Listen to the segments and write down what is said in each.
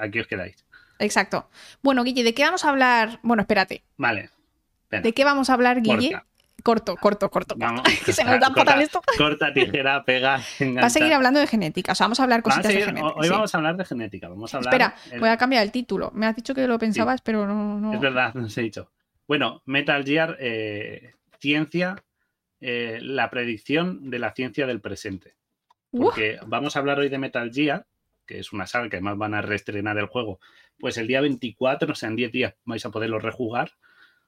aquí os quedáis. Exacto. Bueno, Guille, ¿de qué vamos a hablar? Bueno, espérate. Vale. ¿De qué vamos a hablar, Guille? Corto, corto, corto. Vamos, que se nos da corta, esto. Corta, tijera, pega. Va a seguir hablando de genética. O sea, vamos a hablar cositas de genética. Hoy vamos a hablar de genética. Vamos a hablar, Espera, voy a cambiar el título. Me has dicho que lo pensabas, pero no, Es verdad, no os he dicho. Bueno, Metal Gear, eh, ciencia, eh, la predicción de la ciencia del presente. Porque vamos a hablar hoy de Metal Gear, que es una saga que además van a reestrenar el juego. Pues el día 24, o sea, en 10 días vais a poderlo rejugar,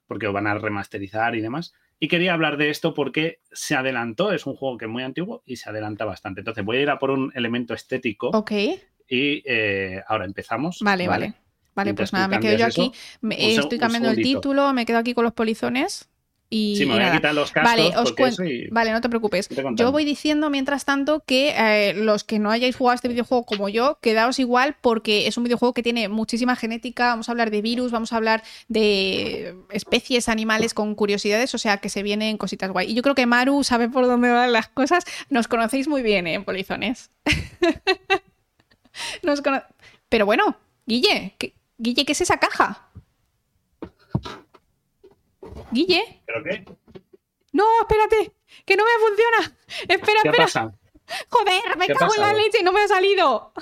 porque lo van a remasterizar y demás. Y quería hablar de esto porque se adelantó, es un juego que es muy antiguo y se adelanta bastante. Entonces voy a ir a por un elemento estético. Ok. Y eh, ahora empezamos. Vale, vale. Vale, pues nada, me quedo yo aquí. estoy cambiando el título, me quedo aquí con los polizones. Y, sí, me voy a quitar los cascos vale, os vale, no te preocupes. yo voy diciendo mientras tanto que eh, los que no hayáis jugado este videojuego como yo, quedaos igual porque es un videojuego que tiene muchísima genética. Vamos a hablar de virus, vamos a hablar de especies animales con curiosidades, o sea que se vienen cositas guay. Y yo creo que Maru sabe por dónde van las cosas. Nos conocéis muy bien, ¿eh? Polizones. Nos Pero bueno, Guille, ¿qué, Guille, ¿qué es esa caja? Guille. ¿Pero qué? No, espérate, que no me funciona. Espera, ¿Qué espera. Pasa? Joder, me cago en la leche y no me ha salido.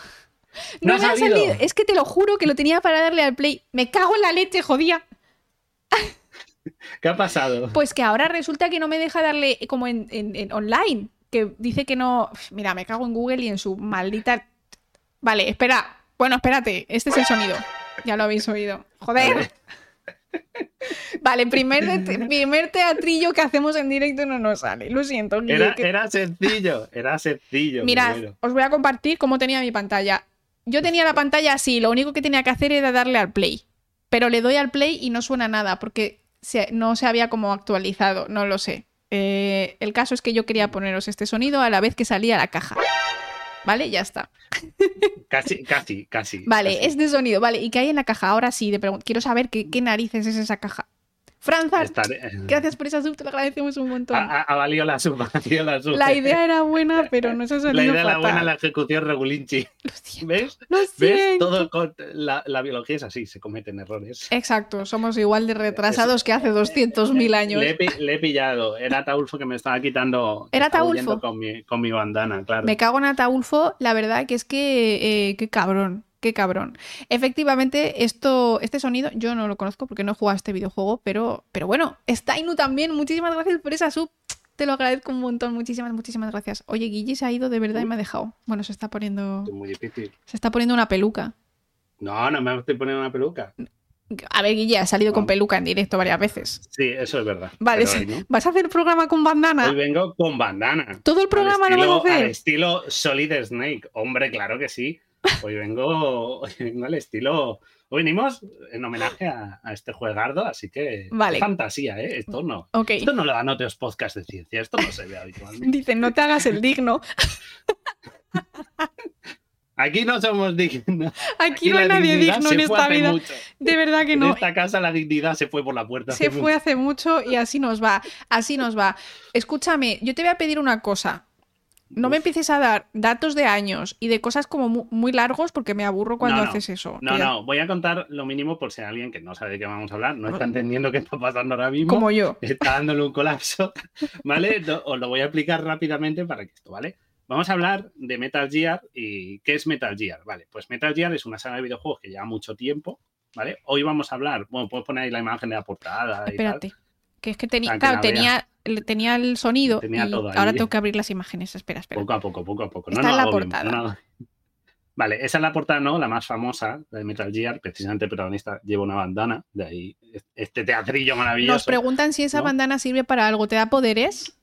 No, me ha salido. Es que te lo juro que lo tenía para darle al play. Me cago en la leche, jodía. ¿Qué ha pasado? Pues que ahora resulta que no me deja darle como en, online. Que dice que no. Mira, me cago en Google y en su maldita. Vale, espera. Bueno, espérate. Este es el sonido. Ya lo habéis oído. Joder. Vale, primer, primer teatrillo que hacemos en directo no nos sale. Lo siento. Era, sencillo, era sencillo. Mira, os voy a compartir cómo tenía mi pantalla. Yo tenía la pantalla así, lo único que tenía que hacer era darle al play. Pero le doy al play y no suena nada porque no se había como actualizado, no lo sé. Eh, el caso es que yo quería poneros este sonido a la vez que salía la caja. ¿Vale? Ya está. Casi, casi, casi. Vale, es de sonido. Vale, ¿y qué hay en la caja? Ahora sí, de quiero saber qué, qué narices es esa caja. Franza, gracias por esa sub, te lo agradecemos un montón. Ha, valido la sub, ha valido la sub. La idea era buena, pero no se ha salido La idea era buena, la ejecución regulinchi. ¿Ves? ¿Ves? Todo la, la, biología es así, se cometen errores. Exacto, somos igual de retrasados que hace 200.000 años. Le he, pillado, era Ataulfo que me estaba quitando. Era Ataulfo. Con mi, con mi bandana, claro. Me cago en Ataulfo, la verdad que es que, eh, qué cabrón qué cabrón. Efectivamente, esto, este sonido yo no lo conozco porque no he jugado a este videojuego, pero, pero bueno, Stainu también, muchísimas gracias por esa sub. Te lo agradezco un montón, muchísimas, muchísimas gracias. Oye, Guille se ha ido de verdad y me ha dejado. Bueno, se está poniendo. Es muy difícil. Se está poniendo una peluca. No, no me estoy poniendo una peluca. A ver, Guille, ha salido con peluca en directo varias veces. Sí, eso es verdad. Vale, ¿vas a hacer el programa con bandana? Hoy vengo con bandana. ¿Todo el programa lo vas a hacer? Al estilo Solid Snake. Hombre, claro que sí. Hoy vengo, al estilo. Hoy venimos en homenaje a, este juegardo, así que vale. fantasía, ¿eh? Esto no. Esto no lo dan otros podcasts de ciencia, esto no se ve habitualmente. Dicen, no te hagas el digno. Aquí no somos dignos. Aquí, no hay nadie digno en esta vida. De verdad que no. En esta casa la dignidad se fue por la puerta. Se fue hace mucho y así nos va. Así nos va. Escúchame, yo te voy a pedir una cosa no me empieces a dar datos de años y de cosas como muy, largos porque me aburro cuando haces eso. No, no, voy a contar lo mínimo por si alguien que no sabe de qué vamos a hablar, no está entendiendo qué está pasando ahora mismo. Como yo. Está dándole un colapso, ¿vale? Os lo voy a explicar rápidamente para que esto, ¿vale? Vamos a hablar de Metal Gear y qué es Metal Gear, ¿vale? Pues Metal Gear es una saga de videojuegos que lleva mucho tiempo, ¿vale? Hoy vamos a hablar, bueno, puedes poner ahí la imagen de la portada. Espérate, que es que tenía, claro, tenía tenía el sonido y ahora tengo que abrir las imágenes. Espera, espera. Poco a poco, poco a poco. Está en la portada. Vale, esa es la portada, ¿no? La más famosa de Metal Gear. Precisamente el protagonista lleva una bandana. De ahí este teatrillo maravilloso. Nos preguntan si esa bandana sirve para algo. ¿Te da poderes?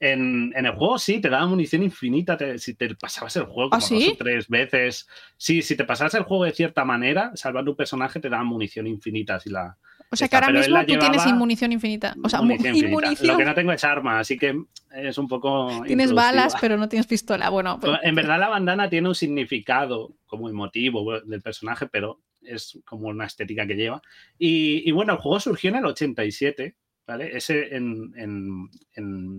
En, el juego sí, te da munición infinita. si te pasabas el juego ¿Ah, como dos o tres veces. Sí, si te pasabas el juego de cierta manera, salvando un personaje te da munición infinita. Si la, o sea que ahora mismo tú tienes inmunición infinita. O sea, inmunición, Lo que no tengo es arma, así que es un poco. Tienes balas, pero no tienes pistola. Bueno, en verdad la bandana tiene un significado como emotivo del personaje, pero es como una estética que lleva. Y, bueno, el juego surgió en el 87, ¿vale? Ese en,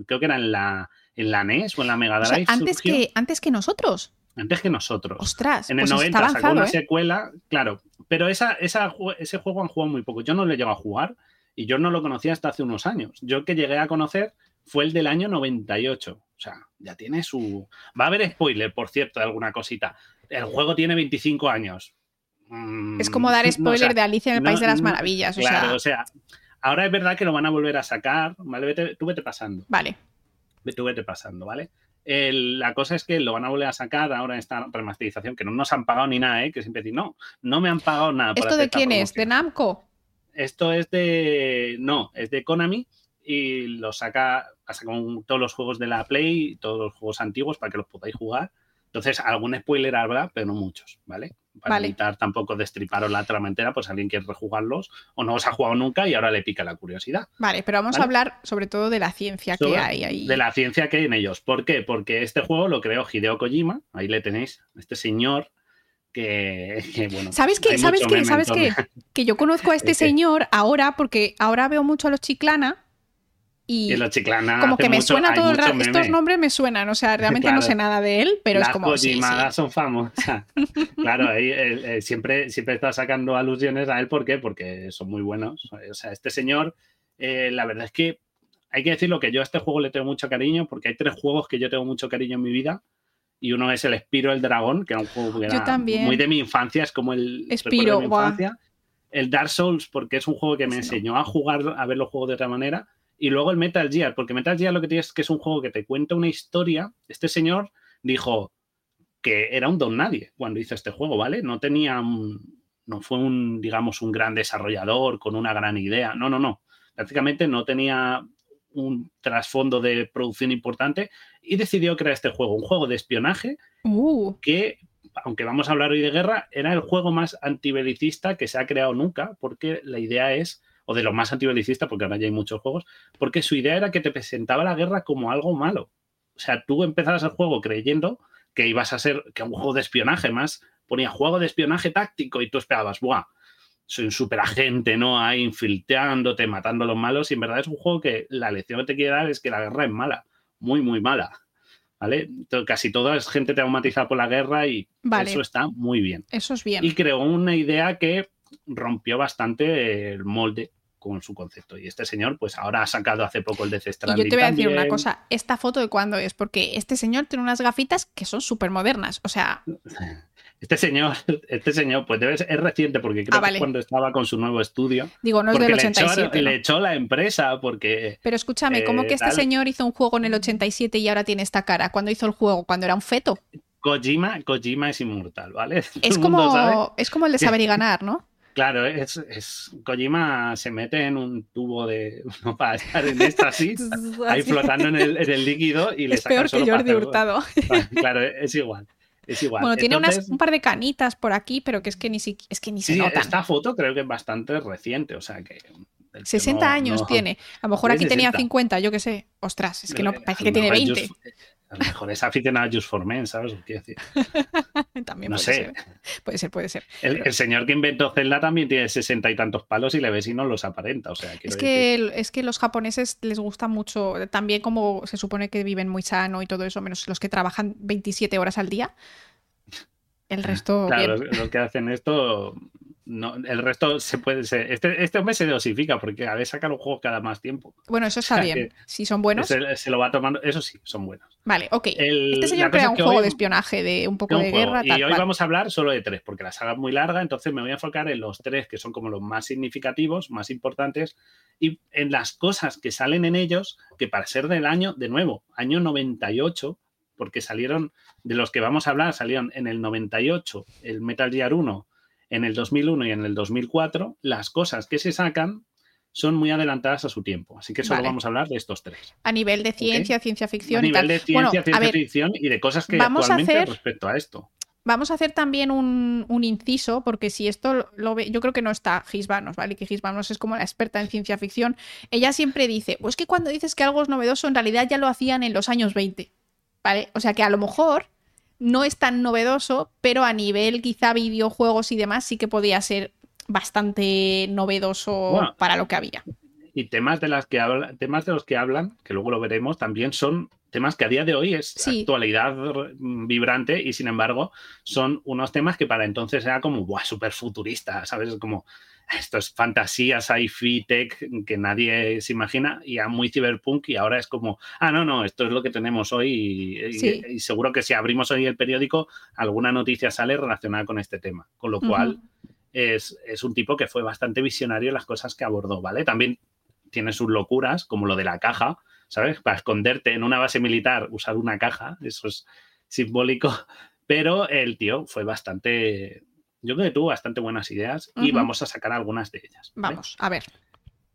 creo que era en la, en la NES o en la Mega Drive. antes, que, antes que nosotros. Antes que nosotros. Ostras, en el 90 pues sacó una ¿eh? secuela, claro. Pero esa, esa, ese juego han jugado muy poco. Yo no le llego a jugar y yo no lo conocía hasta hace unos años. Yo que llegué a conocer fue el del año 98. O sea, ya tiene su. Va a haber spoiler, por cierto, de alguna cosita. El juego tiene 25 años. Mm, es como dar spoiler de Alicia en el País de las Maravillas. claro, o sea, ahora es verdad que lo van a volver a sacar. ¿vale? tú vete pasando. Vale. Tú vete pasando, ¿vale? La cosa es que lo van a volver a sacar ahora en esta remasterización, que no nos han pagado ni nada, ¿eh? que siempre dicen, no, no me han pagado nada. ¿Esto de quién es? ¿De Namco? Esto es de. No, es de Konami y lo saca, pasa con todos los juegos de la Play, todos los juegos antiguos para que los podáis jugar. Entonces, algún spoiler habrá, pero no muchos, ¿vale? Para evitar tampoco destriparos la trama entera, pues alguien quiere rejugarlos o no os ha jugado nunca y ahora le pica la curiosidad. Vale, pero vamos a hablar sobre todo de la ciencia que hay ahí. De la ciencia que hay en ellos. ¿Por qué? Porque este juego lo creó Hideo Kojima, ahí le tenéis, este señor que, bueno. ¿Sabes qué? ¿Sabes qué? ¿Sabes qué? Que yo conozco a este señor ahora porque ahora veo mucho a los Chiclana y, los Chiclana como que me suena todo el rato. Estos nombres me suenan, o sea, realmente no sé nada de él, pero es como. Las sí, son famosas. claro, ahí, eh, siempre, siempre está sacando alusiones a él, ¿por qué? Porque son muy buenos. O sea, este señor, eh, la verdad es que hay que decirlo que yo a este juego le tengo mucho cariño, porque hay tres juegos que yo tengo mucho cariño en mi vida. Y uno es el Espiro el Dragón, que era un juego que era muy de mi infancia, es como el Espiro, El Dark Souls, porque es un juego que me enseñó a jugar, a ver los juegos de otra manera y luego el Metal Gear, porque Metal Gear lo que tiene es que es un juego que te cuenta una historia. Este señor dijo que era un don nadie cuando hizo este juego, ¿vale? No tenía, no fue un, digamos, un gran desarrollador con una gran idea. No, no, no. Prácticamente no tenía un trasfondo de producción importante y decidió crear este juego, un juego de espionaje uh. que, aunque vamos a hablar hoy de guerra, era el juego más antibelicista que se ha creado nunca, porque la idea es o de lo más antibelicista, porque ahora ya hay muchos juegos, porque su idea era que te presentaba la guerra como algo malo. O sea, tú empezabas el juego creyendo que ibas a ser que un juego de espionaje más, ponía juego de espionaje táctico y tú esperabas, ¡buah! Soy un superagente, ¿no? Ahí infiltrándote, matando a los malos, y en verdad es un juego que la lección que te quiere dar es que la guerra es mala, muy, muy mala. ¿Vale? Casi toda es gente traumatizada por la guerra y eso está muy bien. Eso es bien. Y creó una idea que rompió bastante el molde con su concepto. Y este señor, pues ahora ha sacado hace poco el de Stranding. Y yo te voy a decir una cosa, ¿esta foto de cuándo es? Porque este señor tiene unas gafitas que son súper modernas, o sea... Este señor, este señor, pues debe ser, es reciente porque creo ah, que cuando estaba con su nuevo estudio. Digo, no es del 87. Le echó, la empresa porque. Pero escúchame, ¿cómo que este señor hizo un juego en el 87 y ahora tiene esta cara? ¿Cuándo hizo el juego? ¿Cuando era un feto? Kojima, Kojima es inmortal, ¿vale? Es como, es como el de saber y ganar, ¿no? Claro, es, es, Kojima se mete en un tubo de. No, para estar en éxtasis, ahí flotando en el, en el, líquido y le Es peor que Jordi Hurtado. Claro, es igual. Es igual. Bueno, tiene unas, un par de canitas por aquí, pero que es que ni, es que ni se. Esta foto creo que es bastante reciente, o sea que. 60 años tiene. A lo mejor aquí tenía 50, yo qué sé. Ostras, es que no, parece que tiene 20 a lo mejor es aficionado a Just for Men, ¿sabes? Quiero decir. también no puede sé. Ser. Puede ser, puede ser. El, señor que inventó Zelda también tiene sesenta y tantos palos y le ves y no los aparenta. O sea, es, que, es que los japoneses les gusta mucho, también como se supone que viven muy sano y todo eso, menos los que trabajan 27 horas al día. El resto. Claro, los que hacen esto no, el resto se puede ser. Este, este hombre se dosifica porque a veces saca los juegos cada más tiempo. Bueno, eso está bien. Si son buenos. Se, lo va tomando. Eso sí, son buenos. Vale, ok. este señor crea un juego de espionaje, de un poco de guerra. y hoy vamos a hablar solo de tres, porque la saga es muy larga, entonces me voy a enfocar en los tres que son como los más significativos, más importantes, y en las cosas que salen en ellos, que para ser del año, de nuevo, año 98, porque salieron, de los que vamos a hablar, salieron en el 98 el Metal Gear 1 en el 2001 y en el 2004, las cosas que se sacan son muy adelantadas a su tiempo. Así que solo vamos a hablar de estos tres. A nivel de ciencia, ciencia ficción. A nivel de ciencia, ciencia ficción y de cosas que vamos actualmente a hacer, respecto a esto. Vamos a hacer también un, inciso, porque si esto lo ve, yo creo que no está Gisbanos, ¿vale? Que Gisbanos es como la experta en ciencia ficción. Ella siempre dice, pues que cuando dices que algo es novedoso, en realidad ya lo hacían en los años 20. ¿Vale? O sea que a lo mejor no es tan novedoso, pero a nivel quizá videojuegos y demás sí que podía ser bastante novedoso para lo que había. Y temas de, las que temas de los que hablan, que luego lo veremos, también son temas que a día de hoy es actualidad vibrante y sin embargo son unos temas que para entonces era como, ¡buah, súper futurista! ¿Sabes? Como esto es fantasía, sci-fi, tech que nadie se imagina y a muy cyberpunk y ahora es como, ah, no, no, esto es lo que tenemos hoy y, seguro que si abrimos hoy el periódico alguna noticia sale relacionada con este tema, con lo cual es, es, un tipo que fue bastante visionario en las cosas que abordó, ¿vale? También tiene sus locuras, como lo de la caja, ¿sabes? Para esconderte en una base militar, usar una caja, eso es simbólico, pero el tío fue bastante yo creo que tuvo bastante buenas ideas y vamos a sacar algunas de ellas. Vamos, a ver.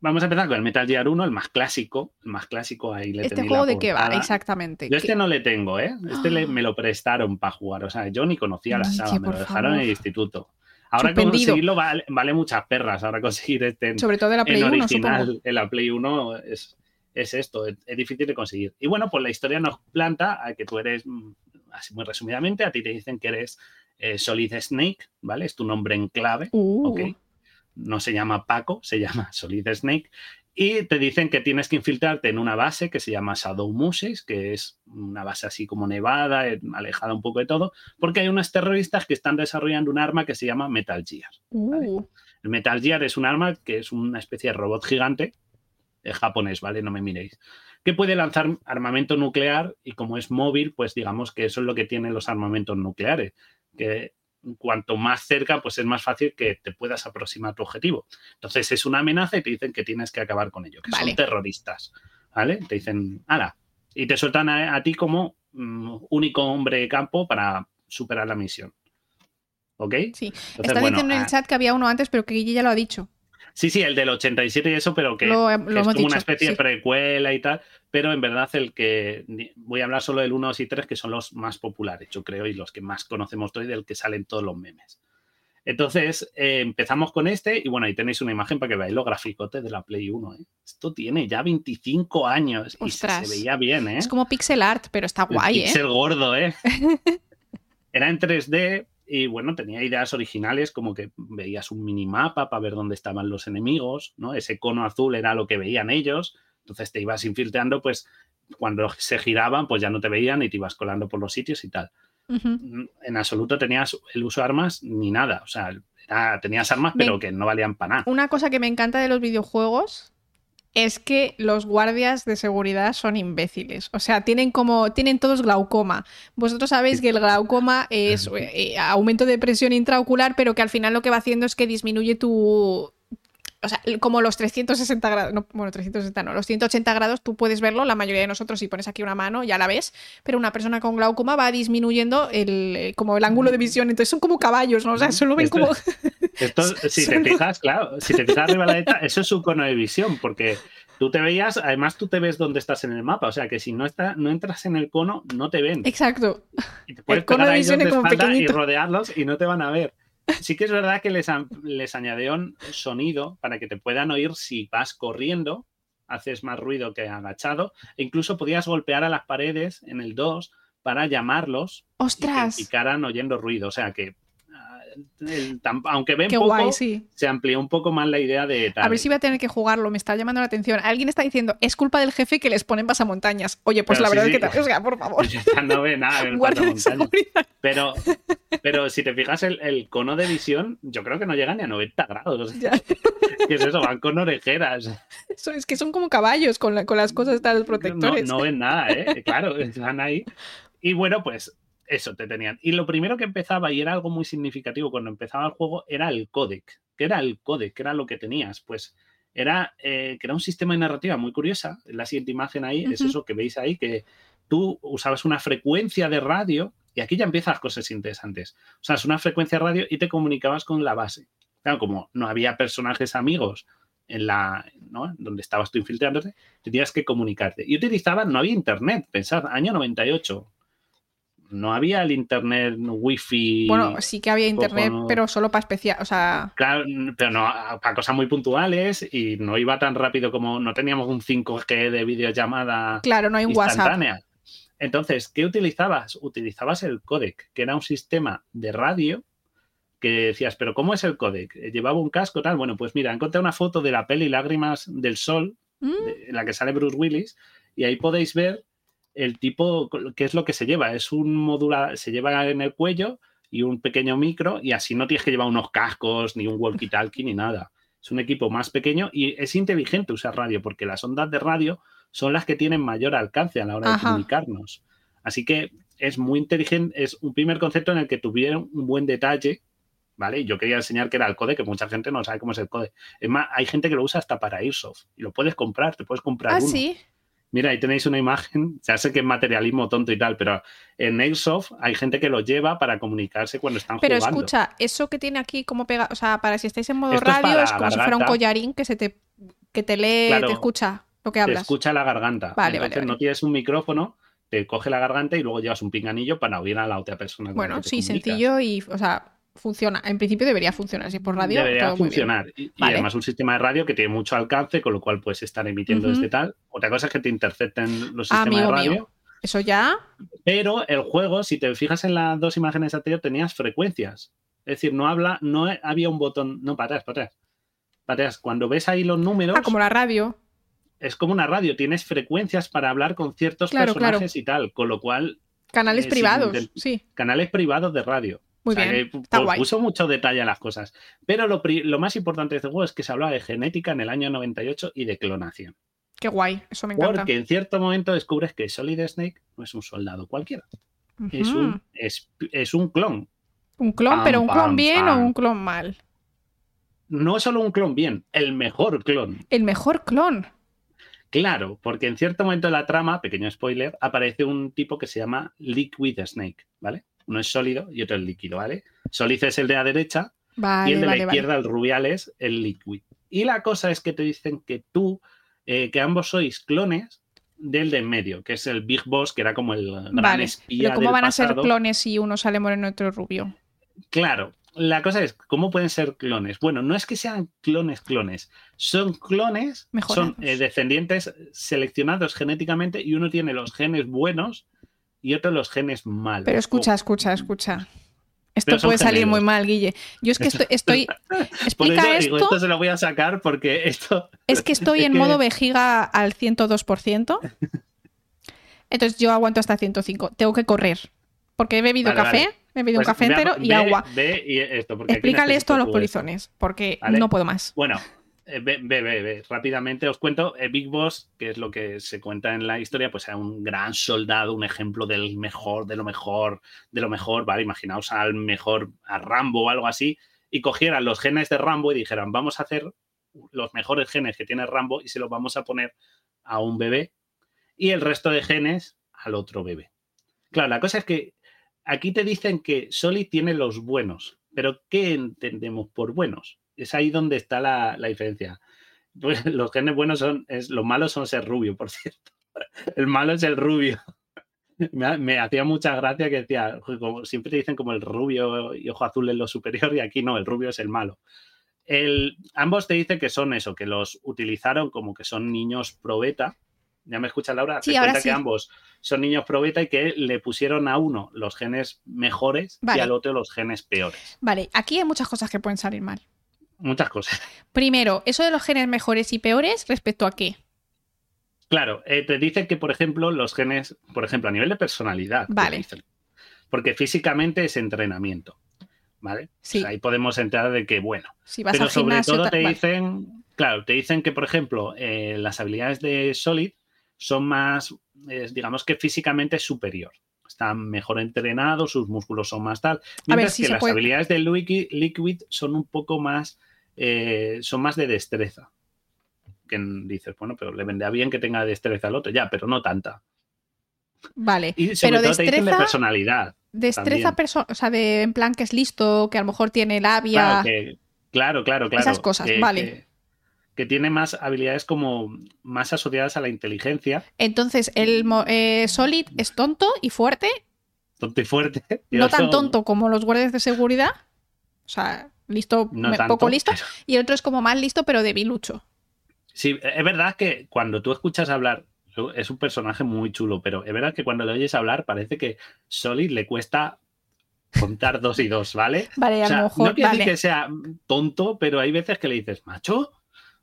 Vamos a empezar con el Metal Gear 1, el más clásico. El más clásico ahí le ¿Este juego de qué va? Exactamente. Yo este no le tengo, ¿eh? Este me lo prestaron para jugar. O sea, yo ni conocía la saga, me lo dejaron en el instituto. Ahora conseguirlo vale, muchas perras. Ahora conseguir este Sobre todo en la Play 1, original, en la Play 1 es, es esto, es, difícil de conseguir. Y bueno, pues la historia nos planta a que tú eres, mm, así muy resumidamente, a ti te dicen que eres eh, Solid Snake, ¿vale? Es tu nombre en clave, uh. No se llama Paco, se llama Solid Snake. Y te dicen que tienes que infiltrarte en una base que se llama Shadow Muses, que es una base así como nevada, eh, alejada un poco de todo, porque hay unos terroristas que están desarrollando un arma que se llama Metal Gear. Uh. El Metal Gear es un arma que es una especie de robot gigante, es japonés, ¿vale? No me miréis que puede lanzar armamento nuclear y como es móvil, pues digamos que eso es lo que tienen los armamentos nucleares, que cuanto más cerca, pues es más fácil que te puedas aproximar a tu objetivo. Entonces es una amenaza y te dicen que tienes que acabar con ello, que son terroristas, ¿vale? Te dicen, ala, y te sueltan a, ti como mm, único hombre de campo para superar la misión. ¿Ok? Sí. Está diciendo en el chat que había uno antes, pero que Guille ya lo ha dicho. Sí, sí, el del 87 y eso, pero que, es como una especie de precuela y tal. Pero en verdad, el que voy a hablar solo del 1, 2 y 3, que son los más populares, yo creo, y los que más conocemos hoy, del que salen todos los memes. Entonces, eh, empezamos con este, y bueno, ahí tenéis una imagen para que veáis los graficotes de la Play 1. ¿eh? Esto tiene ya 25 años y se, veía bien, ¿eh? Es como pixel art, pero está guay, ¿eh? Pixel gordo, ¿eh? Era en 3D, y bueno, tenía ideas originales como que veías un minimapa para ver dónde estaban los enemigos, ¿no? Ese cono azul era lo que veían ellos, entonces te ibas infiltrando, pues cuando se giraban, pues ya no te veían y te ibas colando por los sitios y tal. En absoluto tenías el uso de armas ni nada, o sea, tenías armas pero que no valían para nada. Una cosa que me encanta de los videojuegos es que los guardias de seguridad son imbéciles. O sea, tienen como. tienen todos glaucoma. Vosotros sabéis que el glaucoma es eh, aumento de presión intraocular, pero que al final lo que va haciendo es que disminuye tu o sea, como los 360 grados, no, bueno, 360 no, los 180 grados tú puedes verlo, la mayoría de nosotros si pones aquí una mano ya la ves, pero una persona con glaucoma va disminuyendo el, eh, como el ángulo de visión, entonces son como caballos, ¿no? O sea, solo ven como... Esto, si te fijas, claro, si te fijas arriba la derecha, eso es su cono de visión, porque tú te veías, además tú te ves dónde estás en el mapa, o sea que si no, está, no entras en el cono, no te ven. Exacto. Y te puedes el cono de visión es como y rodearlos y no te van a ver. Sí que es verdad que les, les añadieron sonido para que te puedan oír si vas corriendo, haces más ruido que agachado, e incluso podías golpear a las paredes en el 2 para llamarlos ¡Ostras! y que picaran oyendo ruido. O sea que aunque ven poco, se amplió un poco más la idea de A ver si voy a tener que jugarlo, me está llamando la atención. Alguien está diciendo, es culpa del jefe que les ponen pasamontañas. Oye, pues la verdad es que te... O por favor. no ve nada el Pero, pero si te fijas, el, cono de visión, yo creo que no llega ni a 90 grados. ¿Qué es eso? Van con orejeras. Eso, es que son como caballos con, con las cosas de los protectores. No, no ven nada, ¿eh? Claro, están ahí. Y bueno, pues eso te tenían. Y lo primero que empezaba, y era algo muy significativo cuando empezaba el juego, era el codec. ¿Qué era el codec? ¿Qué era lo que tenías? Pues era eh, que era un sistema de narrativa muy curiosa. La siguiente imagen ahí es eso que veis ahí, que tú usabas una frecuencia de radio, y aquí ya empiezan las cosas interesantes. O sea, es una frecuencia de radio y te comunicabas con la base. Claro, como no había personajes amigos en la, ¿no? donde estabas tú infiltrándote, tenías que comunicarte. Y utilizaban, no había internet, pensad, año 98 no había el internet wifi. Bueno, sí que había internet, pero solo para especial, o sea. Claro, pero no, para cosas muy puntuales y no iba tan rápido como no teníamos un 5G de videollamada. Claro, no hay un WhatsApp. Entonces, ¿qué utilizabas? Utilizabas el codec, que era un sistema de radio que decías, pero ¿cómo es el codec? ¿Llevaba un casco tal? Bueno, pues mira, encontré una foto de la peli Lágrimas del Sol, mm. en la que sale Bruce Willis, y ahí podéis ver el tipo, ¿qué es lo que se lleva? Es un módulo, se lleva en el cuello y un pequeño micro y así no tienes que llevar unos cascos, ni un walkie-talkie, ni nada. Es un equipo más pequeño y es inteligente usar radio porque las ondas de radio son las que tienen mayor alcance a la hora de comunicarnos. Así que es muy inteligente, es un primer concepto en el que tuvieron un buen detalle, ¿vale? Yo quería enseñar que era el code, que mucha gente no sabe cómo es el code. Es más, hay gente que lo usa hasta para Airsoft y lo puedes comprar, te puedes comprar ¿Ah, sí? Mira, ahí tenéis una imagen, ya sé que es materialismo tonto y tal, pero en Airsoft hay gente que lo lleva para comunicarse cuando están pero jugando. Pero escucha, eso que tiene aquí como pega, o sea, para si estáis en modo radio, es, como si fuera un collarín que se te que te lee, te escucha lo que hablas. Te escucha la garganta. Vale, Entonces vale, no tienes un micrófono, te coge la garganta y luego llevas un pinganillo para oír a la otra persona. Bueno, sí, sencillo y, o sea, funciona. En principio debería funcionar. Si por radio. Debería funcionar. Y, además un sistema de radio que tiene mucho alcance, con lo cual puedes estar emitiendo desde tal. Otra cosa es que te intercepten los sistemas de radio. Eso ya. Pero el juego, si te fijas en las dos imágenes anteriores, tenías frecuencias. Es decir, no habla, no había un botón. No, para atrás, para atrás. Para atrás. Cuando ves ahí los números. Ah, como la radio. Es como una radio, tienes frecuencias para hablar con ciertos personajes y tal, con lo cual. Canales privados, sí. Canales privados de radio. Muy bien. Está guay. Puso mucho detalle a las cosas. Pero lo, lo, más importante de este juego es que se hablaba de genética en el año 98 y de clonación. Qué guay, eso me encanta. Porque en cierto momento descubres que Solid Snake no es un soldado cualquiera. es, un, es, es, un clon. ¿Un clon, pero un clon bien o un clon mal? No es solo un clon bien, el mejor clon. El mejor clon. Claro, porque en cierto momento de la trama, pequeño spoiler, aparece un tipo que se llama Liquid Snake, ¿vale? Uno es sólido y otro es líquido, ¿vale? Solid es el de la derecha y el de la izquierda, el rubial, es el liquid. Y la cosa es que te dicen que tú, eh, que ambos sois clones del de en medio, que es el Big Boss, que era como el gran vale. espía Pero ¿cómo van a ser clones si uno sale moreno y otro rubio? Claro, la cosa es, ¿cómo pueden ser clones? Bueno, no es que sean clones, clones. Son clones, son eh, descendientes seleccionados genéticamente y uno tiene los genes buenos y otro los genes malos. Pero escucha, escucha, escucha. Esto puede salir muy mal, Guille. Yo es que estoy. estoy explica esto. esto se lo voy a sacar porque esto. Es que estoy en modo vejiga al 102%. Entonces yo aguanto hasta 105. Tengo que correr. Porque he bebido café, he bebido un Pues café entero y agua. Ve y esto, porque aquí Explícale esto a los polizones, porque Vale. no puedo más. Bueno, ve, ve, ve, rápidamente os cuento. eh, Big Boss, que es lo que se cuenta en la historia, pues era un gran soldado, un ejemplo del mejor, de lo mejor, de lo mejor, ¿vale? Imaginaos al mejor, a Rambo o algo así, y cogieran los genes de Rambo y dijeran, vamos a hacer los mejores genes que tiene Rambo y se los vamos a poner a un bebé y el resto de genes al otro bebé. Claro, la cosa es que aquí te dicen que Solid tiene los buenos, pero ¿qué entendemos por buenos? Es ahí donde está la, la diferencia. Pues los genes buenos son, es, los malos son ser rubio, por cierto. El malo es el rubio. Me, ha- me hacía mucha gracia que decía, "Joder, como siempre te dicen como el rubio y ojo azul es lo superior y aquí no, el rubio es el malo. El, ambos te dicen que son eso, que los utilizaron como que son niños probeta. ¿Ya me escuchas, Laura? Sí, ahora que ambos son niños probeta y que le pusieron a uno los genes mejores Vale. y al otro los genes peores. Vale, aquí hay muchas cosas que pueden salir mal. Muchas cosas. Primero, eso de los genes mejores y peores, ¿respecto a qué? Claro, eh, te dicen que, por ejemplo, los genes, por ejemplo, a nivel de personalidad, Vale. dicen. porque físicamente es entrenamiento, ¿vale? Sí. O sea, ahí podemos entrar de que, bueno, Si vas pero al sobre gimnasio. todo te vale. dicen, claro, te dicen que, por ejemplo, eh, las habilidades de Solid son más, eh, digamos que físicamente superior. Están mejor entrenados, sus músculos son más tal. Mientras si que las puede- habilidades de Liquid son un poco más, eh, son más de destreza. Que dices, bueno, pero le vendría bien que tenga destreza al otro, ya, pero no tanta. Vale. Y sobre Pero todo te dicen de destreza, personalidad. destreza perso- o sea, de en plan que es listo, que a lo mejor tiene labia. Claro, que- claro, claro, claro. Esas cosas, que- vale. Que, que tiene más habilidades como más asociadas a la inteligencia, Entonces, el eh, Solid es tonto y fuerte, tonto y fuerte. no tan tonto como los guardias de seguridad. O sea, listo, no me- tanto, poco listo. pero- Y el otro es como más listo, pero debilucho. Sí, es verdad que cuando tú escuchas hablar, es un personaje muy chulo, pero es verdad que cuando le oyes hablar parece que Solid le cuesta contar dos y dos, ¿vale? Vale, a O sea, lo mejor. no quiere vale. decir que sea tonto, pero hay veces que le dices, macho,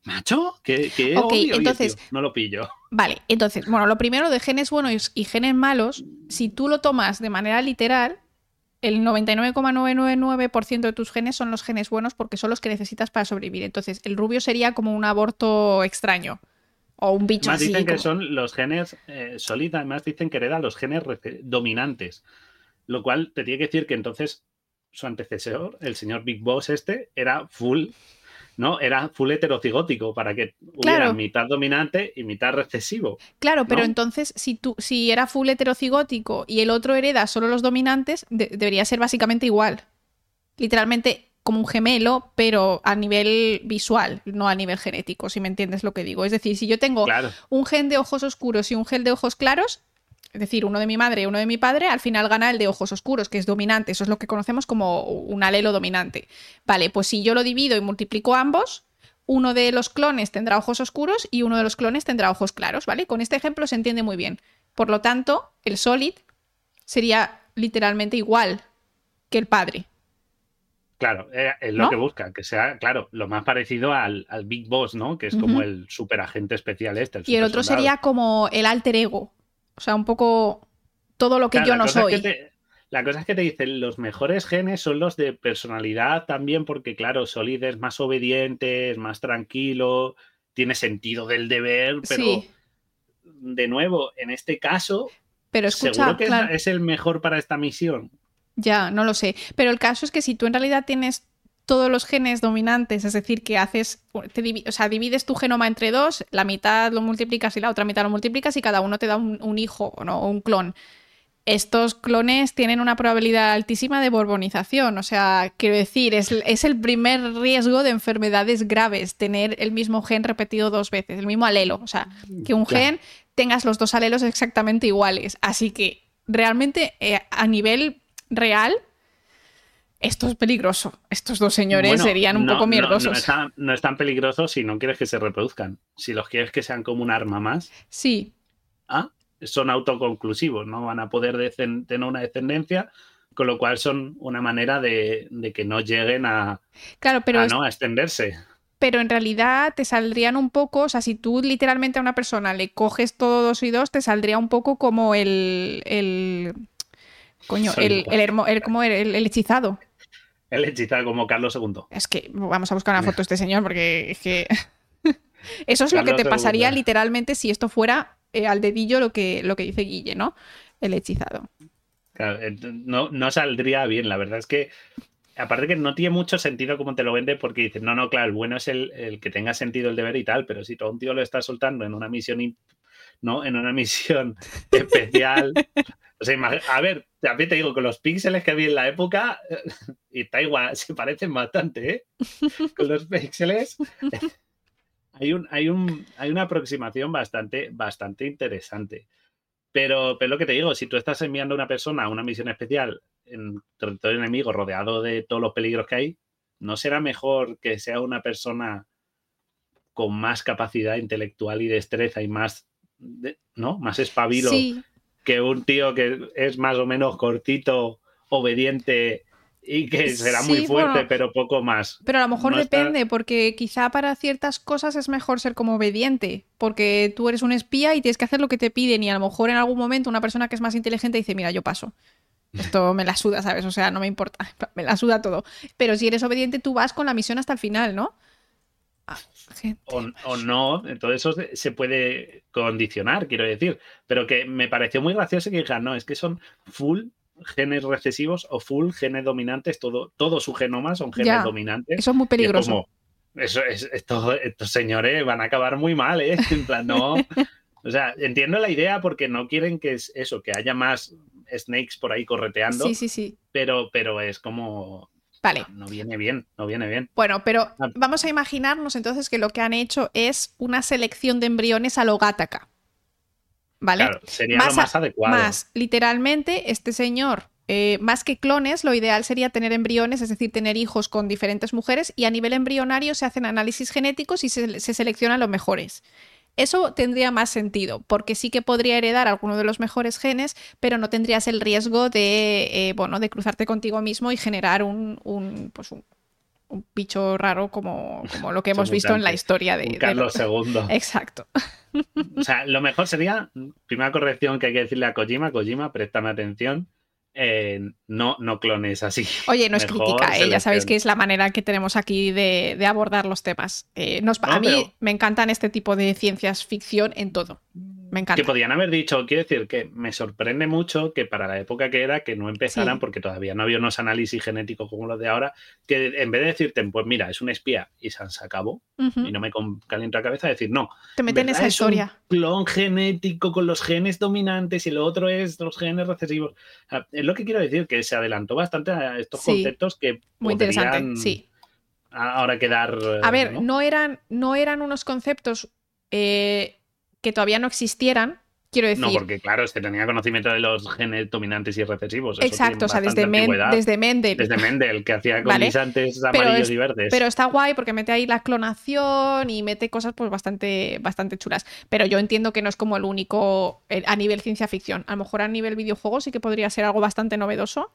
¿Macho? ¿Qué, qué entonces, no lo pillo. Vale, entonces, bueno, lo primero de genes buenos y genes malos, si tú lo tomas de manera literal, el 99,999% de tus genes son los genes buenos porque son los que necesitas para sobrevivir. Entonces, el rubio sería como un aborto extraño. O un bicho más así. dicen que son los genes eh, además dicen que hereda los genes dominantes. Lo cual te tiene que decir que entonces su antecesor, el señor Big Boss este, era full ¿no? Era full heterocigótico para que hubiera mitad dominante y mitad recesivo. Claro, pero entonces si tú, si era full heterocigótico y el otro hereda solo los dominantes, debería ser básicamente igual. Literalmente como un gemelo, pero a nivel visual, no a nivel genético, si me entiendes lo que digo. Es decir, si yo tengo un gen de ojos oscuros y un gen de ojos claros, es decir, uno de mi madre y uno de mi padre, al final gana el de ojos oscuros, que es dominante. Eso es lo que conocemos como un alelo dominante. Vale, pues si yo lo divido y multiplico ambos, uno de los clones tendrá ojos oscuros y uno de los clones tendrá ojos claros, ¿vale? Con este ejemplo se entiende muy bien. Por lo tanto, el Solid sería literalmente igual que el padre. Claro, eh, es lo que busca, que sea, claro, lo más parecido al, Big Boss, ¿no? Que es como el superagente especial este. y el otro sería como el alter ego, o sea, un poco todo lo que yo no soy. la cosa es que te dicen, los mejores genes son los de personalidad también, porque claro, Solid es más obediente, es más tranquilo, tiene sentido del deber, pero de nuevo, en este caso, pero escucha, seguro que es el mejor para esta misión. Ya, no lo sé. Pero el caso es que si tú en realidad tienes todos los genes dominantes, es decir, que haces, o sea, divides tu genoma entre dos, la mitad lo multiplicas y la otra mitad lo multiplicas y cada uno te da un, hijo ¿no? o un clon. Estos clones tienen una probabilidad altísima de borbonización, o sea, quiero decir, es, es el primer riesgo de enfermedades graves, tener el mismo gen repetido dos veces, el mismo alelo, o sea, que un gen tengas los dos alelos exactamente iguales. Así que realmente eh, a nivel real esto es peligroso. Estos dos señores serían un poco mierdosos. No, es tan, peligroso si no quieres que se reproduzcan. Si los quieres que sean como un arma más. Sí. Ah, son autoconclusivos, no van a poder tener una descendencia, con lo cual son una manera de, que no lleguen a, claro, pero ¿no? a extenderse. Pero en realidad te saldrían un poco, o sea, si tú literalmente a una persona le coges todo dos y dos, te saldría un poco como el, el coño, el, el, como el, hechizado. El hechizado como Carlos II. Es que vamos a buscar una foto de este señor porque es que... Eso es lo que te pasaría literalmente si esto fuera eh, al dedillo lo que, lo que dice Guille, ¿no? El hechizado. Claro, eh, no, no saldría bien, la verdad es que aparte que no tiene mucho sentido como te lo vende porque dices, no, no, claro, el bueno es el, que tenga sentido el deber y tal, pero si todo un tío lo está soltando en una misión, ¿no? En una misión especial, o sea, a ver, también te digo, con los píxeles que vi en la época, y está igual, se parecen bastante, ¿eh? Con los píxeles. Hay, un, hay, un, hay una aproximación bastante, bastante interesante. Pero, pero lo que te digo, si tú estás enviando a una persona a una misión especial en territorio enemigo, rodeado de todos los peligros que hay, ¿no será mejor que sea una persona con más capacidad intelectual y destreza y más, ¿no? Más espabilo que un tío que es más o menos cortito, obediente y que será muy fuerte, pero poco más. Pero a lo mejor depende, porque quizá para ciertas cosas es mejor ser como obediente, porque tú eres un espía y tienes que hacer lo que te piden y a lo mejor en algún momento una persona que es más inteligente dice, mira, yo paso. Esto me la suda, ¿sabes? O sea, no me importa, me la suda todo. Pero si eres obediente, tú vas con la misión hasta el final, ¿no? O, no, todo eso se puede condicionar, quiero decir. Pero que me pareció muy gracioso que dijeran, no, es que son full genes recesivos o full genes dominantes, todo, todo su genoma son genes dominantes. Eso es muy peligroso. eso es, estos, estos señores van a acabar muy mal, ¿eh? En plan, no. O sea, entiendo la idea porque no quieren que es eso, que haya más snakes por ahí correteando. Sí, sí, sí. Pero, pero es como Vale. No, viene bien, no viene bien. Bueno, pero vamos a imaginarnos entonces que lo que han hecho es una selección de embriones a lo ¿Vale? Claro, sería lo más adecuado. Más, literalmente, este señor, eh, más que clones, lo ideal sería tener embriones, es decir, tener hijos con diferentes mujeres, y a nivel embrionario se hacen análisis genéticos y se, se seleccionan los mejores. Eso tendría más sentido, porque sí que podría heredar alguno de los mejores genes, pero no tendrías el riesgo de, eh, bueno, de cruzarte contigo mismo y generar un, un, pues un bicho raro como, como lo que hemos visto en la historia de... Carlos II. Exacto. O sea, lo mejor sería, primera corrección que hay que decirle a Kojima, Kojima, préstame atención, eh, no, no clones así. Oye, no es crítica, ¿eh? ya sabéis que es la manera que tenemos aquí de, abordar los temas. Eh, a mí me encantan este tipo de ciencias ficción en todo. Me encanta. Que podían haber dicho, quiero decir que me sorprende mucho que para la época que era, que no empezaran, porque todavía no había unos análisis genéticos como los de ahora, que en vez de decirte, pues mira, es un espía y se acabó, y no me caliento la cabeza, decir, no. Te meten en esa historia. Un clon genético con los genes dominantes y lo otro es los genes recesivos. es lo que quiero decir, que se adelantó bastante a estos conceptos que. Muy interesante, sí. Ahora quedar. A ver, ¿no? eran, no eran unos conceptos. Eh, que todavía no existieran, quiero decir. No, porque claro, se tenía conocimiento de los genes dominantes y recesivos. Exacto, o sea, desde, desde, Mendel. Desde Mendel, que hacía colisantes amarillos y verdes. Pero está guay porque mete ahí la clonación y mete cosas pues bastante, bastante chulas. Pero yo entiendo que no es como el único a nivel ciencia ficción. A lo mejor a nivel videojuego sí que podría ser algo bastante novedoso,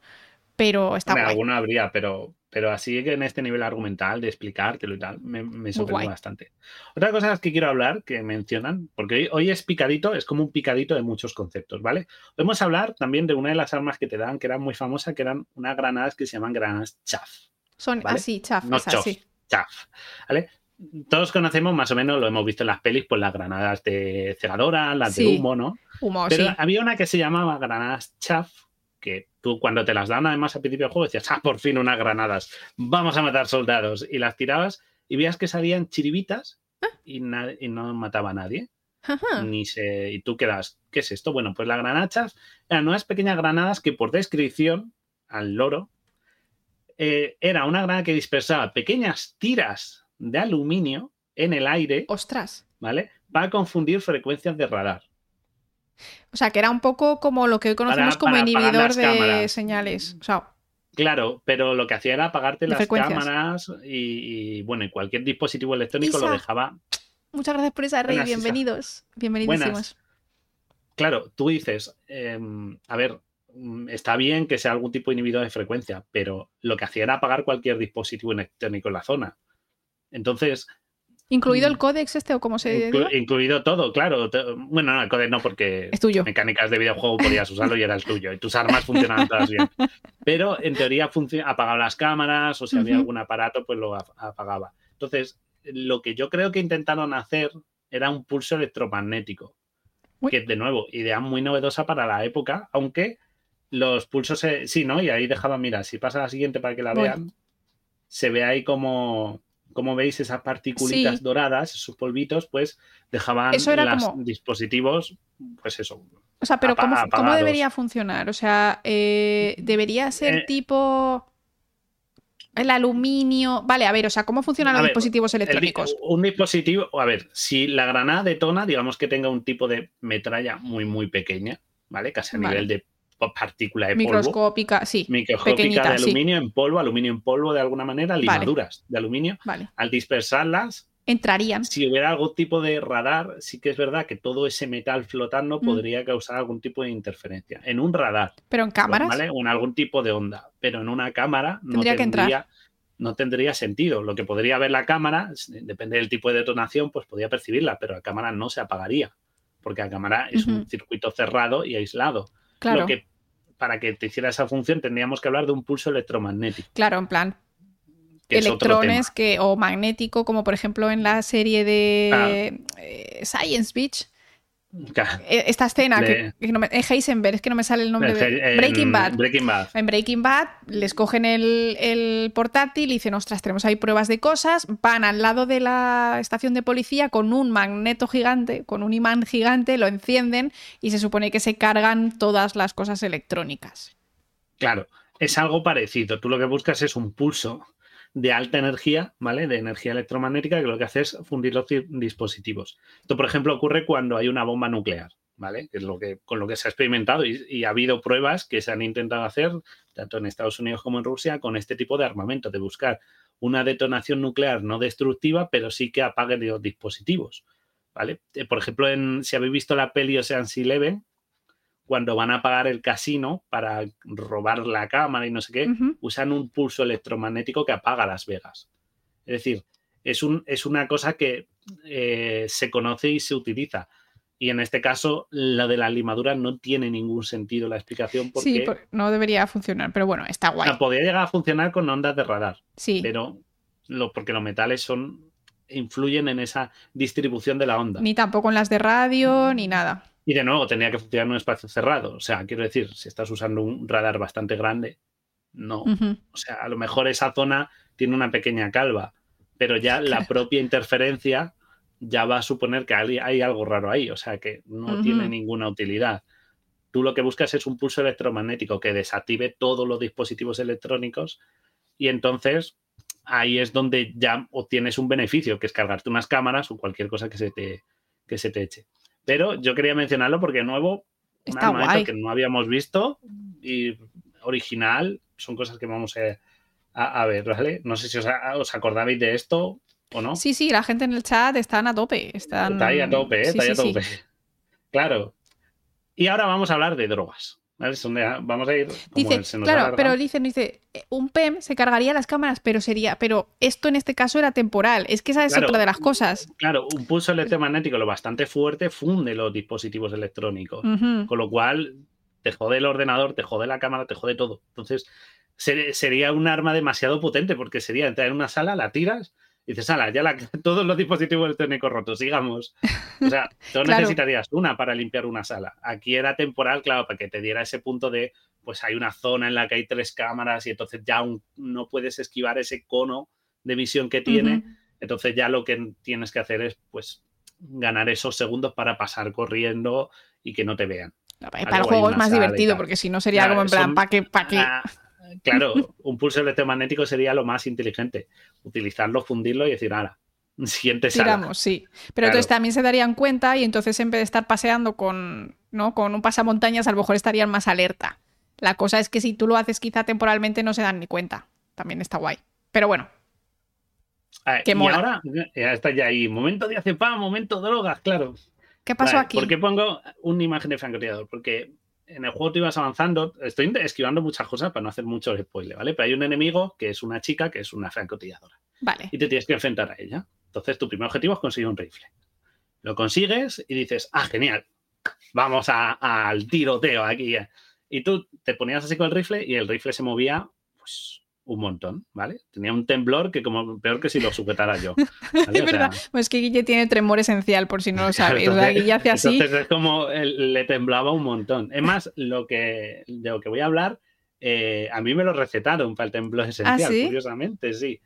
pero está guay. Alguna habría, pero, pero así que en este nivel argumental de explicártelo y tal, me, me sorprende bastante. Otra cosa que quiero hablar, que mencionan, porque hoy, es picadito, es como un picadito de muchos conceptos, ¿vale? Podemos hablar también de una de las armas que te dan, que era muy famosa, que eran unas granadas que se llaman granadas chaff. Son así, chaff, no así. Chaff, ¿vale? Todos conocemos más o menos, lo hemos visto en las pelis, pues las granadas de cegadora, las de humo, ¿no? Humo, Pero había una que se llamaba granadas chaff, que tú cuando te las dan además al principio del juego decías, ah, por fin unas granadas, vamos a matar soldados. Y las tirabas y veías que salían chiribitas ah. y, no mataba a nadie. Ni se, y tú quedas, ¿qué es esto? Bueno, pues las granachas eran unas pequeñas granadas que por descripción al loro eh, era una granada que dispersaba pequeñas tiras de aluminio en el aire. ¡Ostras! ¿Vale? Para confundir frecuencias de radar. O sea, que era un poco como lo que hoy conocemos como inhibidor de señales. Claro, pero lo que hacía era apagarte las cámaras y, bueno, y cualquier dispositivo electrónico lo dejaba. Muchas gracias por esa rey, bienvenidos. Bienvenidísimos. Claro, tú dices, em, a ver, mm, está bien que sea algún tipo de inhibidor de frecuencia, pero lo que hacía era apagar cualquier dispositivo electrónico en la zona. Entonces, ¿Incluido el mm. códex este o cómo se Incluido todo, claro. Bueno, no, el códex no, porque es tuyo. mecánicas de videojuego podías usarlo y era el tuyo. Y tus armas funcionaban todas bien. Pero en teoría apagaba las cámaras o si había algún aparato, pues lo apagaba. Entonces, lo que yo creo que intentaron hacer era un pulso electromagnético. Que, de nuevo, idea muy novedosa para la época, aunque los pulsos, sí, ¿no? Y ahí dejaba, mira, si pasa la siguiente para que la vean, se ve ahí como como veis, esas particulitas doradas, esos polvitos, pues dejaban los dispositivos, pues eso. O sea, pero ¿cómo, debería funcionar? O sea, eh, ¿debería ser eh, tipo el aluminio? Vale, a ver, o sea, ¿cómo funcionan los dispositivos electrónicos? un dispositivo, a ver, si la granada detona, digamos que tenga un tipo de metralla muy, muy pequeña, ¿vale? Casi a nivel de partícula de polvo. Microscópica, sí. Microscópica de aluminio en polvo, aluminio en polvo de alguna manera, limaduras de aluminio. Al dispersarlas, entrarían. Si hubiera algún tipo de radar, sí que es verdad que todo ese metal flotando mm. podría causar algún tipo de interferencia. En un radar. Pero en cámaras. ¿vale? O en algún tipo de onda. Pero en una cámara no tendría, no tendría sentido. Lo que podría ver la cámara, depende del tipo de detonación, pues podría percibirla, pero la cámara no se apagaría. Porque la cámara es un circuito cerrado y aislado. Claro. Lo que para que te hiciera esa función tendríamos que hablar de un pulso electromagnético. Claro, en plan. electrones que, o magnético, como por ejemplo en la serie de eh, Science Beach, esta escena, que, no me, Heisenberg, es que no me sale el nombre de... Breaking Bad. Breaking Bad. En Breaking Bad les cogen el, portátil y dicen, ostras, tenemos ahí pruebas de cosas, van al lado de la estación de policía con un magneto gigante, con un imán gigante, lo encienden y se supone que se cargan todas las cosas electrónicas. Claro, es algo parecido. Tú lo que buscas es un pulso de alta energía, ¿vale? De energía electromagnética que lo que hace es fundir los dispositivos. Esto, por ejemplo, ocurre cuando hay una bomba nuclear, ¿vale? Que es lo que, con lo que se ha experimentado y, ha habido pruebas que se han intentado hacer, tanto en Estados Unidos como en Rusia, con este tipo de armamento, de buscar una detonación nuclear no destructiva, pero sí que apague los dispositivos, ¿vale? Eh, por ejemplo, en, si habéis visto la peli Ocean's Eleven, cuando van a pagar el casino para robar la cámara y no sé qué, usan un pulso electromagnético que apaga Las Vegas. Es decir, es, un, es una cosa que eh, se conoce y se utiliza. Y en este caso, la de la limadura no tiene ningún sentido la explicación porque... Sí, no debería funcionar, pero bueno, está guay. podría llegar a funcionar con ondas de radar. Sí. Pero lo, porque los metales son influyen en esa distribución de la onda. Ni tampoco en las de radio, ni nada. Y de nuevo, tenía que funcionar en un espacio cerrado. O sea, quiero decir, si estás usando un radar bastante grande, no. O sea, a lo mejor esa zona tiene una pequeña calva, pero ya la propia interferencia ya va a suponer que hay, algo raro ahí. O sea, que no tiene ninguna utilidad. Tú lo que buscas es un pulso electromagnético que desactive todos los dispositivos electrónicos y entonces ahí es donde ya obtienes un beneficio, que es cargarte unas cámaras o cualquier cosa que se te, que se te eche. Pero yo quería mencionarlo porque de nuevo, Está guay. que no habíamos visto y original, son cosas que vamos a, ver, ¿vale? No sé si os, os, acordabais de esto o no. Sí, sí, la gente en el chat están a tope. Están... Está ahí a tope, ¿eh? está ahí a tope. Claro. Y ahora vamos a hablar de drogas. Vamos a ir. dice, claro, pero dice, dice, un PEM se cargaría las cámaras, pero sería, pero esto en este caso era temporal. Es que esa es otra de las cosas. Claro, un pulso electromagnético lo bastante fuerte funde los dispositivos electrónicos, con lo cual te jode el ordenador, te jode la cámara, te jode todo. Entonces sería un arma demasiado potente porque sería entrar en una sala, la tiras y dices, ala, ya la, todos los dispositivos electrónicos rotos, sigamos. O sea, tú necesitarías una para limpiar una sala. Aquí era temporal, claro, para que te diera ese punto de, pues hay una zona en la que hay tres cámaras y entonces ya no puedes esquivar ese cono de visión que tiene. Entonces ya lo que tienes que hacer es, pues, ganar esos segundos para pasar corriendo y que no te vean. para el juego es más divertido, porque si no sería como en plan, ¿para qué? Ah, Claro, un pulso electromagnético sería lo más inteligente. Utilizarlo, fundirlo y decir, ahora, siguiente sala. Tiramos, sí. Pero entonces también se darían cuenta y entonces en vez de estar paseando con, ¿no? con un pasamontañas, a lo mejor estarían más alerta. La cosa es que si tú lo haces quizá temporalmente no se dan ni cuenta. También está guay. Pero bueno. y ahora, ya está ya ahí. Momento de acepar, momento drogas, claro. ¿Qué pasó aquí? ¿Por qué pongo una imagen de francotirador? Porque en el juego te ibas avanzando. Estoy esquivando muchas cosas para no hacer mucho spoiler, ¿vale? Pero hay un enemigo que es una chica que es una francotilladora. Vale. Y te tienes que enfrentar a ella. Entonces, tu primer objetivo es conseguir un rifle. Lo consigues y dices, ah, genial, vamos al tiroteo aquí. Y tú te ponías así con el rifle y el rifle se movía, pues un montón, ¿vale? Tenía un temblor que como peor que si lo sujetara yo. es verdad, pues que Guille tiene tremor esencial, por si no lo sabes. Guille hace así. Entonces es como le temblaba un montón. Es más, lo que, de lo que voy a hablar, eh, a mí me lo recetaron para el temblor esencial, ¿Ah, curiosamente, sí.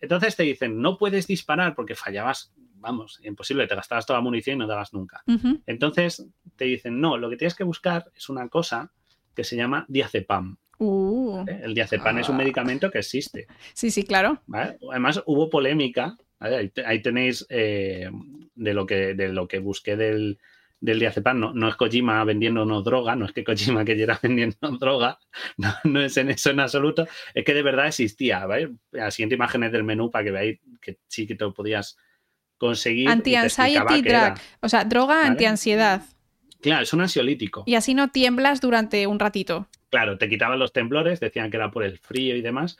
Entonces te dicen, no puedes disparar porque fallabas, vamos, imposible, te gastabas toda la munición y no dabas nunca. Entonces te dicen, no, lo que tienes que buscar es una cosa que se llama diazepam. Uh. ¿Eh? El diazepam es un ah. medicamento que existe. Sí, sí, claro. Además, hubo polémica. Ahí, tenéis eh, de, lo que, de lo que busqué del, del diazepam. No, no es Kojima vendiéndonos droga, no es que Kojima quería vendiendo droga, no, es en eso en absoluto. Es que de verdad existía. ¿vale? La siguiente imagen es del menú para que veáis que sí que te lo podías conseguir. Anti-anxiety drug. O sea, droga anti-ansiedad. Claro, es un ansiolítico. Y así no tiemblas durante un ratito. Claro, te quitaban los temblores, decían que era por el frío y demás,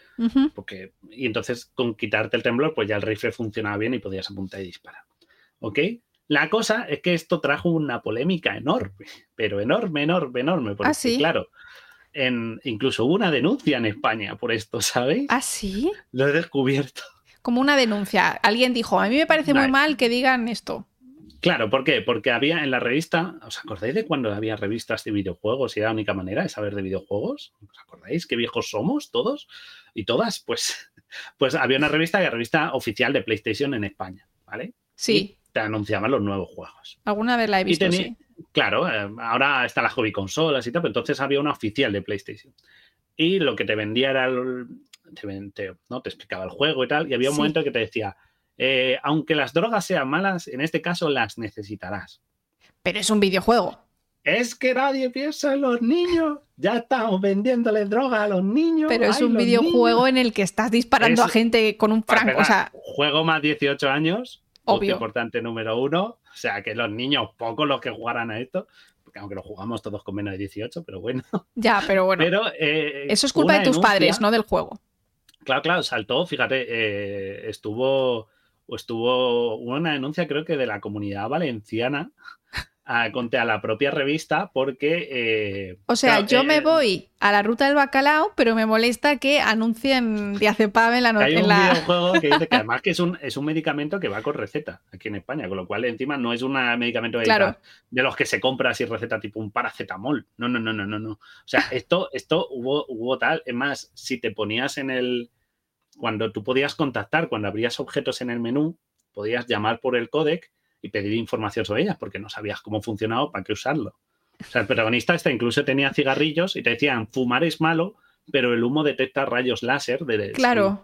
porque y entonces con quitarte el temblor, pues ya el rifle funcionaba bien y podías apuntar y disparar. ¿Ok? La cosa es que esto trajo una polémica enorme, pero enorme, enorme, enorme. Porque, ¿Ah, sí? claro, en, incluso hubo una denuncia en España por esto, ¿sabéis? ¿Ah, sí? Lo he descubierto. Como una denuncia. Alguien dijo, a mí me parece muy mal que digan esto. Claro, ¿por qué? Porque había en la revista, ¿os acordáis de cuando había revistas de videojuegos y era la única manera de saber de videojuegos? ¿Os acordáis qué viejos somos todos y todas? Pues, pues había una revista, la revista oficial de PlayStation en España, ¿vale? Sí. Y te anunciaban los nuevos juegos. Alguna vez la he visto, sí. Claro, eh, ahora está la hobby consolas y tal, pero entonces había una oficial de PlayStation. Y lo que te vendía era el, te, ¿no? te explicaba el juego y tal, y había un momento que te decía, eh, aunque las drogas sean malas, en este caso las necesitarás. Pero es un videojuego. Es que nadie piensa en los niños. Ya estamos vendiéndole droga a los niños. Pero es un videojuego en el que estás disparando a gente con un franco. O sea... Juego más 18 años. Obvio. Importante número uno. O sea, que los niños, pocos los que jugaran a esto. aunque lo jugamos todos con menos de 18, pero bueno. Ya, pero bueno. Pero, eh, Eso es culpa de tus padres, no del juego. Claro, claro, saltó, fíjate, eh, estuvo, estuvo una denuncia creo que de la comunidad valenciana a, contra la propia revista porque... Eh, o sea, yo me eh, voy a la ruta del bacalao, pero me molesta que anuncien diazepam en la noche. Hay un videojuego que dice que además que es un, es un medicamento que va con receta aquí en España, con lo cual encima no es un medicamento de, de los que se compra así receta tipo un paracetamol. No, no, no, no, no, no. O sea, esto, esto hubo, hubo tal. Es más, si te ponías en el... Cuando tú podías contactar, cuando abrías objetos en el menú, podías llamar por el códec y pedir información sobre ellas porque no sabías cómo funcionaba para qué usarlo. O sea, el protagonista este incluso tenía cigarrillos y te decían, fumar es malo, pero el humo detecta rayos láser de,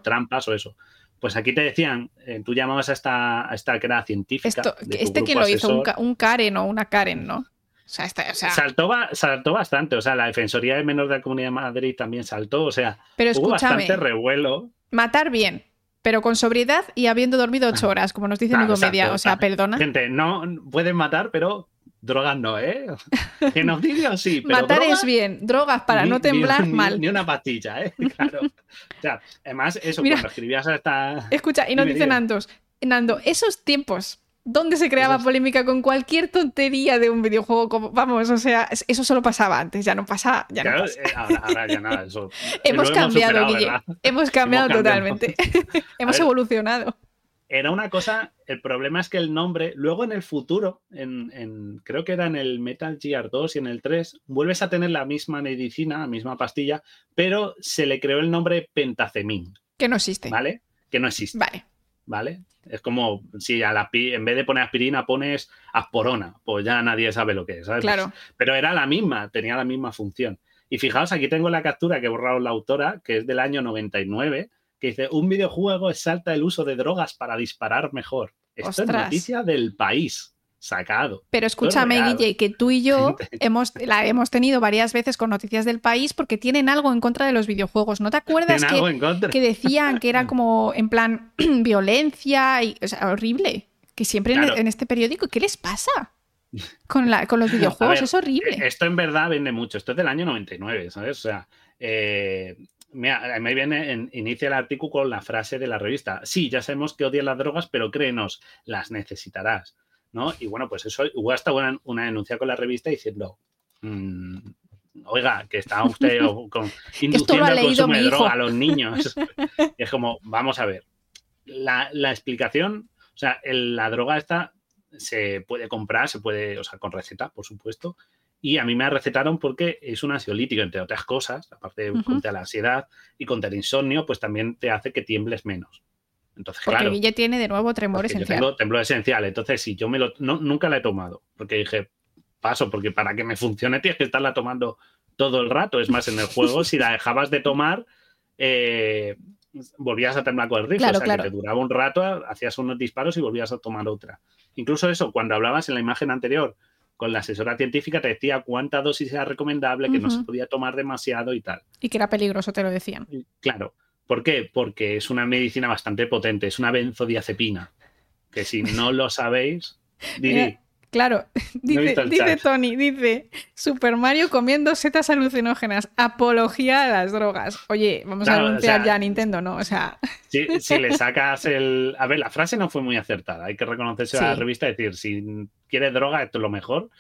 trampas o eso. Pues aquí te decían, eh, tú llamabas a esta, a esta que era científica. este que lo hizo, un, Karen o una Karen, ¿no? O sea, Saltó, saltó, bastante. O sea, la Defensoría de Menor de la Comunidad de Madrid también saltó. O sea, pero hubo bastante revuelo. Matar bien pero con sobriedad y habiendo dormido ocho horas, como nos dice mi comedia. o sea, perdona. Gente, no pueden matar, pero drogas no, ¿eh? Genocidio sí, pero Matar es bien, drogas para no temblar mal. Ni una pastilla, ¿eh? Claro. O sea, además, eso, cuando escribías hasta... Escucha, y nos dice Nandos, Nando, esos tiempos donde se creaba polémica con cualquier tontería de un videojuego. Como, vamos, o sea, eso solo pasaba antes, ya no pasa. Ya no pasa. Eh, ahora, ya nada, eso. hemos, cambiado, Guille. Hemos cambiado, totalmente. hemos evolucionado. Era una cosa, el problema es que el nombre, luego en el futuro, en, creo que era en el Metal Gear 2 y en el 3, vuelves a tener la misma medicina, la misma pastilla, pero se le creó el nombre Pentacemín. Que no existe. ¿Vale? Que no existe. Vale. ¿Vale? Es como si a la, en vez de poner aspirina pones asporona, pues ya nadie sabe lo que es, ¿sabes? Claro. Pero era la misma, tenía la misma función. Y fijaos, aquí tengo la captura que he borrado la autora, que es del año 99, que dice, un videojuego exalta el uso de drogas para disparar mejor. Esto es noticia del país sacado. Pero escúchame, Guille, que tú y yo hemos, la hemos tenido varias veces con noticias del país porque tienen algo en contra de los videojuegos. ¿No te acuerdas que, que, decían que era como en plan violencia y o sea, horrible? Que siempre en, este periódico, ¿qué les pasa? Con, la, con los videojuegos, es horrible. Eh, esto en verdad vende mucho. Esto es del año 99, ¿sabes? O sea, eh, Mira, me viene, inicia el artículo con la frase de la revista. Sí, ya sabemos que odias las drogas, pero créenos, las necesitarás. ¿No? Y bueno, pues eso, hubo hasta una, una denuncia con la revista diciendo, mm, oiga, que está usted con, induciendo el consumo de droga a los niños. y es como, vamos a ver, la, explicación, o sea, la droga esta se puede comprar, se puede, o sea, con receta, por supuesto, y a mí me recetaron porque es un ansiolítico, entre otras cosas, aparte de contra la ansiedad y contra el insomnio, pues también te hace que tiembles menos. Entonces, porque claro. Guille tiene de nuevo tremor esencial. Yo tengo temblor esencial. Entonces, si yo me lo. nunca la he tomado. Porque dije, paso, porque para que me funcione tienes que estarla tomando todo el rato. Es más, en el juego, si la dejabas de tomar, eh, volvías a temblar con el rifle. o sea, que te duraba un rato, hacías unos disparos y volvías a tomar otra. Incluso eso, cuando hablabas en la imagen anterior con la asesora científica, te decía cuánta dosis era recomendable, que no se podía tomar demasiado y tal. Y que era peligroso, te lo decían. Claro. ¿Por qué? Porque es una medicina bastante potente, es una benzodiazepina, que si no lo sabéis, Didi, Claro, dice, Tony, dice Super Mario comiendo setas alucinógenas, apología a las drogas. Oye, vamos a anunciar ya a Nintendo, ¿no? O sea. Si, le sacas el. A ver, la frase no fue muy acertada. Hay que reconocerse a la revista y decir, si quieres droga, esto es lo mejor.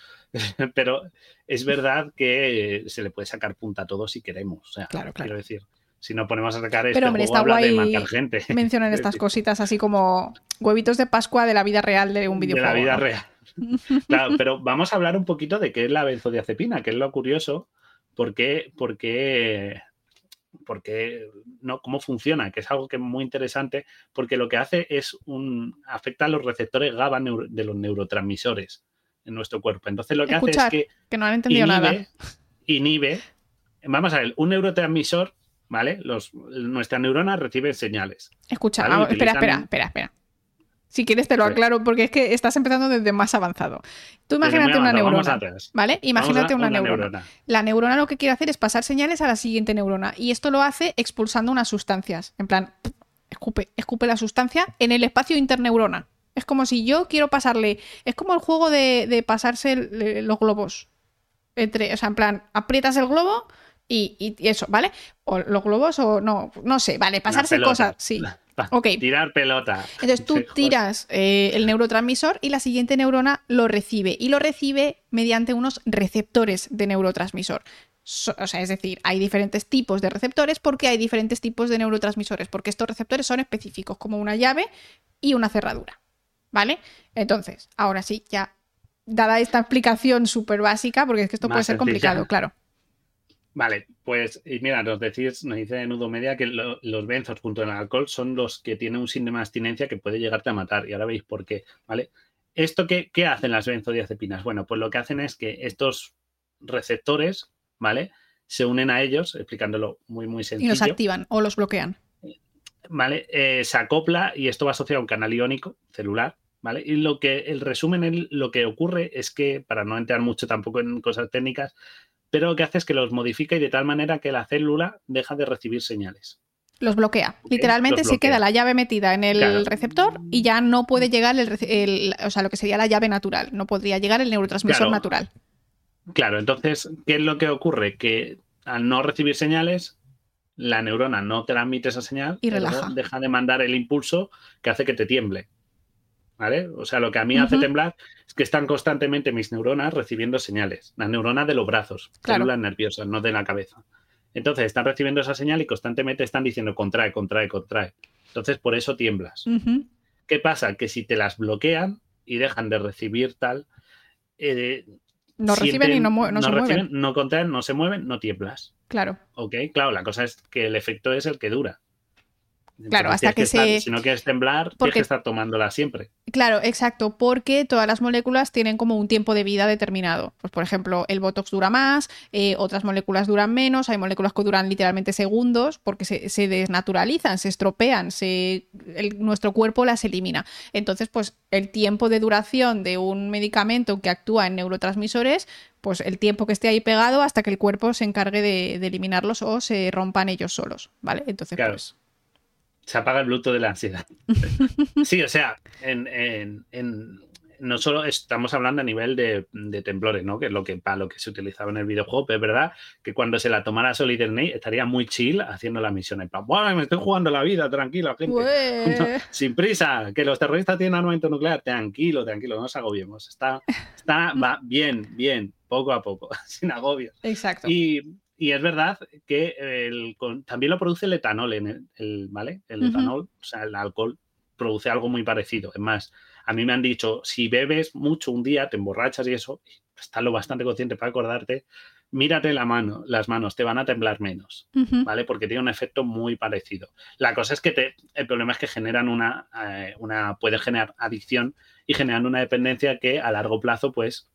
Pero es verdad que se le puede sacar punta a todo si queremos. O sea, claro, claro. quiero decir si no ponemos a sacar este Pero, hombre, juego, está guay de matar gente. Mencionan estas cositas así como huevitos de Pascua de la vida real de un videojuego. De la vida real. claro, pero vamos a hablar un poquito de qué es la benzodiazepina, que es lo curioso, porque, porque, porque no, cómo funciona, que es algo que es muy interesante, porque lo que hace es un afecta a los receptores GABA de los neurotransmisores en nuestro cuerpo. Entonces lo que hace es que, que no han entendido nada. Inhibe, vamos a ver, un neurotransmisor ¿vale? Los, nuestra neurona recibe señales. Escucha, espera, espera, espera, espera. Si quieres te lo aclaro porque es que estás empezando desde más avanzado. Tú imagínate una neurona, ¿vale? Imagínate una, neurona. La neurona lo que quiere hacer es pasar señales a la siguiente neurona y esto lo hace expulsando unas sustancias. En plan, escupe, escupe la sustancia en el espacio interneurona. Es como si yo quiero pasarle. Es como el juego de, pasarse los globos. entre, o sea, en plan, aprietas el globo y, eso, ¿vale? O los globos o no, no sé, vale, pasarse cosas, sí. Ok. Tirar pelota. Entonces tú tiras eh, el neurotransmisor y la siguiente neurona lo recibe y lo recibe mediante unos receptores de neurotransmisor. o sea, es decir, hay diferentes tipos de receptores porque hay diferentes tipos de neurotransmisores, porque estos receptores son específicos, como una llave y una cerradura. ¿Vale? Entonces, ahora sí, ya dada esta explicación súper básica, porque es que esto puede ser complicado, claro. Vale, pues y mira, nos decís, nos dice Nudo Media que los benzos junto al alcohol son los que tienen un síndrome de abstinencia que puede llegarte a matar. Y ahora veis por qué, ¿vale? ¿Esto qué, qué hacen las benzodiazepinas? Bueno, pues lo que hacen es que estos receptores, ¿vale? Se unen a ellos, explicándolo muy, muy sencillo. Y los activan o los bloquean. ¿Vale? Eh, se acopla y esto va asociado a un canal iónico celular, ¿vale? Y lo que el resumen, lo que ocurre es que, para no entrar mucho tampoco en cosas técnicas, pero lo que hace es que los modifica y de tal manera que la célula deja de recibir señales. Los bloquea. Literalmente se queda la llave metida en el receptor y ya no puede llegar el, o sea, lo que sería la llave natural. No podría llegar el neurotransmisor natural. Claro, entonces, ¿qué es lo que ocurre? Que al no recibir señales, la neurona no transmite esa señal y relaja. deja de mandar el impulso que hace que te tiemble. ¿Vale? O sea, lo que a mí hace temblar es que están constantemente mis neuronas recibiendo señales. Las neuronas de los brazos, células nerviosas, no de la cabeza. Entonces están recibiendo esa señal y constantemente están diciendo contrae, contrae, contrae. Entonces por eso tiemblas. ¿Qué pasa? Que si te las bloquean y dejan de recibir tal, eh, no reciben y no, no, se mueven. No contraen, no se mueven, no tiemblas. Claro. Ok, claro, la cosa es que el efecto es el que dura. Claro, hasta que, se. si no quieres temblar, tienes que estar tomándola siempre. Claro, exacto, porque todas las moléculas tienen como un tiempo de vida determinado. Pues, por ejemplo, el Botox dura más, eh, otras moléculas duran menos, hay moléculas que duran literalmente segundos porque se, desnaturalizan, se estropean, se, nuestro cuerpo las elimina. Entonces, pues el tiempo de duración de un medicamento que actúa en neurotransmisores pues el tiempo que esté ahí pegado hasta que el cuerpo se encargue de, eliminarlos o se rompan ellos solos, ¿vale? Entonces, pues se apaga el bluto de la ansiedad. sí, o sea, en, no solo estamos hablando a nivel de, temblores, ¿no? Que es lo que para lo que se utilizaba en el videojuego, pero es verdad que cuando se la tomara Solid Snake estaría muy chill haciendo la misión. En plan, me estoy jugando la vida, tranquilo, gente. sin prisa, que los terroristas tienen armamento nuclear, tranquilo, tranquilo, no nos agobiemos. Está, está va bien, bien, poco a poco, sin agobios. Exacto. Y, y es verdad que el, también lo produce el etanol, en el, ¿vale? El etanol, o sea, el alcohol produce algo muy parecido. Es más, a mí me han dicho, si bebes mucho un día, te emborrachas y eso, estás lo bastante consciente para acordarte, mírate la mano, las manos, te van a temblar menos, ¿vale? Porque tiene un efecto muy parecido. La cosa es que te, el problema es que generan una, eh, una, puede generar adicción y generan una dependencia que a largo plazo, pues,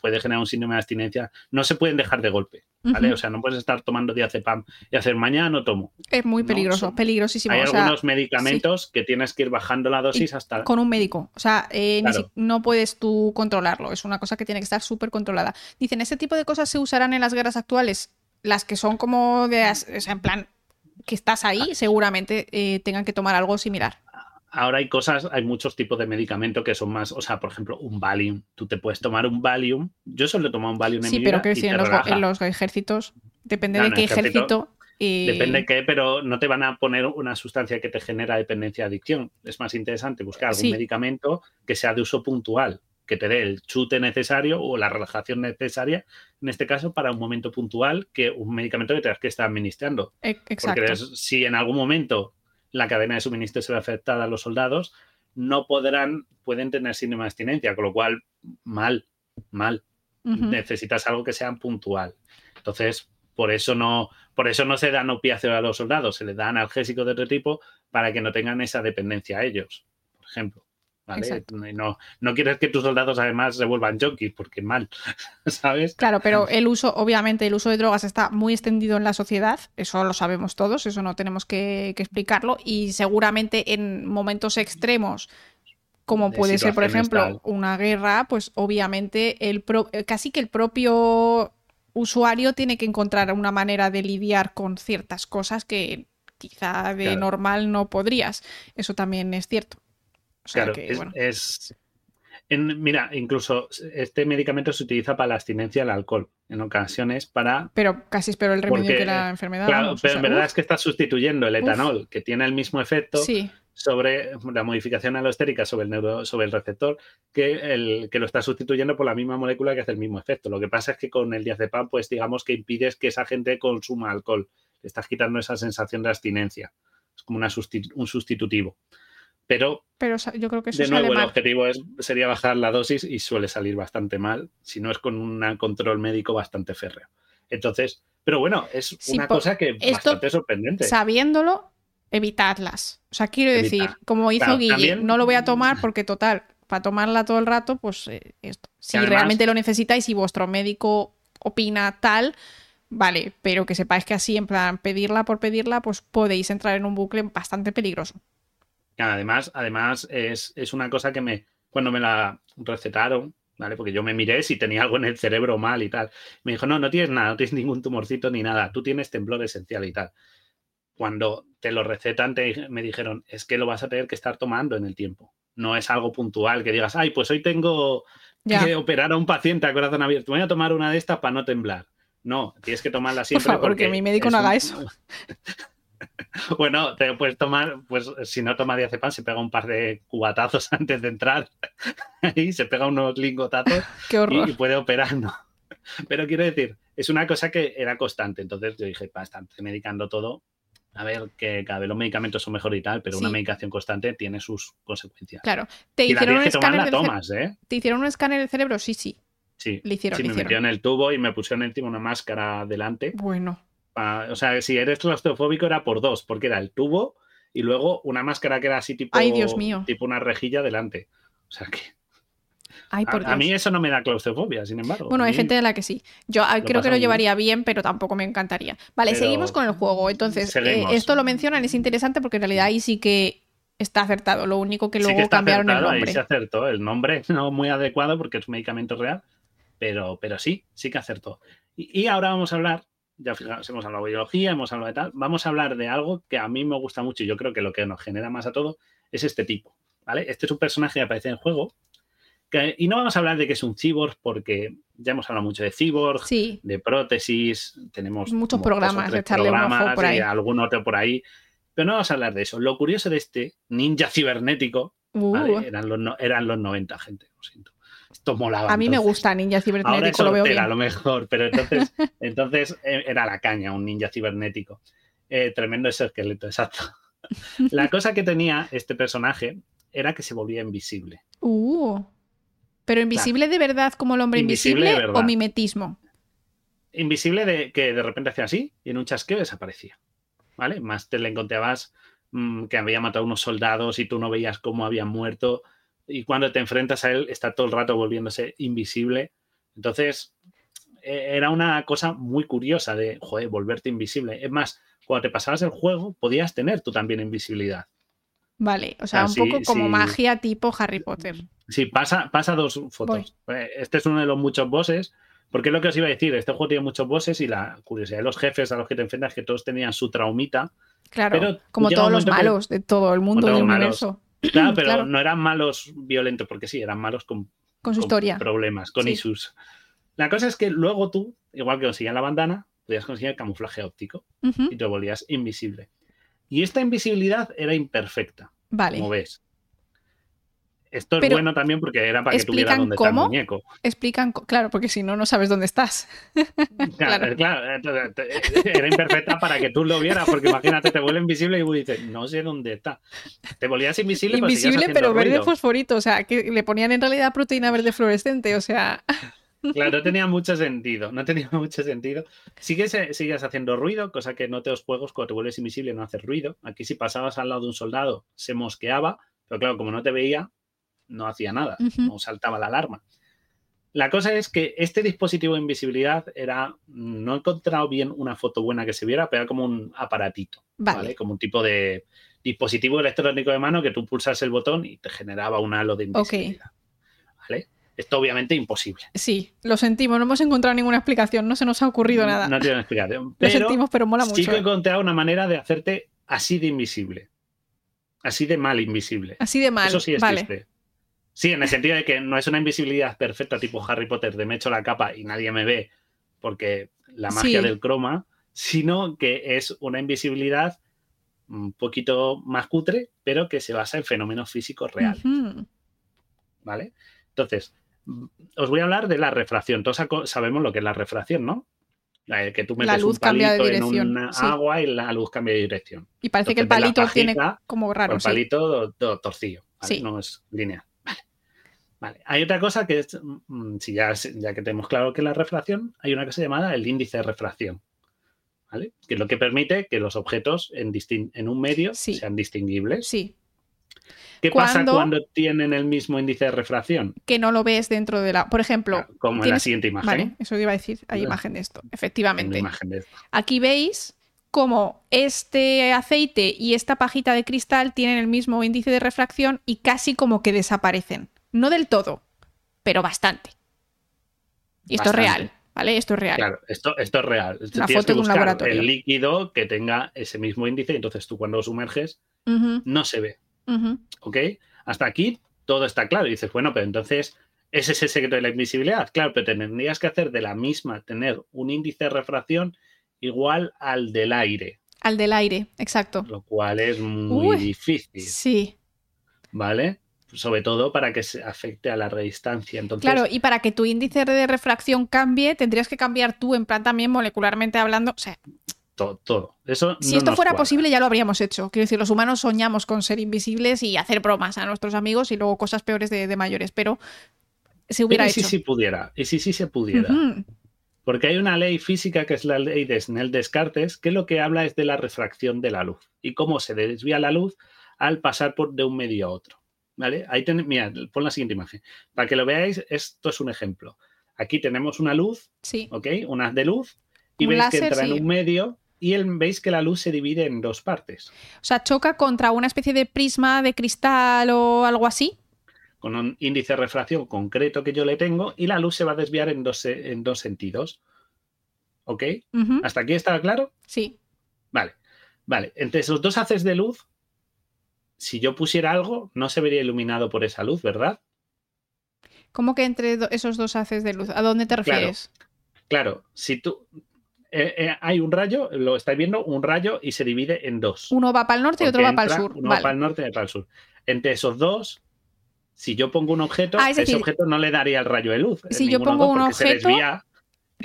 puede generar un síndrome de abstinencia. No se pueden dejar de golpe, ¿vale? O sea, no puedes estar tomando diazepam y hacer mañana no tomo. Es muy peligroso, peligrosísimo. Hay algunos medicamentos que tienes que ir bajando la dosis hasta... Con un médico, o sea, eh, no puedes tú controlarlo, es una cosa que tiene que estar súper controlada. Dicen, ¿ese tipo de cosas se usarán en las guerras actuales? Las que son como de... O sea, en plan, que estás ahí, ah. seguramente eh, tengan que tomar algo similar ahora hay cosas, hay muchos tipos de medicamentos que son más, o sea, por ejemplo, un Valium. Tú te puedes tomar un Valium. Yo solo he tomado un Valium en sí, mi vida. Sí, pero que si en los, ejércitos, depende de qué ejército. Depende de qué, pero no te van a poner una sustancia que te genera dependencia adicción. Es más interesante buscar algún medicamento que sea de uso puntual, que te dé el chute necesario o la relajación necesaria, en este caso, para un momento puntual, que un medicamento que tengas que estar administrando. E, exacto. Porque si en algún momento la cadena de suministro se ve afectada a los soldados, no podrán, pueden tener síndrome de abstinencia, con lo cual, mal, mal. Necesitas algo que sea puntual. Entonces, por eso no, por eso no se dan opiáceos a los soldados, se les dan analgésicos de otro tipo para que no tengan esa dependencia a ellos, por ejemplo. No, no quieres que tus soldados además se vuelvan junkies, porque mal, ¿sabes? Claro, pero el uso, obviamente, el uso de drogas está muy extendido en la sociedad, eso lo sabemos todos, eso no tenemos que, explicarlo, y seguramente en momentos extremos, como puede ser, por ejemplo, una guerra, pues obviamente el casi que el propio usuario tiene que encontrar una manera de lidiar con ciertas cosas que quizá de normal no podrías. Eso también es cierto claro, es, mira, incluso este medicamento se utiliza para la abstinencia al alcohol, en ocasiones para... Pero casi espero el remedio que la enfermedad. Claro, pero en verdad es que está sustituyendo el etanol, que tiene el mismo efecto sobre la modificación alostérica sobre el, neuro, sobre el receptor, que, el, que lo está sustituyendo por la misma molécula que hace el mismo efecto. Lo que pasa es que con el diazepam, pues digamos que impides que esa gente consuma alcohol. Le estás quitando esa sensación de abstinencia. Es como una un sustitutivo. Pero, Pero yo creo que eso de nuevo el objetivo es, sería bajar la dosis y suele salir bastante mal, si no es con un control médico bastante férreo. Entonces, pero bueno, es una cosa que es bastante sorprendente. Sabiéndolo, evitarlas. O sea, quiero decir, como hizo Guille, no lo voy a tomar porque total, para tomarla todo el rato, pues eh, esto. Si realmente lo necesitáis y vuestro médico opina tal, vale, pero que sepáis que así, en plan, pedirla por pedirla, pues podéis entrar en un bucle bastante peligroso. Además, además es, es, una cosa que me, cuando me la recetaron, ¿vale? Porque yo me miré si tenía algo en el cerebro mal y tal. Me dijo, no, no tienes nada, no tienes ningún tumorcito ni nada, tú tienes temblor esencial y tal. Cuando te lo recetan, me dijeron, es que lo vas a tener que estar tomando en el tiempo. No es algo puntual que digas, ay, pues hoy tengo que operar a un paciente a corazón abierto, voy a tomar una de estas para no temblar. No, tienes que tomarla siempre. Por porque, mi médico no haga eso. Bueno, te puedes tomar, pues si no toma diazepam, se pega un par de cubatazos antes de entrar y se pega unos lingotazos Y, puede operar, ¿no? Pero quiero decir, es una cosa que era constante. Entonces yo dije, bastante medicando todo. A ver, que cada vez los medicamentos son mejor y tal, pero una medicación constante tiene sus consecuencias. Claro. ¿Te hicieron un escáner tomas, ¿eh? ¿Te hicieron un escáner del cerebro? Sí, sí. Sí, le hicieron, sí me metieron el tubo y me pusieron encima una máscara delante. Bueno o sea, si eres claustrofóbico era por dos, porque era el tubo y luego una máscara que era así tipo, Ay, Dios mío. tipo una rejilla delante. O sea que... Ay, por a, mí eso no me da claustrofobia, sin embargo. Bueno, hay gente de la que sí. Yo ah, creo que lo llevaría bien, pero tampoco me encantaría. Vale, seguimos con el juego. Entonces, eh, esto lo mencionan, es interesante porque en realidad ahí sí que está acertado. Lo único que luego cambiaron el nombre. Ahí se acertó. El nombre no muy adecuado porque es un medicamento real, pero, pero sí, sí que acertó. y ahora vamos a hablar ya fijaos, hemos hablado de biología, hemos hablado de tal, vamos a hablar de algo que a mí me gusta mucho y yo creo que lo que nos genera más a todo es este tipo, ¿vale? Este es un personaje que aparece en el juego y no vamos a hablar de que es un cyborg porque ya hemos hablado mucho de cyborg, de prótesis, tenemos muchos programas, de por ahí. algún otro por ahí, pero no vamos a hablar de eso. Lo curioso de este ninja cibernético, uh. eran, los, eran los 90, gente, lo siento esto molaba. A mí me gusta Ninja Cibernético, lo veo bien. a lo mejor, pero entonces, entonces eh, era la caña, un ninja cibernético. Eh, tremendo ese esqueleto, exacto. La cosa que tenía este personaje era que se volvía invisible. Uh, pero invisible de verdad como el hombre invisible, o mimetismo. Invisible de que de repente hacía así y en un chasqueo desaparecía. ¿Vale? Más te le encontrabas mm, que había matado a unos soldados y tú no veías cómo habían muerto y cuando te enfrentas a él está todo el rato volviéndose invisible. Entonces, e, era una cosa muy curiosa de, joder, volverte invisible. Es más, cuando te pasabas el juego, podías tener tú también invisibilidad. Vale, o sea, un poco como magia tipo Harry Potter. Sí, pasa, pasa dos fotos. Eh, este es uno de los muchos bosses, porque es lo que os iba a decir, este juego tiene muchos bosses y la curiosidad de los jefes a los que te enfrentas es que todos tenían su traumita. Claro, como todos los malos de todo el mundo del universo. Claro, pero no eran malos violentos, porque sí, eran malos con, con su historia. Problemas, con issues. La cosa es que luego tú, igual que conseguías la bandana, podías conseguir el camuflaje óptico y te volvías invisible. Y esta invisibilidad era imperfecta. Vale. Como ves. Esto es bueno también porque era para que tuviera dónde está el muñeco. Explican, claro, porque si no, no sabes dónde estás. Claro, claro. Era imperfecta para que tú lo vieras, porque imagínate, te vuelve invisible y dices, no sé dónde está. Te volvías invisible, invisible pero verde fosforito, o sea, que le ponían en realidad proteína verde fluorescente, o sea. Claro, no tenía mucho sentido, no tenía mucho sentido. Sigues, sigues haciendo ruido, cosa que no te los juegos cuando te vuelves invisible no haces ruido. Aquí si pasabas al lado de un soldado se mosqueaba, pero claro, como no te veía, no hacía nada, no saltaba la alarma. La cosa es que este dispositivo de invisibilidad era, no he encontrado bien una foto buena que se viera, pero era como un aparatito, vale. Como un tipo de dispositivo electrónico de mano que tú pulsas el botón y te generaba un halo de invisibilidad. ¿Vale? Esto obviamente imposible. Sí, lo sentimos, no hemos encontrado ninguna explicación, no se nos ha ocurrido nada. No tiene explicación. lo sentimos, pero mola mucho. Sí que he encontrado una manera de hacerte así de invisible. Así de mal invisible. Así de mal. Eso sí existe. Sí, en el sentido de que no es una invisibilidad perfecta tipo Harry Potter de me echo la capa y nadie me ve porque la magia del croma, sino que es una invisibilidad un poquito más cutre, pero que se basa en fenómenos físicos reales. ¿Vale? Entonces, os voy a hablar de la refracción. Todos sabemos lo que es la refracción, ¿no? Que tú metes un palito en una agua y la luz cambia de dirección. Y parece que el palito tiene como raro. El palito torcido, no es lineal. Vale. Hay otra cosa que es, mm, si ya, ya que tenemos claro que es la refracción, hay una cosa llamada el índice de refracción. ¿Vale? Que es lo que permite que los objetos en, en un medio sean distinguibles. Sí. ¿Qué pasa cuando tienen el mismo índice de refracción? Que no lo ves dentro de la. Por ejemplo. como en la siguiente imagen. Vale, eso iba a decir. Hay imagen de esto. Efectivamente. Aquí veis cómo este aceite y esta pajita de cristal tienen el mismo índice de refracción y casi como que desaparecen. No del todo, pero bastante. Y esto es real. ¿Vale? Esto es real. Claro, esto, esto es real. Una foto de un laboratorio. El líquido que tenga ese mismo índice, entonces tú cuando lo sumerges no se ve. ¿Ok? Hasta aquí todo está claro. Y dices, bueno, pero entonces, ¿ese es el secreto de la invisibilidad? Claro, pero tendrías que hacer de la misma, tener un índice de refracción igual al del aire. Al del aire, exacto. Lo cual es muy difícil. Sí. ¿Vale? Sobre todo para que se afecte a la redistancia. Entonces, claro, y para que tu índice de refracción cambie, tendrías que cambiar tú, en plan también molecularmente hablando. O sea, todo. Eso si esto fuera posible, ya lo habríamos hecho. Quiero decir, los humanos soñamos con ser invisibles y hacer bromas a nuestros amigos y luego cosas peores de, mayores, pero se hubiera hecho. Y si sí pudiera, y si sí se pudiera. Porque hay una ley física que es la ley de Snell-Descartes, que lo que habla es de la refracción de la luz y cómo se desvía la luz al pasar por de un medio a otro. ¿Vale? Ahí ten, mira, pon la siguiente imagen. Para que lo veáis, esto es un ejemplo. Aquí tenemos una luz, sí. ¿ok? Una de luz, y veis que entra en un medio y veis que la luz se divide en dos partes. O sea, choca contra una especie de prisma de cristal o algo así. Con un índice de refracción concreto que yo le tengo y la luz se va a desviar en dos, en dos sentidos. ¿Ok? ¿Hasta aquí está claro? Sí. Vale. Vale. Entre esos dos haces de luz, si yo pusiera algo, no se vería iluminado por esa luz, ¿verdad? ¿Cómo que entre esos dos haces de luz? ¿A dónde te refieres? claro si tú eh, eh, hay un rayo, lo estáis viendo, un rayo y se divide en dos. Uno va para el norte y otro va para el sur. Uno va para el norte y otro para el sur. Entre esos dos, si yo pongo un objeto, ah, ese objeto no le daría el rayo de luz. Si yo pongo un objeto,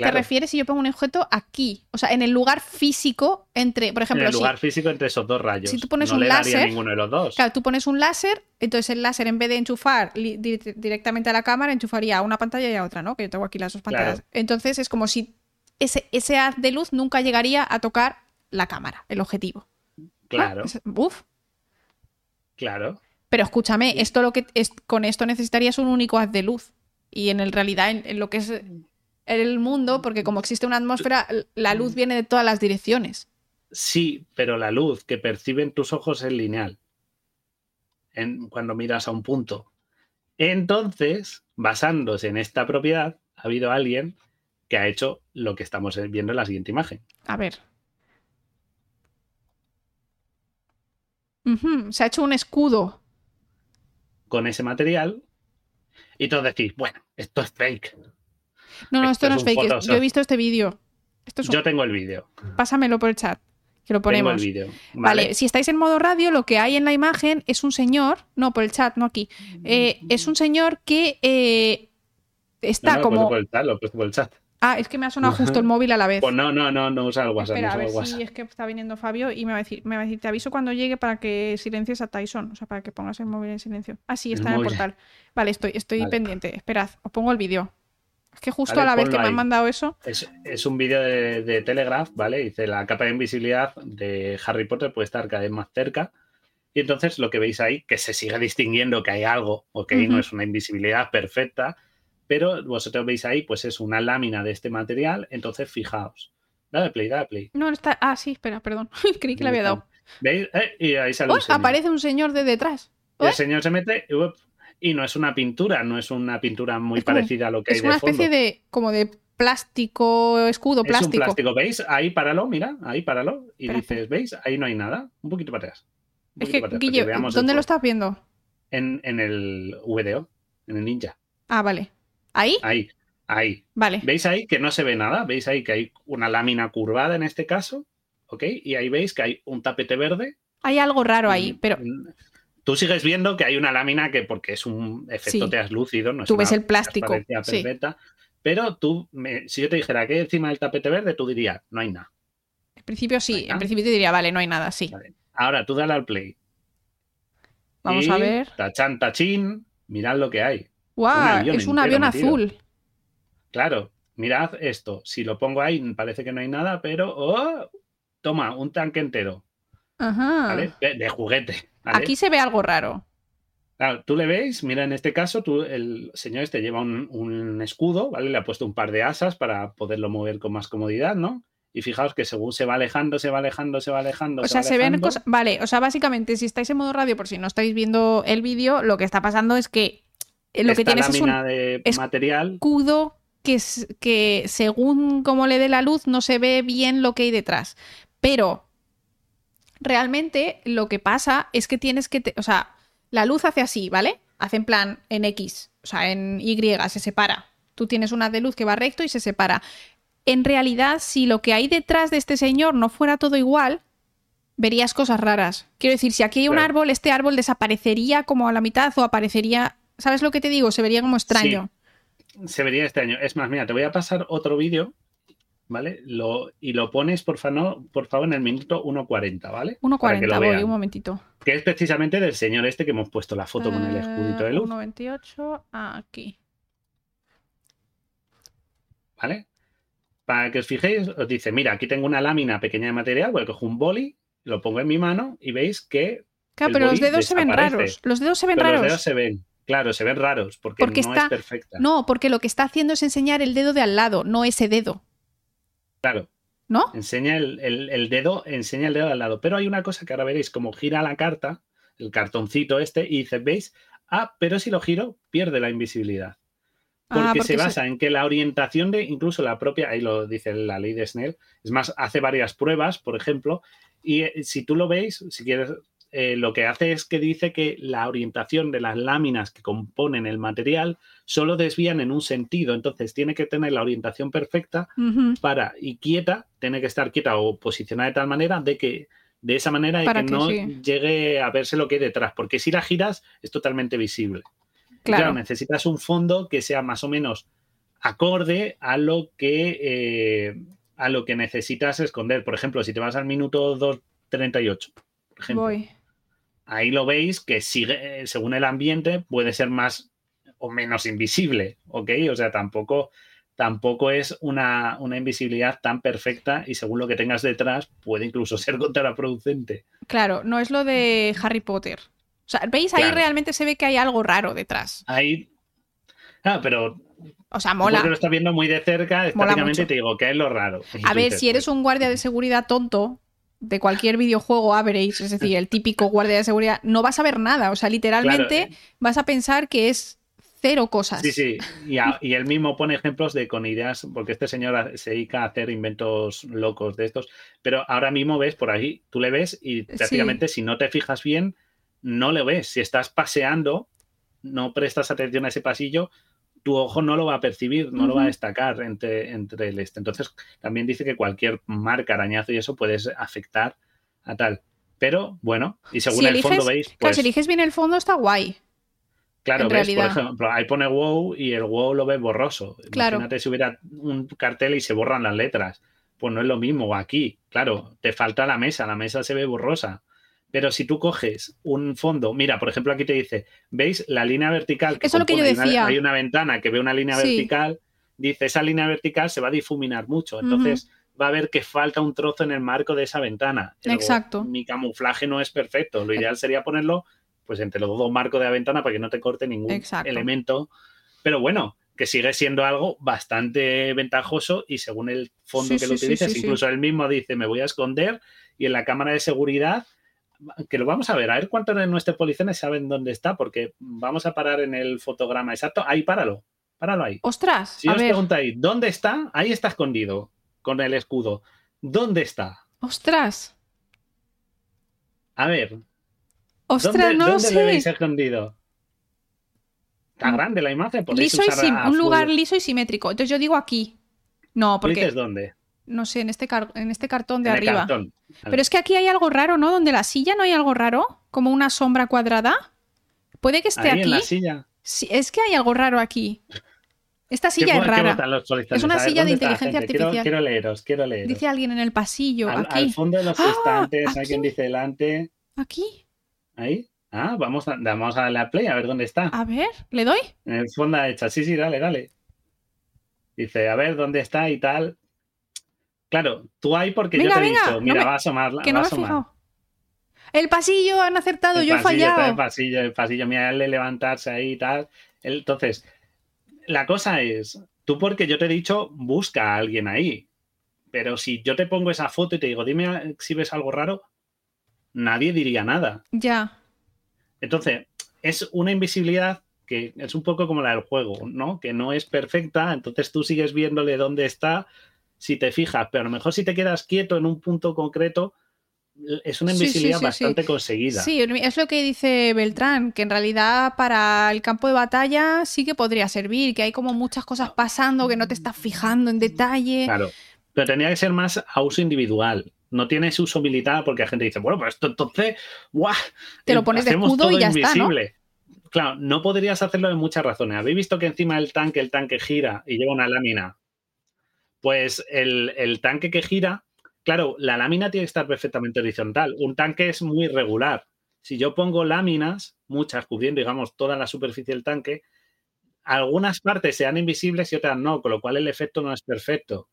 ¿Te refieres si yo pongo un objeto aquí? O sea, en el lugar físico entre, por ejemplo. En el lugar físico entre esos dos rayos. Si tú pones no un le láser. Daría ninguno de los dos. Claro, tú pones un láser, entonces el láser en vez de enchufar directamente a la cámara, enchufaría a una pantalla y a otra, ¿no? Que yo tengo aquí las dos pantallas. Entonces es como si ese, haz de luz nunca llegaría a tocar la cámara, el objetivo. Claro. uf. Claro. Pero escúchame, esto lo que es, con esto necesitarías un único haz de luz. Y en el realidad, en, lo que es el mundo, porque como existe una atmósfera, la luz viene de todas las direcciones. Sí, pero la luz que perciben tus ojos es lineal. En, cuando miras a un punto. Entonces, basándose en esta propiedad, ha habido alguien que ha hecho lo que estamos viendo en la siguiente imagen. A ver. Se ha hecho un escudo. Con ese material. Y todos decís, bueno, esto es fake. No, no, esto, no es fake. Yo he visto este vídeo. Yo tengo el vídeo. Pásamelo por el chat. Que lo ponemos. Tengo el vídeo. ¿Vale? si estáis en modo radio, lo que hay en la imagen es un señor. No, por el chat, no aquí. Eh, es un señor que eh, está como. Por el chat, lo por el chat. Ah, es que me ha sonado justo el móvil a la vez. Pues no, no, no, no usa el WhatsApp. Espera, a ver si es que está viniendo Fabio y me va a decir, me va a decir, te aviso cuando llegue para que silencies a Tyson, o sea, para que pongas el móvil en silencio. Ah, sí, está en el portal. Vale, estoy, estoy pendiente. Esperad, os pongo el vídeo. Es que justo a la vez que me han mandado eso. Es, un vídeo de, Telegraph, ¿vale? Dice la capa de invisibilidad de Harry Potter puede estar cada vez más cerca. Y entonces lo que veis ahí, que se sigue distinguiendo que hay algo, ok, no es una invisibilidad perfecta, pero vosotros veis ahí, pues es una lámina de este material, entonces fijaos. Dale play, dale play. No, está. Ah, sí, espera, perdón. Creí que le había dado. ¿Veis? Eh, y ahí sale un Aparece un señor de detrás. el señor se mete y no es una pintura, no es una pintura muy parecida a lo que hay de fondo. Es una especie de como de plástico, escudo plástico. Es un plástico, ¿veis? Ahí páralo, mira, ahí páralo. Y dices, ¿veis? Ahí no hay nada. Un poquito para atrás. es que, Guille, ¿dónde lo estás viendo? En, en el VDO. en el ninja. Ah, vale. ¿Ahí? Ahí, ahí. Vale. ¿Veis ahí que no se ve nada? ¿Veis ahí que hay una lámina curvada en este caso? ¿Ok? Y ahí veis que hay un tapete verde. Hay algo raro ahí, pero... Tú sigues viendo que hay una lámina que, porque es un efecto sí. translúcido, no es Tú ves el plástico. Sí. Pero tú, si yo te dijera que hay encima del tapete verde, tú dirías, no hay nada. En principio sí, en principio te diría, vale, no hay nada, sí. Ahora tú dale al play. Vamos a ver. Tachan, tachín, mirad lo que hay. ¡Wow! es un avión azul. Claro, mirad esto. Si lo pongo ahí, parece que no hay nada, pero. ¡Oh! Toma, un tanque entero. Ajá. ¿Vale? De, juguete. Aquí se ve algo raro. Claro, tú le veis, mira, en este caso, tú, el señor este lleva un, un, escudo, ¿vale? Le ha puesto un par de asas para poderlo mover con más comodidad, ¿no? Y fijaos que según se va alejando, se va alejando, se va alejando. O sea, se, ven cosas. Vale, o sea, básicamente, si estáis en modo radio, por si no estáis viendo el vídeo, lo que está pasando es que lo que tienes es un de material. escudo que, que según cómo le dé la luz no se ve bien lo que hay detrás. Pero realmente lo que pasa es que tienes que, o sea, la luz hace así, ¿vale? Hace en plan en X, o sea, en Y, se separa. Tú tienes una de luz que va recto y se separa. En realidad, si lo que hay detrás de este señor no fuera todo igual, verías cosas raras. Quiero decir, si aquí hay un árbol, este árbol desaparecería como a la mitad o aparecería. ¿Sabes lo que te digo? Se vería como extraño. Se vería extraño. Es más, mira, te voy a pasar otro vídeo ¿vale? Lo, y lo pones, por favor, por favor, en el minuto 1.40, ¿vale? 1.40, voy, un momentito. Que es precisamente del señor este que hemos puesto la foto con el escudito de luz. 1.28, aquí. ¿Vale? Para que os fijéis, os dice, mira, aquí tengo una lámina pequeña de material, voy a coger un boli, lo pongo en mi mano y veis que... Claro, pero los dedos se ven raros. Los dedos se ven raros. Los dedos se ven. Claro, se ven raros porque, no es perfecta. No, porque lo que está haciendo es enseñar el dedo de al lado, no ese dedo. Claro. ¿No? Enseña el, dedo, enseña el dedo al lado. Pero hay una cosa que ahora veréis, como gira la carta, el cartoncito este, y dice, ¿veis? Ah, pero si lo giro, pierde la invisibilidad. Ah, porque, se basa en que la orientación de, incluso la propia, ahí lo dice la ley de Snell, es más, hace varias pruebas, por ejemplo, y eh, si tú lo veis, si quieres eh, lo que hace es que dice que la orientación de las láminas que componen el material solo desvían en un sentido, entonces tiene que tener la orientación perfecta para y quieta, tiene que estar quieta o posicionada de tal manera de que de esa manera de que, no llegue a verse lo que hay detrás, porque si la giras es totalmente visible. Claro. necesitas un fondo que sea más o menos acorde a lo que eh, a lo que necesitas esconder. Por ejemplo, si te vas al minuto 2.38, por ejemplo, Voy ahí lo veis que sigue, según el ambiente, puede ser más o menos invisible, ¿ok? O sea, tampoco, tampoco es una, una, invisibilidad tan perfecta y según lo que tengas detrás puede incluso ser contraproducente. Claro, no es lo de Harry Potter. O sea, ¿veis? Ahí realmente se ve que hay algo raro detrás. Ahí... Ah, pero o sea, mola. Porque lo estás viendo muy de cerca, estáticamente te digo que es lo raro. A ver, si eres pues un guardia de seguridad tonto, de cualquier videojuego average, es decir, el típico guardia de seguridad, no vas a ver nada. O sea, literalmente eh. vas a pensar que es cero cosas. Sí, sí. Y, él mismo pone ejemplos de con ideas, porque este señor se dedica a hacer inventos locos de estos. Pero ahora mismo ves por ahí, tú le ves y prácticamente si no te fijas bien, no le ves. Si estás paseando, no prestas atención a ese pasillo, tu ojo no lo va a percibir, no lo va a destacar entre, entre el este. Entonces, también dice que cualquier marca, arañazo y eso puede afectar a tal. Pero bueno, y según el fondo veis. Pues, claro, si eliges bien el fondo está guay. Claro, ves, por ejemplo, ahí pone wow y el wow lo ves borroso. Claro. Imagínate si hubiera un cartel y se borran las letras. Pues no es lo mismo aquí. Claro, te falta la mesa, la mesa se ve borrosa. Pero si tú coges un fondo, mira, por ejemplo, aquí te dice, ¿veis la línea vertical? Eso es lo que yo decía. Hay una ventana que ve una línea vertical, dice, esa línea vertical se va a difuminar mucho, entonces va a ver que falta un trozo en el marco de esa ventana. Exacto. Mi camuflaje no es perfecto, lo ideal sería ponerlo pues entre los dos marcos de la ventana para que no te corte ningún elemento. Pero bueno, que sigue siendo algo bastante ventajoso y según el fondo que lo utilices, incluso él mismo dice, me voy a esconder y en la cámara de seguridad que lo vamos a ver, a ver cuántos de nuestros policías saben dónde está, porque vamos a parar en el fotograma exacto. Ahí, páralo, páralo ahí. Ostras. Si os preguntáis, ¿dónde está? Ahí está escondido, con el escudo. ¿Dónde está? Ostras. A ver. Ostras, no lo sé. ¿Dónde lo escondido? Está grande la imagen. Liso y un lugar liso y simétrico. Entonces yo digo aquí. No, porque. ¿Dices dónde? No sé, en este, en este cartón de arriba. Pero es que aquí hay algo raro, ¿no? Donde la silla no hay algo raro, como una sombra cuadrada. Puede que esté aquí. En la silla. Sí, es que hay algo raro aquí. Esta silla es rara. Es una silla de inteligencia artificial. Quiero, leeros, quiero leeros. Dice alguien en el pasillo. Al, aquí. al fondo de los ¡Ah! estantes, alguien dice delante. ¿Aquí? ¿Ahí? Ah, vamos a, vamos a darle a play a ver dónde está. A ver, ¿le doy? En el fondo hecha. Sí, sí, dale, dale. Dice, a ver dónde está y tal. Claro, tú ahí porque yo te he dicho, mira, va a asomarla. Que no me he fijado. El pasillo han acertado, yo he fallado. el pasillo, el pasillo, mira, de levantarse ahí y tal. Entonces, la cosa es, tú porque yo te he dicho, busca a alguien ahí. Pero si yo te pongo esa foto y te digo, dime si ves algo raro, nadie diría nada. Ya. Entonces, es una invisibilidad que es un poco como la del juego, ¿no? Que no es perfecta, entonces tú sigues viéndole dónde está si te fijas, pero a lo mejor si te quedas quieto en un punto concreto, es una invisibilidad bastante conseguida. Sí, es lo que dice Beltrán, que en realidad para el campo de batalla sí que podría servir, que hay como muchas cosas pasando que no te estás fijando en detalle. Claro, pero tendría que ser más a uso individual. No tiene su usabilidad porque la gente dice, bueno, pues esto entonces, ¡guau! Te lo pones de escudo y ya está, ¿no? Claro, no podrías hacerlo de muchas razones. Habéis visto que encima del tanque, el tanque gira y lleva una lámina. Pues el, el tanque que gira Claro, la lámina tiene que estar perfectamente horizontal. Un tanque es muy regular. Si yo pongo láminas, muchas cubriendo, digamos, toda la superficie del tanque, algunas partes sean invisibles y otras no, con lo cual el efecto no es perfecto.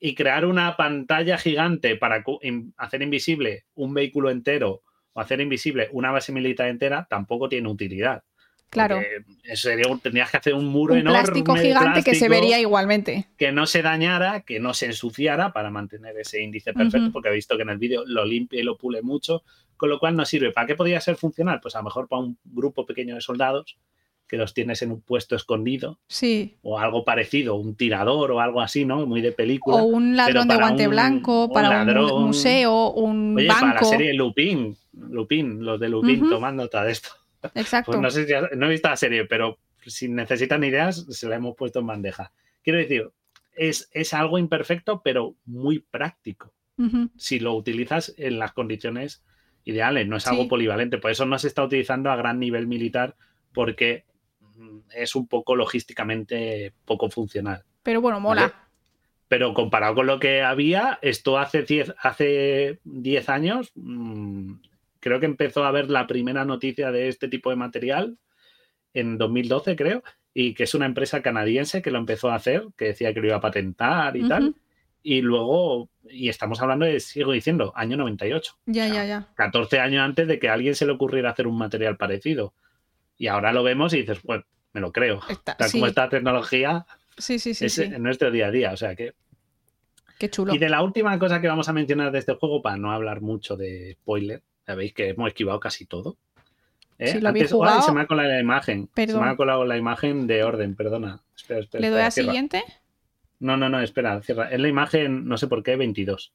Y crear una pantalla gigante para hacer invisible un vehículo entero o hacer invisible una base militar entera tampoco tiene utilidad. Claro. Sería, tendrías que hacer un muro un enorme. Plástico gigante que se vería igualmente. Que no se dañara, que no se ensuciara para mantener ese índice perfecto, porque he visto que en el vídeo lo limpia y lo pule mucho, con lo cual no sirve. ¿Para qué podría ser funcional? Pues a lo mejor para un grupo pequeño de soldados que los tienes en un puesto escondido. Sí. O algo parecido, un tirador o algo así, ¿no? Muy de película. O un ladrón de guante blanco, para un, museo, un Oye, banco. para la serie Lupin, Lupin, los de Lupin tomando nota de esto. Exacto. Pues no sé si no he visto la serie, pero si necesitan ideas, se la hemos puesto en bandeja. Quiero decir, es, es algo imperfecto, pero muy práctico. Si lo utilizas en las condiciones ideales, no es algo polivalente. Por eso no se está utilizando a gran nivel militar, porque mm, es un poco logísticamente poco funcional. Pero bueno, mola. Pero comparado con lo que había, esto hace 10 hace diez años mmm, creo que empezó a ver la primera noticia de este tipo de material en 2012, creo, y que es una empresa canadiense que lo empezó a hacer, que decía que lo iba a patentar y tal. Y luego, y estamos hablando de, sigo diciendo, año 98. Ya, ya, ya. 14 años antes de que a alguien se le ocurriera hacer un material parecido. Y ahora lo vemos y dices, bueno, me lo creo. Tal como esta tecnología sí, sí, sí, es en nuestro día a día. O sea que. Qué chulo. Y de la última cosa que vamos a mencionar de este juego, para no hablar mucho de spoiler, Sabéis que hemos esquivado casi todo. ¿Eh? se me ha colado la imagen. Se me ha colado la imagen de orden, perdona. Espera, espera, ¿Le doy a siguiente? No, no, no, espera, cierra. Es la imagen, no sé por qué, 22.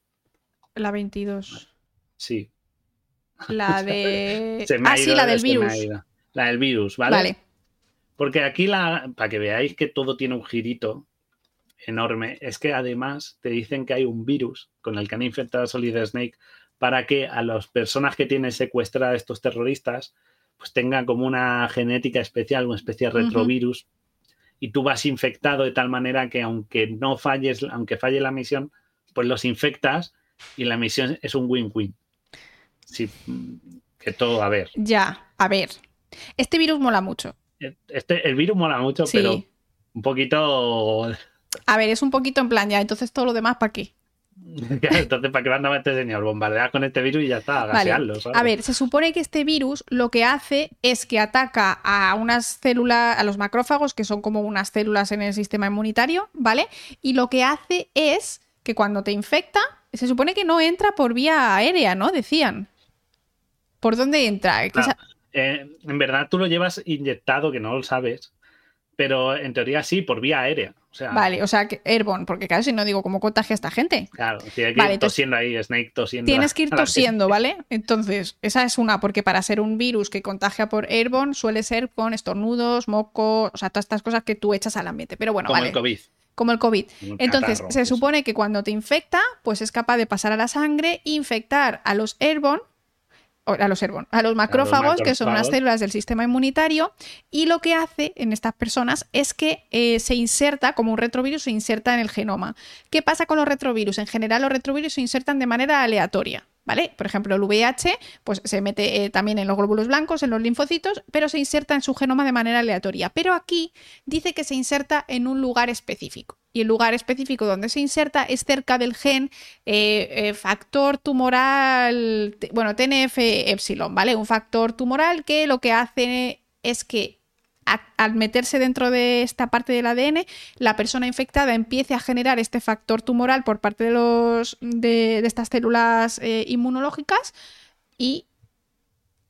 La 22. Sí. La de. ah, sí, la del virus. La del virus, ¿vale? Vale. Porque aquí, la, para que veáis que todo tiene un girito enorme, es que además te dicen que hay un virus con el que han infectado a Solid Snake para que a las personas que tienen secuestradas estos terroristas pues tengan como una genética especial, una especie de retrovirus, y tú vas infectado de tal manera que aunque no falles, aunque falle la misión, pues los infectas y la misión es un win-win. Sí, que todo a ver. Ya, a ver. Este virus mola mucho. Este, el virus mola mucho, pero un poquito. A ver, es un poquito en plan, ya, entonces todo lo demás, ¿para qué? Entonces, ¿para qué a este señor? Bombardear con este virus y ya está, gasearlo. A ver, se supone que este virus lo que hace es que ataca a unas células, a los macrófagos, que son como unas células en el sistema inmunitario, ¿vale? Y lo que hace es que cuando te infecta, se supone que no entra por vía aérea, ¿no? Decían. ¿Por dónde entra? Eh, en verdad tú lo llevas inyectado, que no lo sabes, pero en teoría sí, por vía aérea. vale, o sea, que airborne, porque claro, si no digo cómo contagia esta gente. Claro, tiene que ir tosiendo ahí, Snake tosiendo. Tienes que ir tosiendo, ¿vale? Entonces, esa es una, porque para ser un virus que contagia por airborne suele ser con estornudos, mocos, o sea, todas estas cosas que tú echas al ambiente. Pero bueno, Como el COVID. Como el COVID. Entonces, se supone que cuando te infecta, pues es capaz de pasar a la sangre, infectar a los airborne a los, a los macrófagos, que son unas células del sistema inmunitario, y lo que hace en estas personas es que eh, se inserta, como un retrovirus, se inserta en el genoma. ¿Qué pasa con los retrovirus? En general, los retrovirus se insertan de manera aleatoria. ¿Vale? Por ejemplo, el VIH pues, se mete eh, también en los glóbulos blancos, en los linfocitos, pero se inserta en su genoma de manera aleatoria. Pero aquí dice que se inserta en un lugar específico y el lugar específico donde se inserta es cerca del gen eh, eh, factor tumoral, bueno, TNF epsilon, ¿vale? Un factor tumoral que lo que hace es que al meterse dentro de esta parte del ADN, la persona infectada empiece a generar este factor tumoral por parte de, los, de, estas células eh, inmunológicas y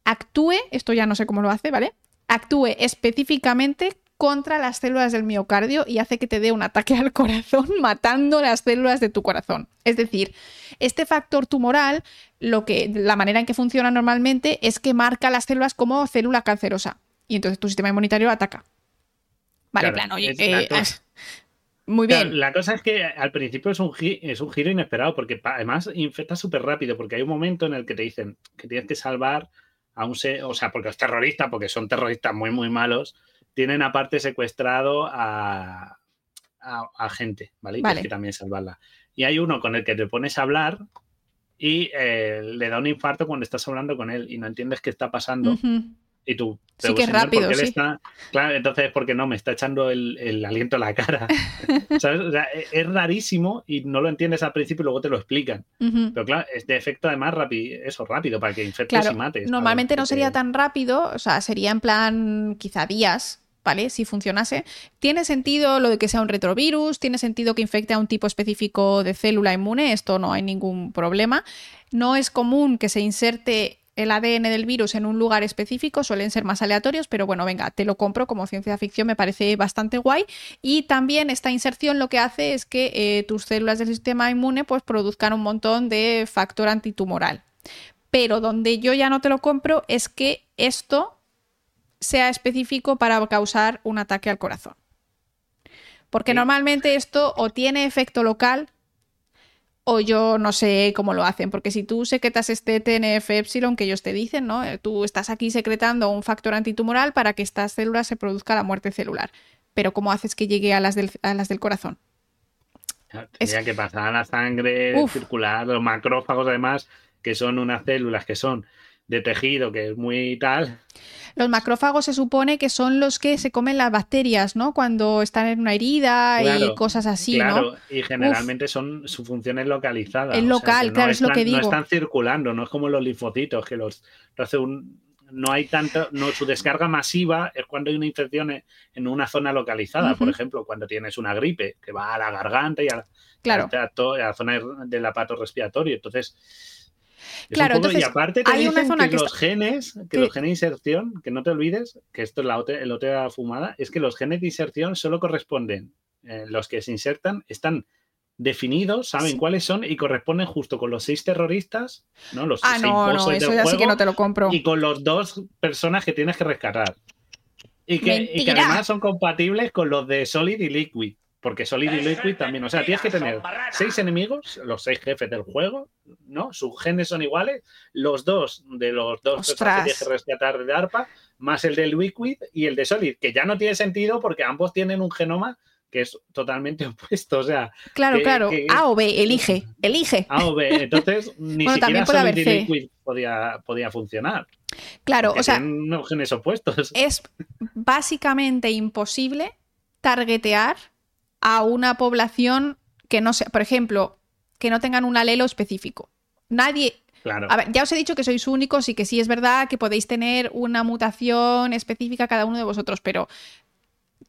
actúe, esto ya no sé cómo lo hace, ¿vale? Actúe específicamente contra las células del miocardio y hace que te dé un ataque al corazón matando las células de tu corazón. Es decir, este factor tumoral, lo que, la manera en que funciona normalmente es que marca las células como célula cancerosa y entonces tu sistema inmunitario ataca. Vale, plano, oye, eh, muy bien. la cosa es que al principio es un, es un giro inesperado porque además infecta súper rápido porque hay un momento en el que te dicen que tienes que salvar a un... o sea, porque es terrorista, porque son terroristas muy, muy malos tienen aparte secuestrado a, a, gente, ¿vale? Y tienes que también salvarla. Y hay uno con el que te pones a hablar y eh, le da un infarto cuando estás hablando con él y no entiendes qué está pasando. Y tú, sí que es rápido, Está... Claro, entonces, porque no? Me está echando el, aliento a la cara. ¿Sabes? O sea, e, es rarísimo y no lo entiendes al principio y luego te lo explican. Pero claro, es de efecto además rápido, eso, rápido, para que infectes y mates. Normalmente no sería tan rápido, o sea, sería en plan quizá días, ¿vale? Si funcionase. Tiene sentido lo de que sea un retrovirus, tiene sentido que infecte a un tipo específico de célula inmune, esto no hay ningún problema. No es común que se inserte el ADN del virus en un lugar específico, suelen ser más aleatorios, pero bueno, venga, te lo compro como ciencia ficción, me parece bastante guay. Y también esta inserción lo que hace es que eh, tus células del sistema inmune pues produzcan un montón de factor antitumoral. Pero donde yo ya no te lo compro es que esto sea específico para causar un ataque al corazón. Porque normalmente esto o tiene efecto local o yo no sé cómo lo hacen, porque si tú secretas este TNF epsilon que ellos te dicen, ¿no? Eh, tú estás aquí secretando un factor antitumoral para que estas células se produzca la muerte celular. Pero ¿cómo haces que llegue a las del, a las del corazón? Tendría que pasar a la sangre, circular, los macrófagos además, que son unas células que son de tejido, que es muy tal. Los macrófagos se supone que son los que se comen las bacterias, ¿no? Cuando están en una herida y cosas así, claro, y generalmente son su función es localizada. Es local, claro, es lo que digo. No están circulando, no es como los linfocitos, que los hace un, no hay tanto, no, su descarga masiva es cuando hay una infección en una zona localizada, por ejemplo, cuando tienes una gripe que va a la garganta y a, claro. a la zona del aparato respiratorio. Entonces, Claro, entonces, y aparte te hay una zona que, los genes, que los genes de inserción, que no te olvides, que esto es la otra, el otra fumada, es que los genes de inserción solo corresponden, eh, los que se insertan están definidos, saben cuáles son y corresponden justo con los seis terroristas, ¿no? Los ah, no, no, eso ya sí que no te lo compro. Y con los dos personas que tienes que rescatar. Y que, y que, además son compatibles con los de Solid y Liquid. Porque Solid y Liquid también. O sea, tienes que tener seis enemigos, los seis jefes del juego, ¿no? Sus genes son iguales. Los dos de los dos que tienes que rescatar de ARPA, más el de Liquid y el de Solid, que ya no tiene sentido porque ambos tienen un genoma que es totalmente opuesto. O sea. Claro, claro. A o B, elige, elige. A o B. Entonces, ni siquiera Solid y Liquid podía, podía funcionar. Claro, o sea. Tienen genes opuestos. Es básicamente imposible targetear a una población que no sea, por ejemplo, que no tengan un alelo específico. Nadie. Claro. A ver, ya os he dicho que sois únicos y que sí es verdad que podéis tener una mutación específica cada uno de vosotros, pero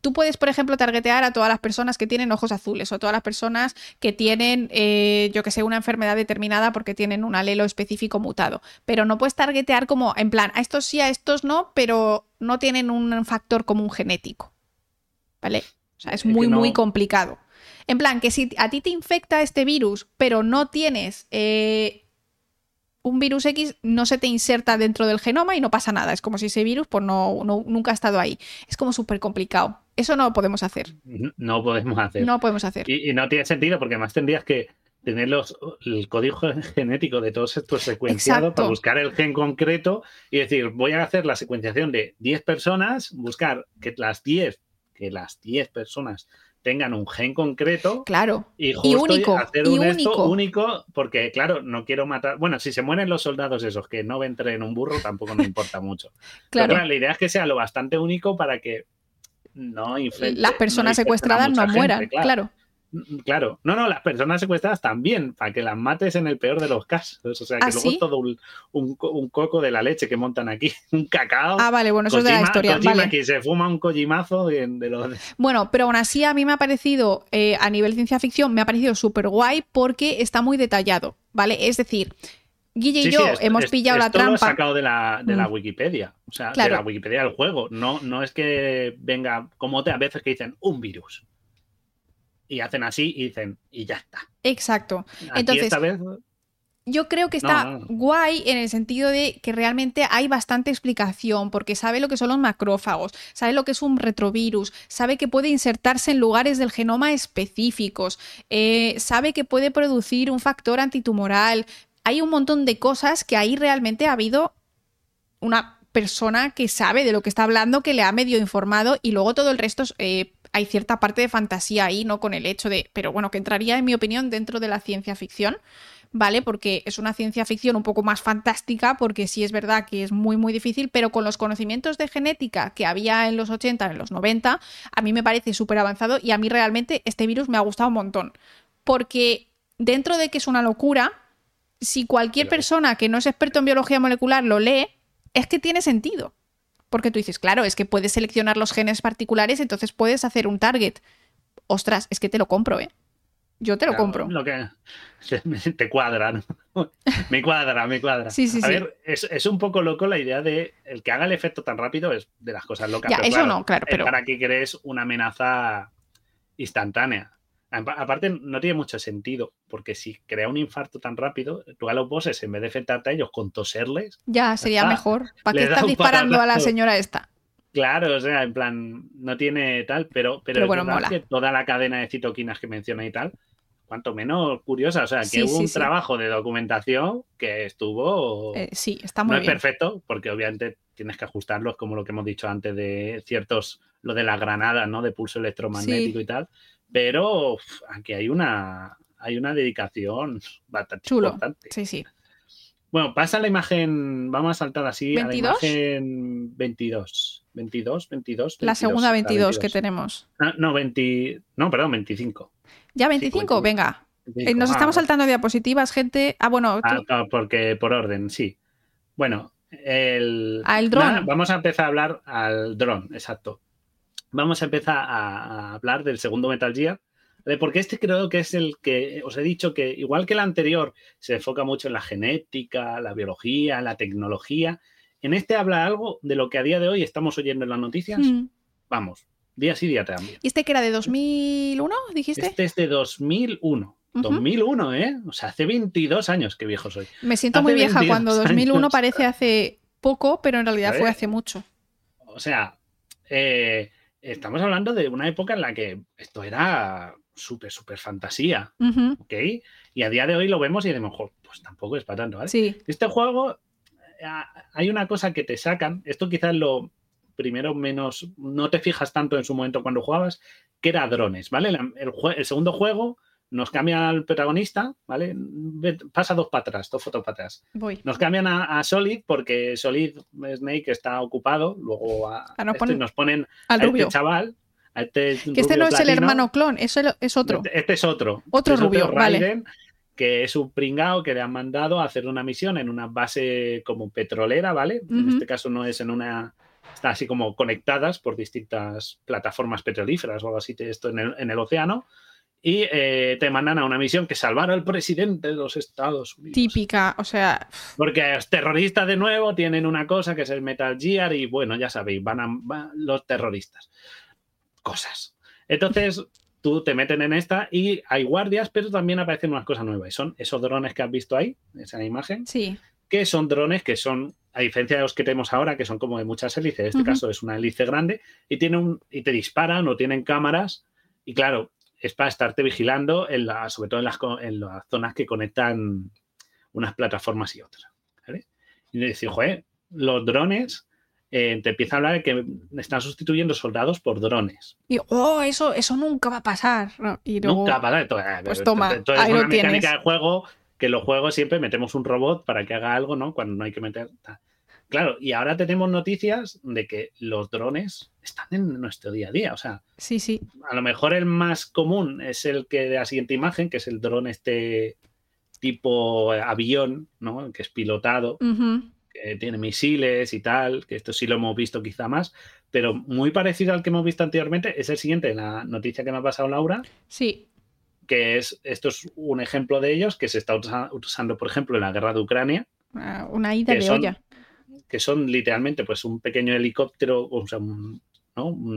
tú puedes, por ejemplo, targetear a todas las personas que tienen ojos azules o todas las personas que tienen, eh, yo que sé, una enfermedad determinada porque tienen un alelo específico mutado. Pero no puedes targetear como, en plan, a estos sí, a estos no, pero no tienen un factor común genético. ¿vale? Sea, es muy, muy complicado. En plan, que si a ti te infecta este virus, pero no tienes eh, un virus X, no se te inserta dentro del genoma y no pasa nada. Es como si ese virus pues no, nunca ha estado ahí. Es como súper complicado. Eso no lo podemos hacer. No podemos hacer. No podemos hacer. Y, no tiene sentido porque más tendrías que tener los, el código genético de todos estos secuenciados para buscar el gen concreto y decir, voy a hacer la secuenciación de 10 personas, buscar que las 10, que las 10 personas tengan un gen concreto. Claro. Y, único. Hacer un único. único, porque claro, no quiero matar. Bueno, si se mueren los soldados esos que no en un burro, tampoco me importa mucho. claro. la idea es que sea lo bastante único para que no Las personas secuestradas no mueran, claro. Claro, no, no, las personas secuestradas también, para que las mates en el peor de los casos. O sea, que ¿Ah, luego todo un, coco de la leche que montan aquí, un cacao. Ah, vale, bueno, eso es de la historia. vale. que se fuma un cojimazo de, los. Bueno, pero aún así a mí me ha parecido, eh, a nivel ciencia ficción, me ha parecido súper guay porque está muy detallado, ¿vale? Es decir, Guille y yo hemos pillado la trampa. Lo sacado de la, de la mm. Wikipedia, o sea, de la Wikipedia del juego. No, no es que venga como te a veces que dicen un virus y hacen así y dicen, y ya está. Exacto. Entonces, yo creo que está guay en el sentido de que realmente hay bastante explicación, porque sabe lo que son los macrófagos, sabe lo que es un retrovirus, sabe que puede insertarse en lugares del genoma específicos, eh, sabe que puede producir un factor antitumoral. Hay un montón de cosas que ahí realmente ha habido una persona que sabe de lo que está hablando, que le ha medio informado y luego todo el resto eh, hay cierta parte de fantasía ahí, ¿no? Con el hecho de, pero bueno, que entraría, en mi opinión, dentro de la ciencia ficción. ¿vale? Porque es una ciencia ficción un poco más fantástica, porque sí es verdad que es muy, muy difícil, pero con los conocimientos de genética que había en los 80, en los 90, a mí me parece súper avanzado y a mí realmente este virus me ha gustado un montón. Porque dentro de que es una locura, si cualquier persona que no es experto en biología molecular lo lee, es que tiene sentido. Porque tú dices, claro, es que puedes seleccionar los genes particulares, entonces puedes hacer un target. Ostras, es que te lo compro, ¿eh? Yo te lo compro. Lo que te cuadra, ¿no? me cuadra, me cuadra. Sí, sí, a ver, es, un poco loco la idea de el que haga el efecto tan rápido es de las cosas locas. Ya, eso no, claro. Pero... Para que crees una amenaza instantánea. Aparte, no tiene mucho sentido, porque si crea un infarto tan rápido, tú a los bosses, en vez de afectarte a ellos con toserles. Ya, sería mejor. ¿Para qué estás disparando a la señora esta? Claro, o sea, en plan, no tiene tal, pero, pero, bueno, mola. que toda la cadena de citoquinas que menciona y tal, cuanto menos curiosa. O sea, que hubo un trabajo de documentación que estuvo. Eh, sí, está muy no es perfecto, porque obviamente tienes que ajustarlos, como lo que hemos dicho antes de ciertos, lo de la granada, ¿no? De pulso electromagnético y tal. Pero aquí hay una, hay una dedicación bastante Chulo. importante. Sí, sí. Bueno, pasa la imagen, vamos a saltar así a la imagen 22. 22, 22. la segunda 22, que tenemos. Ah, no, 20, no, perdón, 25. ¿Ya 25? Venga. Eh, nos estamos saltando diapositivas, gente. Ah, bueno. Ah, porque por orden, sí. Bueno, el. Al dron. Vamos a empezar a hablar al dron, exacto vamos a empezar a, hablar del segundo Metal Gear, porque este creo que es el que os he dicho que, igual que el anterior, se enfoca mucho en la genética, la biología, la tecnología. En este habla algo de lo que a día de hoy estamos oyendo en las noticias. Hmm. Vamos, día sí, día también. ¿Y este que era de 2001, dijiste? Este es de 2001. 2001, ¿eh? O sea, hace 22 años que viejo soy. Me siento muy vieja cuando 2001 parece hace poco, pero en realidad fue hace mucho. O sea, eh, estamos hablando de una época en la que esto era súper, súper fantasía, ¿ok? Y a día de hoy lo vemos y de mejor, pues tampoco es para tanto, ¿vale? Sí. Este juego, eh, hay una cosa que te sacan, esto quizás lo primero menos, no te fijas tanto en su momento cuando jugabas, que era drones, ¿vale? el segundo juego nos cambian al protagonista, ¿vale? Pasa dos para atrás, dos fotos para atrás. Voy. Nos cambian a, Solid porque Solid Snake está ocupado, luego a, ah, nos, este, nos ponen al a este chaval. este que este no es el hermano clon, eso es otro. Este, este es otro. Otro este rubio, vale. Que es un pringao que le han mandado a hacer una misión en una base como petrolera, ¿vale? En este caso no es en una está así como conectadas por distintas plataformas petrolíferas o algo así, esto en el, en el océano y eh, te mandan a una misión que salvar al presidente de los Estados Unidos. Típica, o sea. Porque los terroristas de nuevo tienen una cosa que es el Metal Gear y bueno, ya sabéis, van, a, los terroristas. cosas. Entonces, tú te meten en esta y hay guardias, pero también aparecen unas cosas nuevas. Y son esos drones que has visto ahí, esa imagen. Sí. Que son drones que son, a diferencia de los que tenemos ahora, que son como de muchas hélices, en este caso es una hélice grande, y, tiene un, y te disparan o tienen cámaras. Y claro, es para estarte vigilando, en la, sobre todo en las, en las zonas que conectan unas plataformas y otras. Y decir, joder, los drones eh, te empieza a hablar de que están sustituyendo soldados por drones. Y, oh, eso, eso nunca va a pasar. Nunca va a pasar. pues toma, es una mecánica de juego que los juegos siempre metemos un robot para que haga algo, ¿no? Cuando no hay que meter. Claro, y ahora tenemos noticias de que los drones están en nuestro día a día. O sea, sí, sí. A lo mejor el más común es el que de la siguiente imagen, que es el dron este tipo avión, ¿no? Que es pilotado que tiene misiles y tal, que esto sí lo hemos visto quizá más, pero muy parecido al que hemos visto anteriormente es el siguiente, la noticia que me ha pasado Laura. Sí. Que es, esto es un ejemplo de ellos que se está usando, por ejemplo, en la guerra de Ucrania. Ah, una ida de olla. Que son literalmente pues un pequeño helicóptero, o sea, un,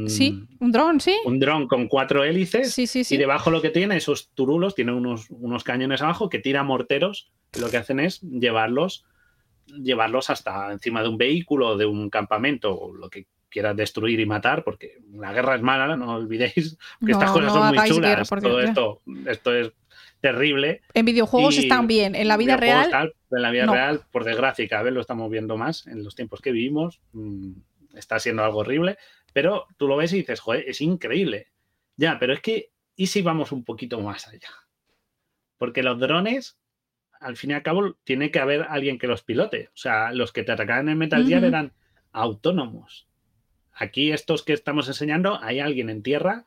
sí, un dron, sí. Un dron con cuatro hélices. Sí, sí, sí. Y debajo lo que tiene, esos turulos, tiene unos, unos cañones abajo que tira morteros. Que lo que hacen es llevarlos llevarlos hasta encima de un vehículo, de un campamento, o lo que quieras destruir y matar, porque la guerra es mala, no olvidéis que estas cosas son muy chulas. todo esto, esto es terrible. En videojuegos están bien, en la vida real. en la vida real, por desgracia, cada vez lo estamos viendo más en los tiempos que vivimos. Mm, está siendo algo horrible, pero tú lo ves y dices, joder, es increíble. Ya, pero es que, ¿y si vamos un poquito más allá? Porque los drones al fin y al cabo tiene que haber alguien que los pilote. O sea, los que te atacaban en Metal Gear eran autónomos. Aquí estos que estamos enseñando, hay alguien en tierra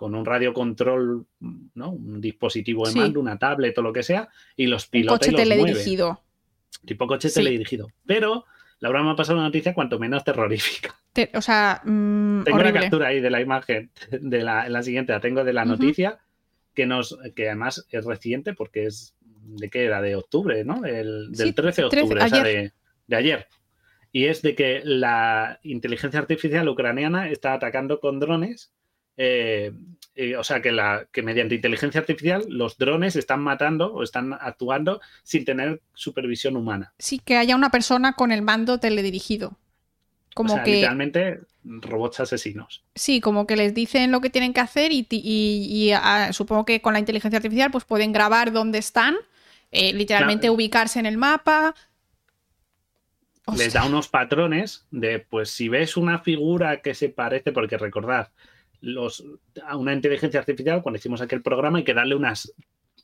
con un radiocontrol, ¿no? Un dispositivo de mando, una tablet o lo que sea, y los pilota. Un coche teledirigido. Tipo coche teledirigido. Pero Laura me ha pasado una noticia cuanto menos terrorífica. o sea, mm, tengo una captura ahí de la imagen, de la, siguiente, la tengo de la noticia, que nos, que además es reciente porque es ¿de qué era? De octubre, ¿no? del 13 de octubre, o sea, de, ayer. Y es de que la inteligencia artificial ucraniana está atacando con drones. Eh, eh, o sea, que, la, que mediante inteligencia artificial los drones están matando o están actuando sin tener supervisión humana. Sí, que haya una persona con el mando teledirigido. Como o sea, que... literalmente robots asesinos. Sí, como que les dicen lo que tienen que hacer y, ah, supongo que con la inteligencia artificial pues pueden grabar dónde están eh, literalmente ubicarse en el mapa. Les da unos patrones de, pues si ves una figura que se parece, porque recordad, los, a una inteligencia artificial, cuando hicimos aquel programa, hay que darle unas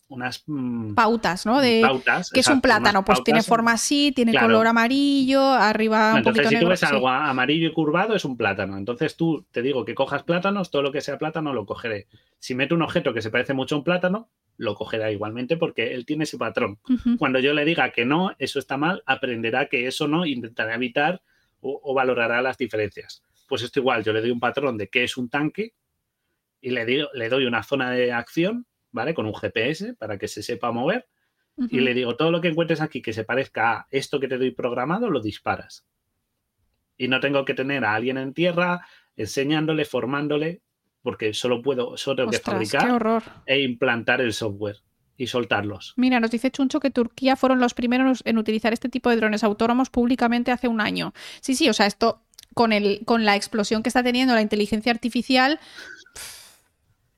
unas mm, pautas, ¿no? De pautas, que es un plátano, pues tiene forma así, tiene color amarillo, arriba un Entonces, si tú ves algo amarillo y curvado es un plátano. Entonces tú te digo que cojas plátanos, todo lo que sea plátano lo cogeré. Si meto un objeto que se parece mucho a un plátano, lo cogerá igualmente porque él tiene ese patrón. Cuando yo le diga que no, eso está mal, aprenderá que eso no, intentará evitar o, valorará las diferencias. Pues esto igual, yo le doy un patrón de qué es un tanque y le, digo, le doy una zona de acción, ¿vale? Con un GPS para que se sepa mover. Y le digo, todo lo que encuentres aquí que se parezca a esto que te doy programado, lo disparas. Y no tengo que tener a alguien en tierra enseñándole, formándole, porque solo puedo, solo tengo que fabricar e implantar el software y soltarlos. Mira, nos dice Chuncho que Turquía fueron los primeros en utilizar este tipo de drones autónomos públicamente hace un año. Sí, sí, o sea, esto con, el, con la explosión que está teniendo la inteligencia artificial,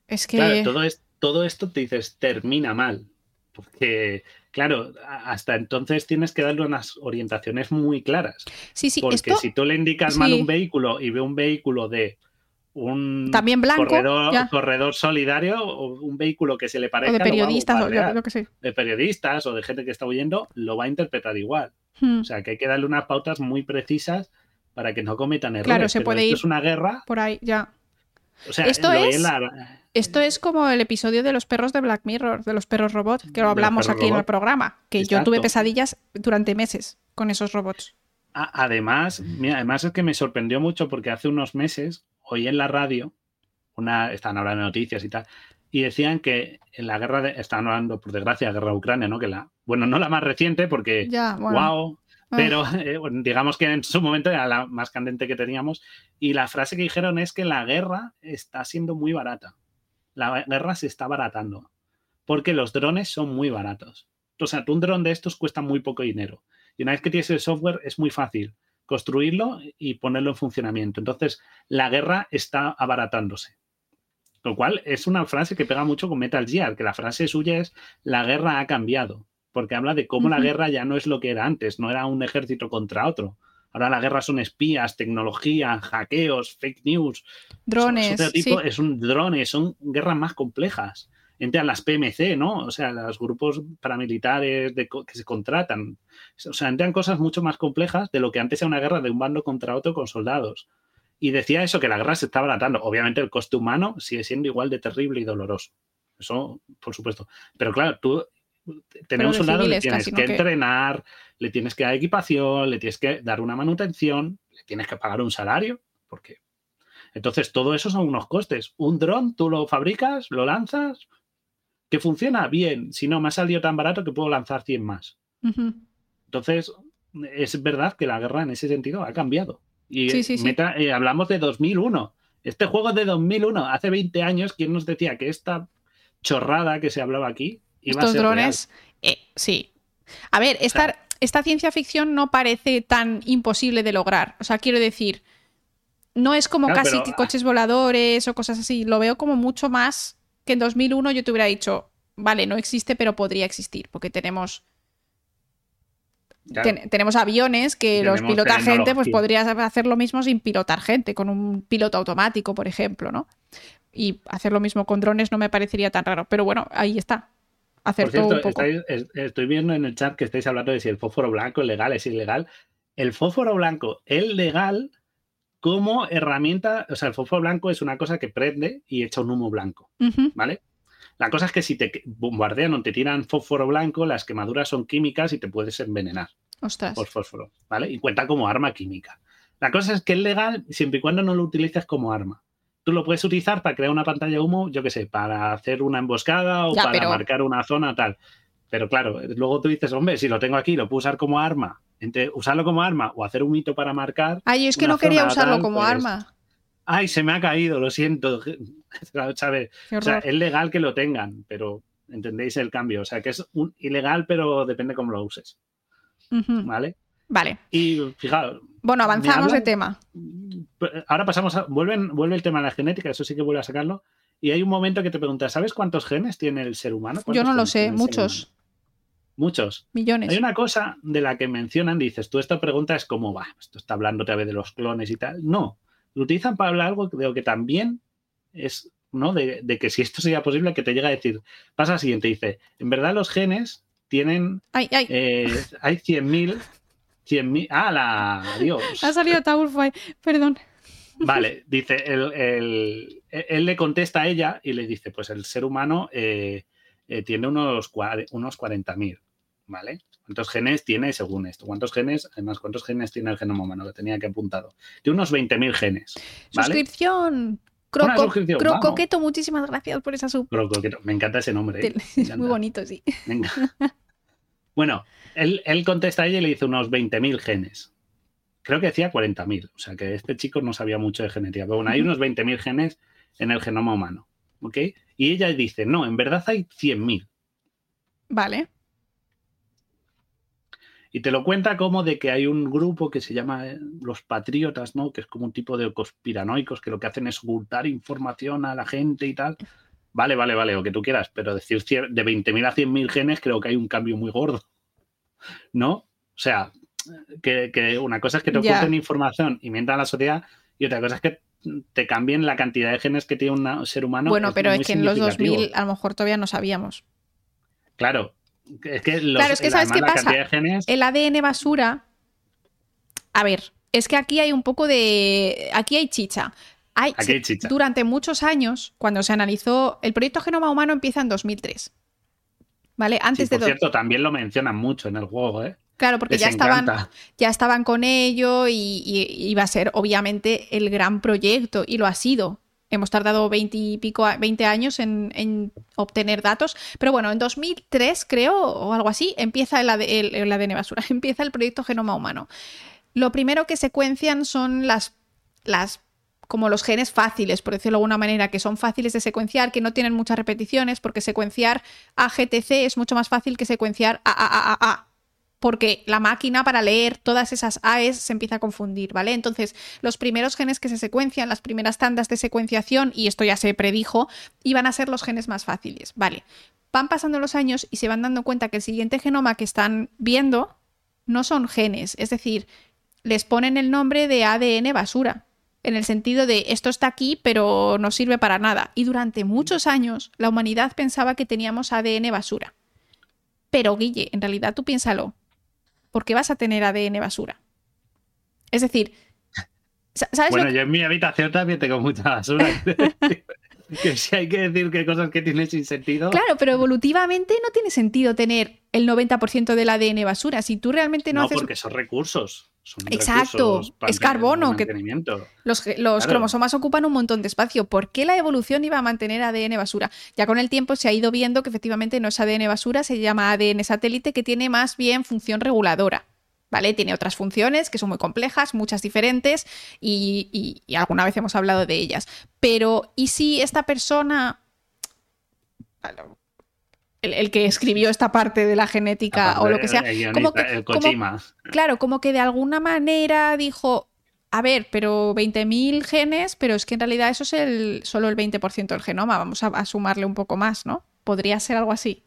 es que... Claro, todo, es, todo esto te dices, termina mal. Porque, claro, hasta entonces tienes que darle unas orientaciones muy claras. Sí, sí, Porque si tú le indicas mal un vehículo y ve un vehículo de un También blanco, corredor, solidario o un vehículo que se le parezca. O de periodistas, o yo, que sé. De periodistas o de gente que está huyendo, lo va a interpretar igual. Hmm. O sea, que hay que darle unas pautas muy precisas para que no cometan errores. Claro, se puede ir. es una guerra. Por ahí, ya. O sea, esto es, esto es como el episodio de los perros de Black Mirror, de los perros robots, que lo hablamos aquí en el programa. Que yo tuve pesadillas durante meses con esos robots. Además, mira, además es que me sorprendió mucho porque hace unos meses oí en la radio, una, están hablando de noticias y tal, y decían que en la guerra, de, están hablando por desgracia de la guerra de Ucrania, ¿no? Que la, bueno, no la más reciente porque, wow, Ah. Pero eh, digamos que en su momento era la más candente que teníamos. Y la frase que dijeron es que la guerra está siendo muy barata. La guerra se está baratando. Porque los drones son muy baratos. O sea, un dron de estos cuesta muy poco dinero. Y una vez que tienes el software es muy fácil construirlo y ponerlo en funcionamiento. Entonces, la guerra está abaratándose. Lo cual es una frase que pega mucho con Metal Gear, que la frase suya es la guerra ha cambiado, porque habla de cómo la guerra ya no es lo que era antes, no era un ejército contra otro. Ahora la guerra son espías, tecnología, hackeos, fake news. Drones. Es un drones, son guerras más complejas. Entran las PMC, ¿no? O sea, los grupos paramilitares de, que se contratan. O sea, entran cosas mucho más complejas de lo que antes era una guerra de un bando contra otro con soldados. Y decía eso, que la guerra se está baratando. Obviamente el coste humano sigue siendo igual de terrible y doloroso. Eso, por supuesto. Pero claro, tú tener un soldado le tienes que entrenar, le tienes que dar equipación, le tienes que dar una manutención, le tienes que pagar un salario, porque entonces todo eso son unos costes. Un dron tú lo fabricas, lo lanzas, que funciona bien. Si no, me ha salido tan barato que puedo lanzar 100 más. Entonces, es verdad que la guerra en ese sentido ha cambiado. Y eh, hablamos de 2001. Este juego es de 2001. Hace 20 años, ¿quién nos decía que esta chorrada que se hablaba aquí Estos drones, eh, sí. A ver, esta, esta ciencia ficción no parece tan imposible de lograr. O sea, quiero decir, no es como casi ah. coches voladores o cosas así. Lo veo como mucho más que en 2001 yo te hubiera dicho, vale, no existe, pero podría existir, porque tenemos tenemos aviones que los pilota gente, pues podrías hacer lo mismo sin pilotar gente, con un piloto automático, por ejemplo, ¿no? Y hacer lo mismo con drones no me parecería tan raro, pero bueno, ahí está. Un poco. estoy viendo en el chat que estáis hablando de si el fósforo blanco es legal, es ilegal. El fósforo blanco es legal como herramienta, o sea, el fósforo blanco es una cosa que prende y echa un humo blanco, ¿vale? La cosa es que si te bombardean o te tiran fósforo blanco, las quemaduras son químicas y te puedes envenenar Ostras. por fósforo, ¿vale? Y cuenta como arma química. La cosa es que es legal siempre y cuando no lo utilices como arma. Tú lo puedes utilizar para crear una pantalla de humo, yo qué sé, para hacer una emboscada o para marcar una zona tal. Pero claro, luego tú dices, hombre, si lo tengo aquí, lo puedo usar como arma. Entre usarlo como arma o hacer un mito para marcar. Ay, es que no quería usarlo como pues arma. Ay, se me ha caído, lo siento. ¿Sabes? O sea, es legal que lo tengan, pero entendéis el cambio. O sea, que es un ilegal, pero depende cómo lo uses. ¿Vale? Vale. Y fijaos. Bueno, avanzamos de tema. Ahora pasamos a. Vuelven, vuelve el tema de la genética, eso sí que vuelve a sacarlo. Y hay un momento que te preguntas, ¿sabes cuántos genes tiene el ser humano? Yo no lo sé, muchos. Muchos. Millones. Hay una cosa de la que mencionan, dices, tú esta pregunta es como, va, esto está hablando otra vez de los clones y tal. No, lo utilizan para hablar algo de lo que también es, ¿no? De, que si esto sería posible, que te llega a decir, pasa al siguiente, dice, en verdad los genes tienen, ay, ay. Eh, hay 100.000, 100.000, ah, la, Dios. Ha salido Taurfai, perdón. Vale, dice, él, le contesta a ella y le dice, pues el ser humano eh, eh, tiene unos, unos 40.000, ¿vale? ¿Cuántos genes tiene según esto? ¿Cuántos genes? Además, ¿cuántos genes tiene el genoma humano? Que tenía que apuntado. Tiene unos 20.000 genes. Suscripción. Crocoqueto, muchísimas gracias por esa sub. Crocoqueto, me encanta ese nombre. ¿eh? Es muy bonito, sí. Venga. bueno, él, contesta a ella y le dice unos 20.000 genes. Creo que decía 40.000. O sea que este chico no sabía mucho de genética. Pero bueno, hay unos 20.000 genes en el genoma humano. ¿Ok? Y ella dice, no, en verdad hay 100.000. Vale. Y te lo cuenta como de que hay un grupo que se llama eh, los patriotas, ¿no? Que es como un tipo de conspiranoicos que lo que hacen es ocultar información a la gente y tal. Vale, vale, vale, lo que tú quieras, pero decir de 20.000 a 100.000 genes creo que hay un cambio muy gordo. ¿No? O sea, que, una cosa es que te oculten información y mientan a la sociedad y otra cosa es que te cambien la cantidad de genes que tiene un ser humano. Bueno, pero es que en los 2000 a lo mejor todavía no sabíamos. Claro, es que claro, es que ¿sabes qué pasa? El ADN basura. A ver, es que aquí hay un poco de. Aquí hay chicha. Hay, chicha. Durante muchos años, cuando se analizó. El proyecto Genoma Humano empieza en 2003. ¿Vale? Antes por cierto, también lo mencionan mucho en el juego, ¿eh? Claro, porque ya estaban, ya estaban con ello y, iba a ser obviamente el gran proyecto y lo ha sido. Hemos tardado 20 y pico, 20 años en, obtener datos. Pero bueno, en 2003, creo, o algo así, empieza el, ADN basura, empieza el proyecto Genoma Humano. Lo primero que secuencian son las, las como los genes fáciles, por decirlo de alguna manera, que son fáciles de secuenciar, que no tienen muchas repeticiones, porque secuenciar AGTC es mucho más fácil que secuenciar AAAA, porque la máquina para leer todas esas AES se empieza a confundir, ¿vale? Entonces, los primeros genes que se secuencian, las primeras tandas de secuenciación, y esto ya se predijo, iban a ser los genes más fáciles, ¿vale? Van pasando los años y se van dando cuenta que el siguiente genoma que están viendo no son genes, es decir, les ponen el nombre de ADN basura en el sentido de esto está aquí, pero no sirve para nada. Y durante muchos años la humanidad pensaba que teníamos ADN basura. Pero Guille, en realidad tú piénsalo, ¿por qué vas a tener ADN basura? Es decir, ¿sabes? Bueno, yo en mi habitación también tengo mucha basura. que si hay que decir que cosas que tienen sin sentido. Claro, pero evolutivamente no tiene sentido tener el 90% del ADN basura. Si tú realmente no, no haces. porque son recursos. Exacto, es carbono. Que los, los cromosomas ocupan un montón de espacio. ¿Por qué la evolución iba a mantener ADN basura? Ya con el tiempo se ha ido viendo que efectivamente no es ADN basura, se llama ADN satélite, que tiene más bien función reguladora. ¿Vale? Tiene otras funciones que son muy complejas, muchas diferentes, y, y alguna vez hemos hablado de ellas. Pero, ¿y si esta persona el, que escribió esta parte de la genética o lo que sea. como que, claro, como que de alguna manera dijo, a ver, pero 20.000 genes, pero es que en realidad eso es el, solo el 20% del genoma, vamos a, sumarle un poco más, ¿no? Podría ser algo así.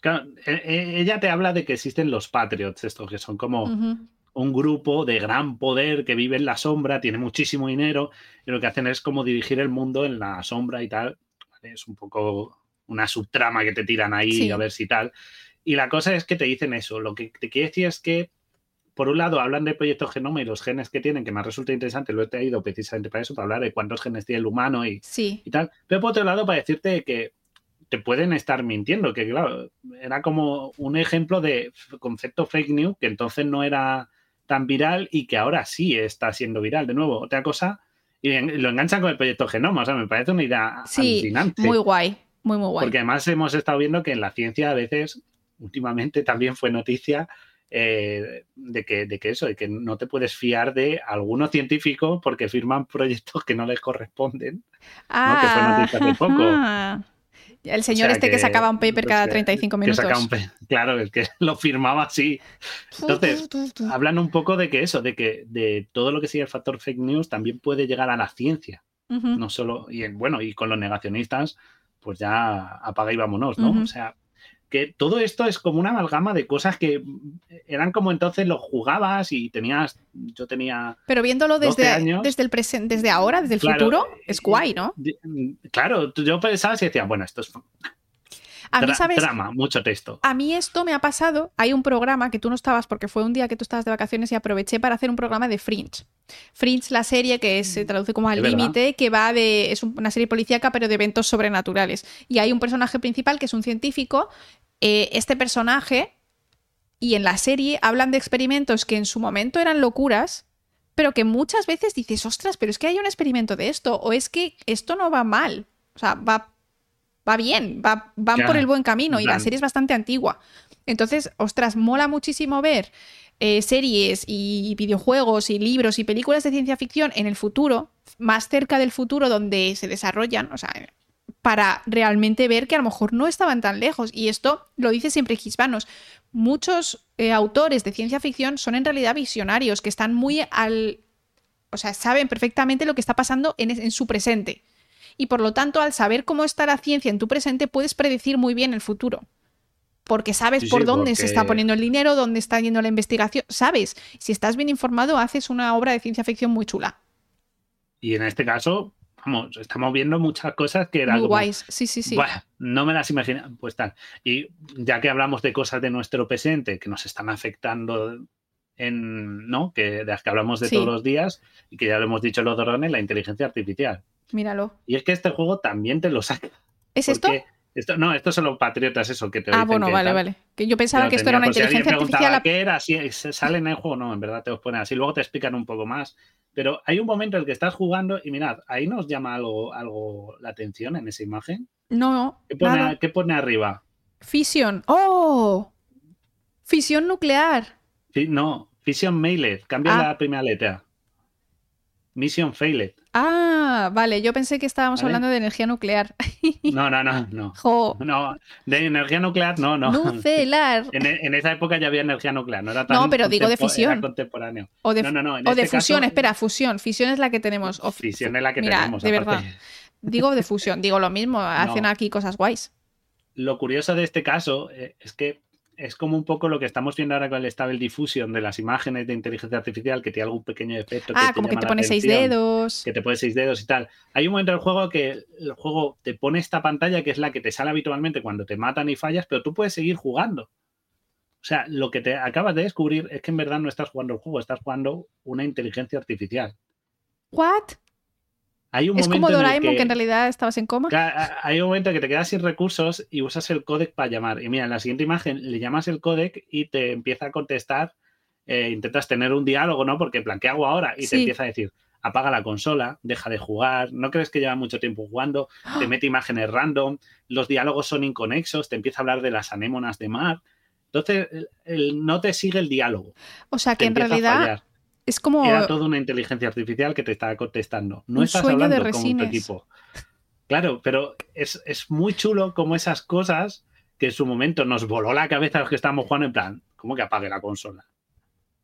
Claro, e, e, ella te habla de que existen los Patriots, estos que son como un grupo de gran poder que vive en la sombra, tiene muchísimo dinero y lo que hacen es como dirigir el mundo en la sombra y tal. Es un poco una subtrama que te tiran ahí a ver si tal. Y la cosa es que te dicen eso. Lo que te quiero decir es que, por un lado, hablan del proyecto genoma y los genes que tienen, que me resulta interesante, lo he traído precisamente para eso, para hablar de cuántos genes tiene el humano y, y tal. Pero por otro lado, para decirte que te pueden estar mintiendo, que claro, era como un ejemplo de concepto fake news que entonces no era tan viral y que ahora sí está siendo viral. De nuevo, otra cosa, y lo enganchan con el proyecto genoma, o sea, me parece una idea sí, Muy guay. Muy, muy guay. Porque además hemos estado viendo que en la ciencia a veces, últimamente también fue noticia eh, de, que, de que eso, de que no te puedes fiar de algunos científicos porque firman proyectos que no les corresponden. Ah, Que fue noticia poco. El señor este que, sacaba un paper cada 35 minutos. claro, el que lo firmaba así. Entonces, hablan un poco de que eso, de que de todo lo que sigue el factor fake news también puede llegar a la ciencia. No solo, y bueno, y con los negacionistas, pues ya apaga y vámonos, ¿no? O sea, que todo esto es como una amalgama de cosas que eran como entonces lo jugabas y tenías, yo tenía. Pero viéndolo desde, desde el presente, desde ahora, desde el futuro, es guay, ¿no? Claro, yo pensaba y decía, bueno, esto es a mí, mucho texto. A mí esto me ha pasado. Hay un programa que tú no estabas porque fue un día que tú estabas de vacaciones y aproveché para hacer un programa de Fringe. Fringe, la serie que se traduce como al límite, que va de. es una serie policíaca, pero de eventos sobrenaturales. Y hay un personaje principal que es un científico. Eh, este personaje. Y en la serie hablan de experimentos que en su momento eran locuras, pero que muchas veces dices, ostras, pero es que hay un experimento de esto, o es que esto no va mal. O sea, va va bien, va, van por el buen camino y la serie es bastante antigua. Entonces, ostras, mola muchísimo ver eh, series y videojuegos y libros y películas de ciencia ficción en el futuro, más cerca del futuro donde se desarrollan, o sea, para realmente ver que a lo mejor no estaban tan lejos. Y esto lo dice siempre Hispanos. Muchos eh, autores de ciencia ficción son en realidad visionarios, que están muy al... O sea, saben perfectamente lo que está pasando en su presente y por lo tanto al saber cómo está la ciencia en tu presente puedes predecir muy bien el futuro. Porque sabes por dónde se está poniendo el dinero, dónde está yendo la investigación, sabes. Si estás bien informado, haces una obra de ciencia ficción muy chula. Y en este caso, vamos, estamos viendo muchas cosas que eran. Muy guays, sí, sí, sí. no me las imaginaba. Pues tal. Y ya que hablamos de cosas de nuestro presente que nos están afectando en, ¿no? Que de las que hablamos de todos los días y que ya lo hemos dicho los drones, la inteligencia artificial. Míralo. Y es que este juego también te lo saca. ¿Es esto? no, estos son los patriotas, eso que te Ah, bueno, vale, vale. Que yo pensaba que esto era una inteligencia artificial. ¿Qué era? Si sale en el juego, no, en verdad te los ponen así. Luego te explican un poco más. Pero hay un momento en el que estás jugando y mirad, ahí nos llama algo, algo la atención en esa imagen. No. ¿Qué pone, ¿qué pone arriba? Fisión. ¡Oh! Fisión nuclear. no, Fisión Mailed. Cambia ah. la primera letra. Mission Failed. Ah, vale, yo pensé que estábamos hablando de energía nuclear. No, no, no, no. No, de energía nuclear no, no. Nuclear. En, esa época ya había energía nuclear, no era tan No, pero digo de fisión. contemporáneo. O de, no, no, no, o de este fusión, espera, fusión. Fisión es la que tenemos. fisión es la que tenemos. De verdad. Digo de fusión, digo lo mismo, hacen aquí cosas guays. Lo curioso de este caso eh, es que es como un poco lo que estamos viendo ahora con el Stable Diffusion de las imágenes de inteligencia artificial que tiene algún pequeño efecto. Ah, como que te pone seis dedos. Que te pone seis dedos y tal. Hay un momento del juego que el juego te pone esta pantalla que es la que te sale habitualmente cuando te matan y fallas, pero tú puedes seguir jugando. O sea, lo que te acabas de descubrir es que en verdad no estás jugando el juego, estás jugando una inteligencia artificial. ¿What? Es como Doraemon que, en realidad estabas en coma. Hay un momento que te quedas sin recursos y usas el codec para llamar. Y mira, en la siguiente imagen le llamas el codec y te empieza a contestar. Eh, intentas tener un diálogo, ¿no? Porque plan, ¿qué hago ahora? Y te empieza a decir, apaga la consola, deja de jugar, no crees que lleva mucho tiempo jugando, te mete imágenes random, los diálogos son inconexos, te empieza a hablar de las anémonas de mar. Entonces, no te sigue el diálogo. O sea que en realidad es como. Era toda una inteligencia artificial que te estaba contestando. No estás hablando de como un equipo. Claro, pero es, muy chulo como esas cosas que en su momento nos voló la cabeza a los que estábamos jugando en plan, ¿cómo que apague la consola?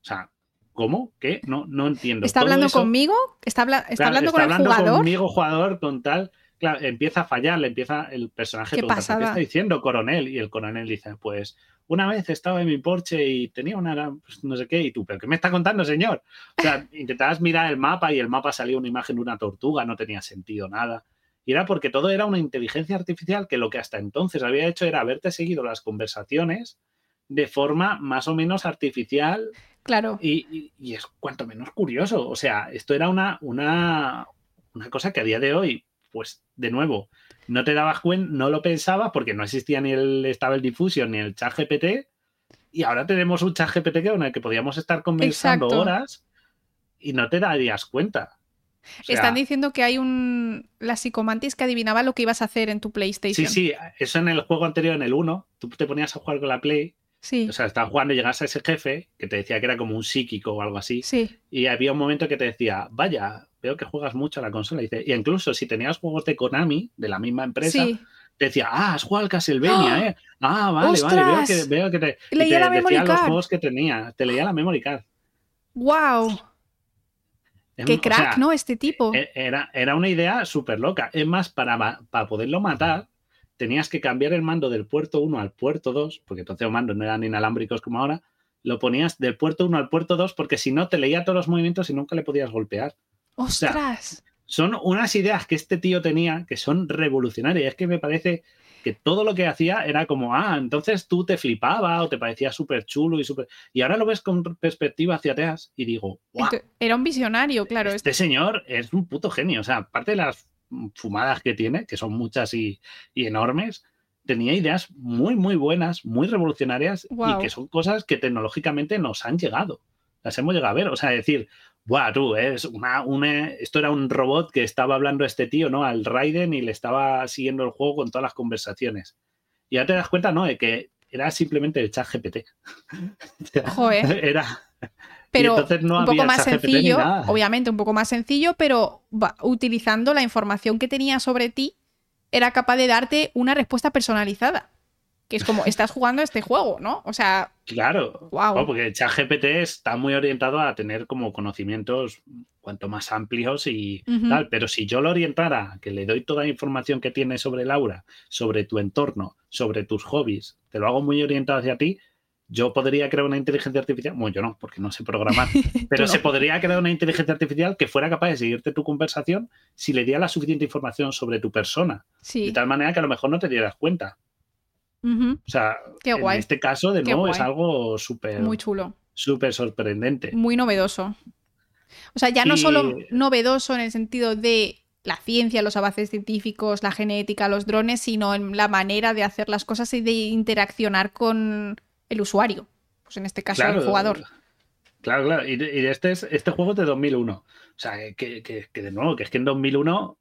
O sea, ¿cómo? ¿Qué? No, no entiendo. ¿Está hablando conmigo? ¿Está, está hablando con el jugador? conmigo, jugador, con tal. Claro, empieza a fallar, le empieza el personaje. ¿Qué, ¿Qué está diciendo coronel? Y el coronel dice, pues una vez estaba en mi porche y tenía una, pues, no sé qué, y tú, ¿pero qué me está contando, señor? O sea, intentabas mirar el mapa y el mapa salía una imagen de una tortuga, no tenía sentido nada. Y era porque todo era una inteligencia artificial que lo que hasta entonces había hecho era haberte seguido las conversaciones de forma más o menos artificial. Claro. Y, es cuanto menos curioso. O sea, esto era una, una, una cosa que a día de hoy, pues de nuevo, no te dabas cuenta, no lo pensabas porque no existía ni el Stable Diffusion ni el chat GPT. Y ahora tenemos un chat GPT con el que podíamos estar conversando horas y no te darías cuenta. Están diciendo que hay un. La psicomantis que adivinaba lo que ibas a hacer en tu PlayStation. Sí, sí, eso en el juego anterior, en el 1, tú te ponías a jugar con la Play. Sí. O sea, estabas jugando y llegas a ese jefe que te decía que era como un psíquico o algo así. Sí. Y había un momento que te decía, vaya, veo que juegas mucho a la consola. Y, dice, y incluso si tenías juegos de Konami, de la misma empresa, te decía, ah, has jugado al Castlevania, ¡Ah! ¿eh? Ah, vale, vale, veo que, veo que te, leía la memory card. los juegos que tenía, te leía la memory card. ¡Wow! Qué crack, ¿no? Este tipo. E, era, era una idea súper loca. Es más, para, para poderlo matar, tenías que cambiar el mando del puerto 1 al puerto 2, porque entonces los mandos no eran inalámbricos como ahora, lo ponías del puerto 1 al puerto 2 porque si no te leía todos los movimientos y nunca le podías golpear. ¡Ostras! son unas ideas que este tío tenía que son revolucionarias. Es que me parece que todo lo que hacía era como, ah, entonces tú te flipaba o te parecía súper chulo y súper... Y ahora lo ves con perspectiva hacia atrás y digo, wow, Era un visionario, claro. Este señor es un puto genio. O sea, aparte de las fumadas que tiene, que son muchas y, enormes, tenía ideas muy, muy buenas, muy revolucionarias y que son cosas que tecnológicamente nos han llegado. Las hemos llegado a ver. O sea, decir, Buah, tú, es una, una, esto era un robot que estaba hablando a este tío, ¿no? Al Raiden y le estaba siguiendo el juego con todas las conversaciones. Y ya te das cuenta, ¿no? De que era simplemente el chat GPT. Joder. Era. Pero un poco más sencillo, obviamente un poco más sencillo, pero utilizando la información que tenía sobre ti, era capaz de darte una respuesta personalizada que es como, estás jugando este juego, ¿no? O sea... Claro, wow. porque ChatGPT está muy orientado a tener como conocimientos cuanto más amplios y tal, pero si yo lo orientara, que le doy toda la información que tiene sobre Laura, sobre tu entorno, sobre tus hobbies, te lo hago muy orientado hacia ti, yo podría crear una inteligencia artificial, bueno, yo no, porque no sé programar, pero se podría crear una inteligencia artificial que fuera capaz de seguirte tu conversación si le diera la suficiente información sobre tu persona. De tal manera que a lo mejor no te dieras cuenta. O sea, en este caso, de nuevo, es algo súper. Muy chulo. Súper sorprendente. Muy novedoso. O sea, ya no solo novedoso en el sentido de la ciencia, los avances científicos, la genética, los drones, sino en la manera de hacer las cosas y de interaccionar con el usuario. Pues en este caso, el jugador. Claro, claro. Y, este, es, este juego es de 2001. O sea, que, que, que, de nuevo, que es que en 2001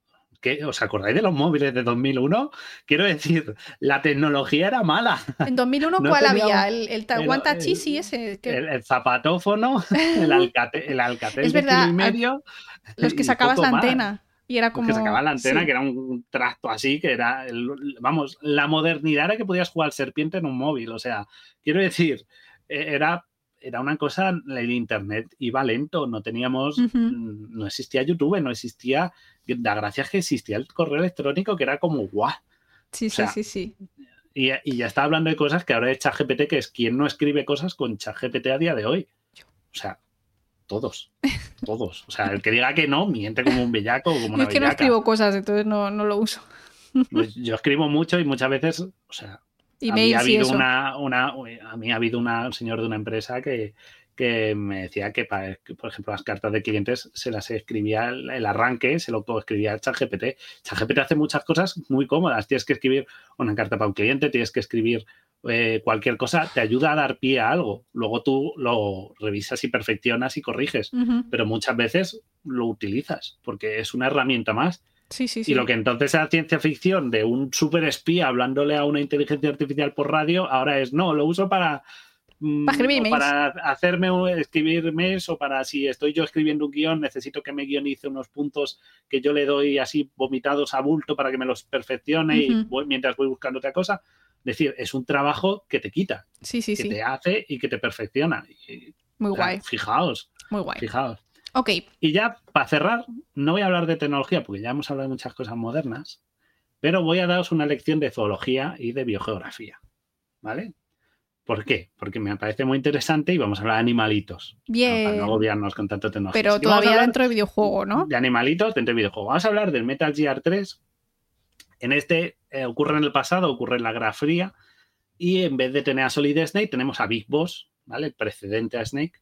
¿Os acordáis de los móviles de 2001? Quiero decir, la tecnología era mala. ¿En 2001 cuál había? ¿El, el Taiwan sí ese? El, zapatófono, el, alcate, el alcatel es verdad, y medio. Los que sacabas la antena. Y era como... Que sacabas la antena, que era un tracto así, que era, vamos, la modernidad era que podías jugar serpiente en un móvil. O sea, quiero decir, e, era era una cosa, el internet iba lento, no teníamos, mm, no existía YouTube, no existía, la gracia es que existía el correo electrónico que era como guau. Sí, sí, sí, sí. Y, ya está hablando de cosas que ahora es ChatGPT, que es quien no escribe cosas con ChatGPT a día de hoy. O sea, todos, todos. O sea, el que diga que no, miente como un bellaco como una Es que no escribo cosas, entonces no, no lo uso. Pues yo escribo mucho y muchas veces, o sea, mí ha habido una, una, a mí ha habido una, un señor de una empresa que, que me decía que, para, por ejemplo, las cartas de clientes se las escribía el, arranque, se lo escribía ChatGPT. ChatGPT hace muchas cosas muy cómodas. Tienes que escribir una carta para un cliente, tienes que escribir eh, cualquier cosa, te ayuda a dar pie a algo. Luego tú lo revisas y perfeccionas y corriges, pero muchas veces lo utilizas porque es una herramienta más y lo que entonces era ciencia ficción de un super espía hablándole a una inteligencia artificial por radio, ahora es no, lo uso para. Mm, para, hacerme escribir mes o para si estoy yo escribiendo un guion, necesito que me guionice unos puntos que yo le doy así vomitados a bulto para que me los perfeccione y mientras voy buscando otra cosa. Es decir, es un trabajo que te quita, sí, sí, que te hace y que te perfecciona. Muy guay. Fijaos. Muy guay. Fijaos. Ok. Y ya, para cerrar, no voy a hablar de tecnología porque ya hemos hablado de muchas cosas modernas, pero voy a daros una lección de zoología y de biogeografía. ¿Vale? ¿Por qué? Porque me parece muy interesante y vamos a hablar de animalitos. Bien. para no agobiarnos con tanto tecnología. Pero todavía dentro del videojuego, ¿no? De animalitos dentro del videojuego. Vamos a hablar del Metal Gear 3. En este eh, ocurre en el pasado, ocurre en la Guerra Fría. Y en vez de tener a Solid Snake, tenemos a Big Boss, ¿vale? El precedente a Snake.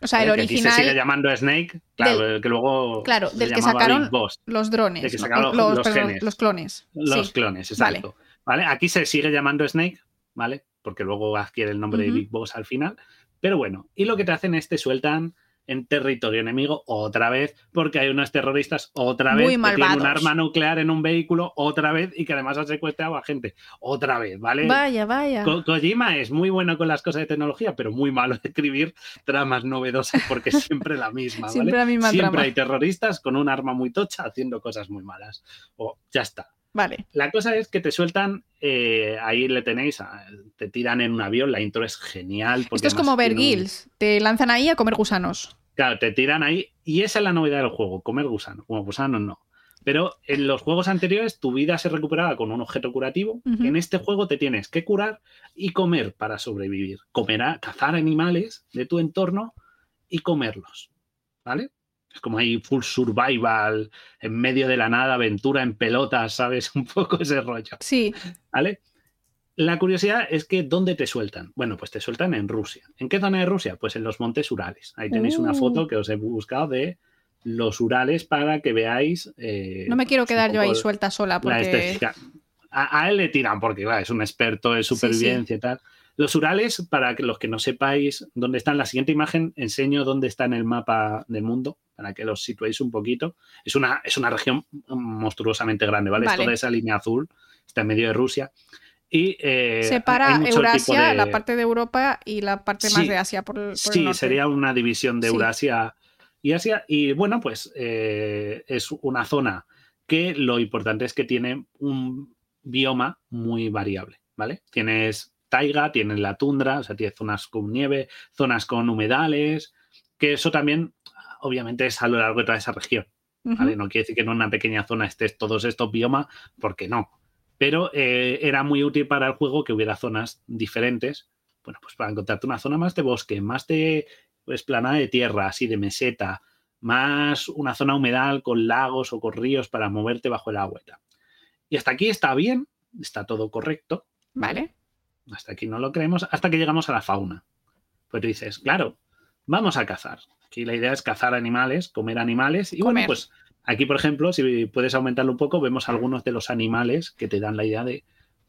O sea, el original. se sigue llamando Snake, claro, que luego. Claro, del que sacaron los drones. Del que sacaron los, los, los clones. Los clones, exacto. Vale. Aquí se sigue llamando Snake, ¿vale? Porque luego adquiere el nombre de Big Boss al final. Pero bueno, y lo que te hacen es te sueltan en territorio enemigo otra vez, porque hay unos terroristas otra vez que tienen un arma nuclear en un vehículo otra vez y que además han secuestrado a gente otra vez, ¿vale? Vaya, vaya. Kojima es muy bueno con las cosas de tecnología, pero muy malo de escribir tramas novedosas porque es siempre la misma, ¿vale? siempre la misma Siempre hay terroristas con un arma muy tocha haciendo cosas muy malas. O ya está. Vale. La cosa es que te sueltan, eh, ahí le tenéis, te tiran en un avión, la intro es genial. Esto es como Bear te lanzan ahí a comer gusanos. Claro, te tiran ahí y esa es la novedad del juego, comer gusanos. Como gusanos no. Pero en los juegos anteriores tu vida se recuperaba con un objeto curativo. En este juego te tienes que curar y comer para sobrevivir. Comer, cazar animales de tu entorno y comerlos. ¿Vale? Es como ahí full survival, en medio de la nada, aventura en pelotas, ¿sabes? Un poco ese rollo. Sí. ¿Vale? La curiosidad es que ¿dónde te sueltan? Bueno, pues te sueltan en Rusia. ¿En qué zona de Rusia? Pues en los montes Urales. Ahí tenéis una foto uh. que os he buscado de los Urales para que veáis. Eh, no me quiero quedar yo ahí suelta sola porque. A, él le tiran porque es un experto en supervivencia y tal. Los Urales, para que los que no sepáis dónde están, la siguiente imagen enseño dónde está en el mapa del mundo, para que los situéis un poquito. Es una, es una región monstruosamente grande, ¿vale? Es toda esa línea azul, está en medio de Rusia. Y, eh, Separa Eurasia, la parte de Europa y la parte más de Asia por, por Sí, sería una división de Eurasia y Asia. Y bueno, pues eh, es una zona que lo importante es que tiene un bioma muy variable, ¿vale? Tienes taiga, tienen la tundra, o sea, tiene zonas con nieve, zonas con humedales, que eso también, obviamente, es a lo largo de toda esa región. ¿vale? No quiere decir que en una pequeña zona estés todos estos biomas, porque no. Pero eh, era muy útil para el juego que hubiera zonas diferentes. Bueno, pues para encontrarte una zona más de bosque, más de esplanada de tierra, así de meseta, más una zona humedal con lagos o con ríos para moverte bajo el agua. Y hasta aquí está bien, está todo correcto. Vale. Hasta aquí no lo creemos, hasta que llegamos a la fauna. Pues tú dices, claro, vamos a cazar. Aquí la idea es cazar animales, comer animales y bueno, pues Aquí, por ejemplo, si puedes aumentarlo un poco, vemos algunos de los animales que te dan la idea de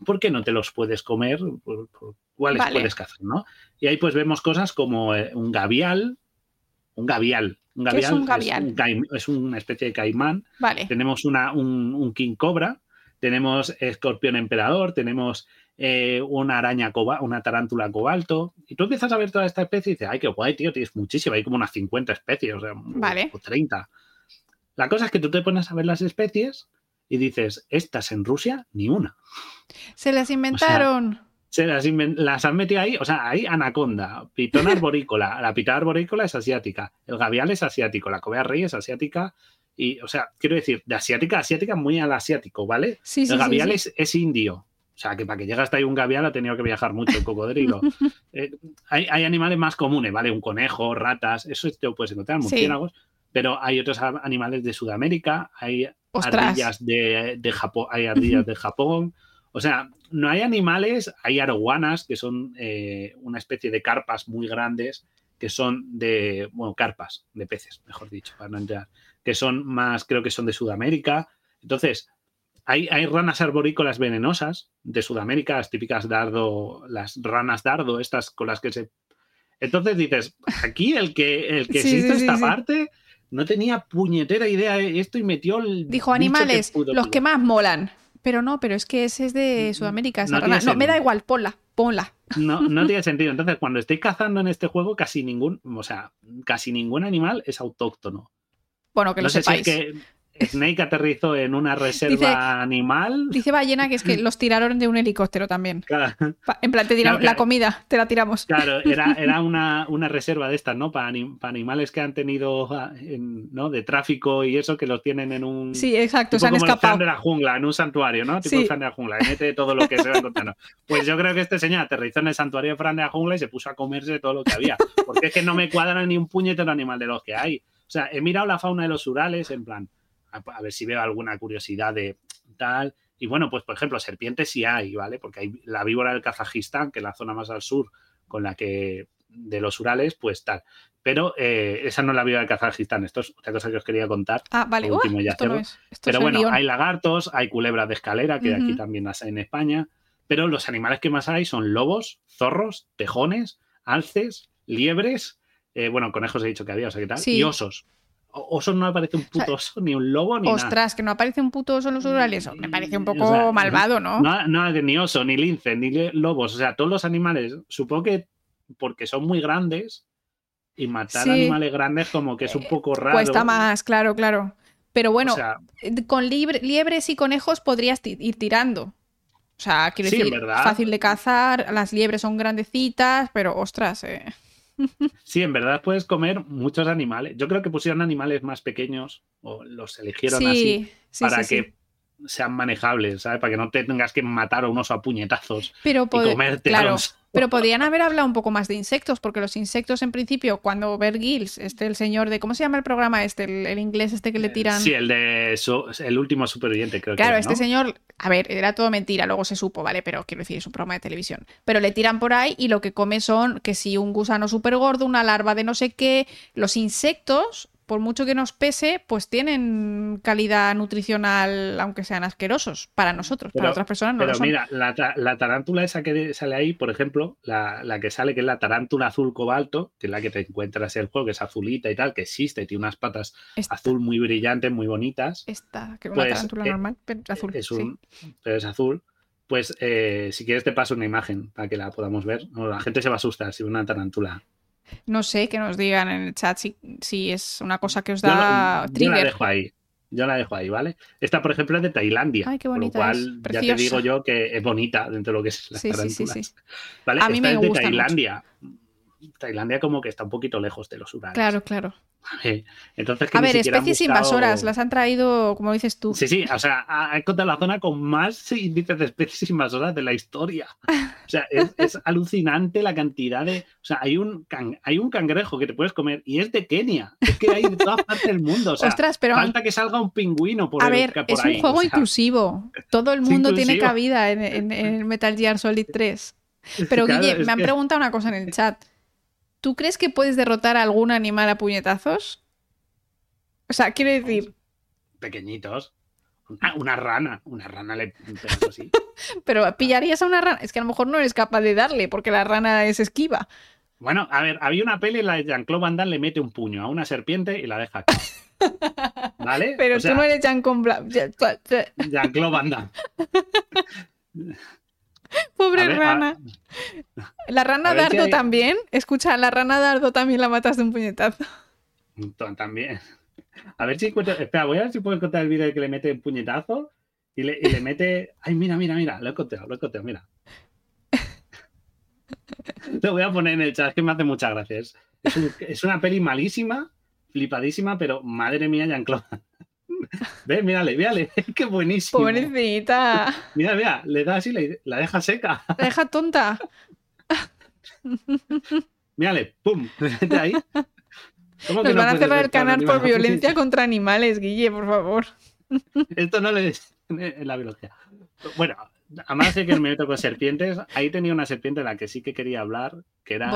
por qué no te los puedes comer, cuáles puedes cazar, ¿no? Y ahí pues vemos cosas como eh, un gavial, un gavial. Un gavial, es un gavial? Es, una especie de caimán. Vale. Tenemos una, un, king cobra, tenemos escorpión emperador, tenemos eh, una araña, una tarántula cobalto. Y tú empiezas a ver toda esta especie y dices, ay, qué guay, tío, tienes muchísima, hay como unas 50 especies, o sea, vale. o 30. La cosa es que tú te pones a ver las especies y dices, estas en Rusia, ni una. Se las inventaron. se las, las, han metido ahí, o sea, hay anaconda, pitón arborícola, la pitón arborícola es asiática, el gavial es asiático, la cobea rey es asiática, y, o sea, quiero decir, de asiática a asiática muy al asiático, ¿vale? Sí, el gavial Es, indio. O sea, que para que llegue hasta ahí un gavial ha tenido que viajar mucho el cocodrilo. Eh, hay, hay, animales más comunes, ¿vale? Un conejo, ratas, eso te lo puedes encontrar, murciélagos pero hay otros animales de Sudamérica, hay ardillas de, Japón, hay ardillas de Japón. O sea, no hay animales, hay aroguanas, que son eh, una especie de carpas muy grandes, que son de, bueno, carpas de peces, mejor dicho, para no entrar, que son más, creo que son de Sudamérica. Entonces, hay, hay, ranas arborícolas venenosas de Sudamérica, las típicas dardo, las ranas dardo, estas con las que se... Entonces dices, aquí el que, el que existe esta parte no tenía puñetera idea de esto y metió el. Dijo animales, los que más molan. Pero no, pero es que ese es de Sudamérica. no, me da igual, ponla, ponla. No, no tiene sentido. Entonces, cuando estoy cazando en este juego, casi ningún, o sea, casi ningún animal es autóctono. Bueno, que lo sepáis. que, Snake aterrizó en una reserva animal. Dice Ballena que es que los tiraron de un helicóptero también. Claro. En plan, te tiramos la comida, te la tiramos. Claro, era, era una, una, reserva de estas, ¿no? Para, animales que han tenido, ah, ¿no? De tráfico y eso, que los tienen en un. Sí, exacto, se han escapado. de la jungla, en un santuario, ¿no? Tipo de la jungla, y mete todo lo que se va encontrando. Pues yo creo que este señor aterrizó en el santuario de Fran de la jungla y se puso a comerse todo lo que había. Porque es que no me cuadra ni un puñetero animal de los que hay. O sea, he mirado la fauna de los Urales en plan a, ver si veo alguna curiosidad de tal. Y bueno, pues por ejemplo, serpientes sí hay, ¿vale? Porque hay la víbora del Kazajistán, que es la zona más al sur, con la que de los Urales, pues tal. Pero eh, esa no es la víbora del Kazajistán, esto es otra cosa que os quería contar. Ah, vale, último ya Pero bueno, hay lagartos, hay culebras de escalera, que aquí también las hay en España. Pero los animales que más hay son lobos, zorros, tejones, alces, liebres, eh, bueno, conejos he dicho que había, o sea, ¿qué tal? Y osos oso no aparece un puto oso, ni un lobo, ni Ostras, que no aparece un puto oso en los rurales. Me parece un poco malvado, ¿no? ¿no? No, ni oso, ni lince, ni lobos. O sea, todos los animales, supongo que porque son muy grandes y matar animales grandes como que es un eh, poco raro. Cuesta más, claro, claro. Pero bueno, con liebres y conejos podrías ir tirando. O sea, quiero decir, fácil de cazar, las liebres son grandecitas, pero ostras, eh. Sí, en verdad puedes comer muchos animales. Yo creo que pusieron animales más pequeños o los eligieron así para que sean manejables, ¿sabes? Para que no te tengas que matar a unos a puñetazos pero y comértelos. pero podrían haber hablado un poco más de insectos, porque los insectos, en principio, cuando Bert Gills, este el señor de. ¿Cómo se llama el programa este? El, inglés este que le tiran. Sí, el de el último superviviente, creo claro, que. Claro, este señor. A ver, era todo mentira, luego se supo, ¿vale? Pero quiero decir, es un programa de televisión. Pero le tiran por ahí y lo que come son que si un gusano súper gordo, una larva de no sé qué. Los insectos por mucho que nos pese, pues tienen calidad nutricional, aunque sean asquerosos, para nosotros, para otras personas no pero lo son. mira, la, tarántula esa que sale ahí, por ejemplo, la, que sale, que es la tarántula azul cobalto, que es la que te encuentras en el juego, que es azulita y tal, que existe, tiene unas patas azul muy brillantes, muy bonitas. Esta, que es una pues, tarántula eh, normal, pero es azul. Es Pero es azul. Pues eh, si quieres te paso una imagen para que la podamos ver. la gente se va a asustar si ve una tarántula. No sé, que nos digan en el chat si, si es una cosa que os da trigger. Yo la dejo ahí. Yo la dejo ahí, ¿vale? Esta, por ejemplo, es de Tailandia. Ay, qué bonita. Lo cual, ya te digo yo que es bonita dentro de lo que es la sí, sí, sí, sí, ¿Vale? A mí Esta me es de Tailandia. Tailandia como que está un poquito lejos de los Urales. Claro, claro. Entonces, a ver, especies invasoras, las han traído, como dices tú. Sí, sí, o sea, ha encontrado la zona con más índices de especies invasoras de la historia. O sea, es, alucinante la cantidad de. O sea, hay un, hay un cangrejo que te puedes comer y es de Kenia. Es que hay de todas partes del mundo. O sea, Ostras, pero. Falta que salga un pingüino por A ver, es un juego inclusivo. Todo el mundo tiene cabida en, en, Metal Gear Solid 3. Pero, Guille, me han preguntado una cosa en el chat. ¿Tú crees que puedes derrotar a algún animal a puñetazos? O sea, quiero decir, pequeñitos. Una, rana, una rana le así. Pero pillarías a una rana. Es que a lo mejor no eres capaz de darle porque la rana es esquiva. Bueno, a ver, había una peli en la de Jean-Claude Van Damme le mete un puño a una serpiente y la deja aquí. ¿Vale? Pero tú no eres Jean-Claude Jean Van Damme. Pobre rana. La rana Dardo también. Escucha, la rana Dardo también la matas de un puñetazo. También. A ver si encuentro. Espera, voy a ver si puedo encontrar el vídeo de que le mete un puñetazo y le, y le mete. Ay, mira, mira, mira. Lo he encontrado, lo he encontrado, mira. Lo voy a poner en el chat, es que me hace muchas gracias. Es, una peli malísima, flipadísima, pero madre mía, Jean-Claude. Ve, mírale, mírale, qué buenísimo. Pobrecita. Mira, mira, le da así, la deja seca. La deja tonta. Mírale, pum, le ahí. Nos van a cerrar el canal por violencia contra animales, Guille, por favor. Esto no le en la biología. Bueno, además de que me meto con serpientes, ahí tenía una serpiente de la que sí que quería hablar, que era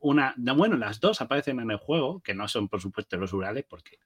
una. Bueno, las dos aparecen en el juego, que no son, por supuesto, los urales, porque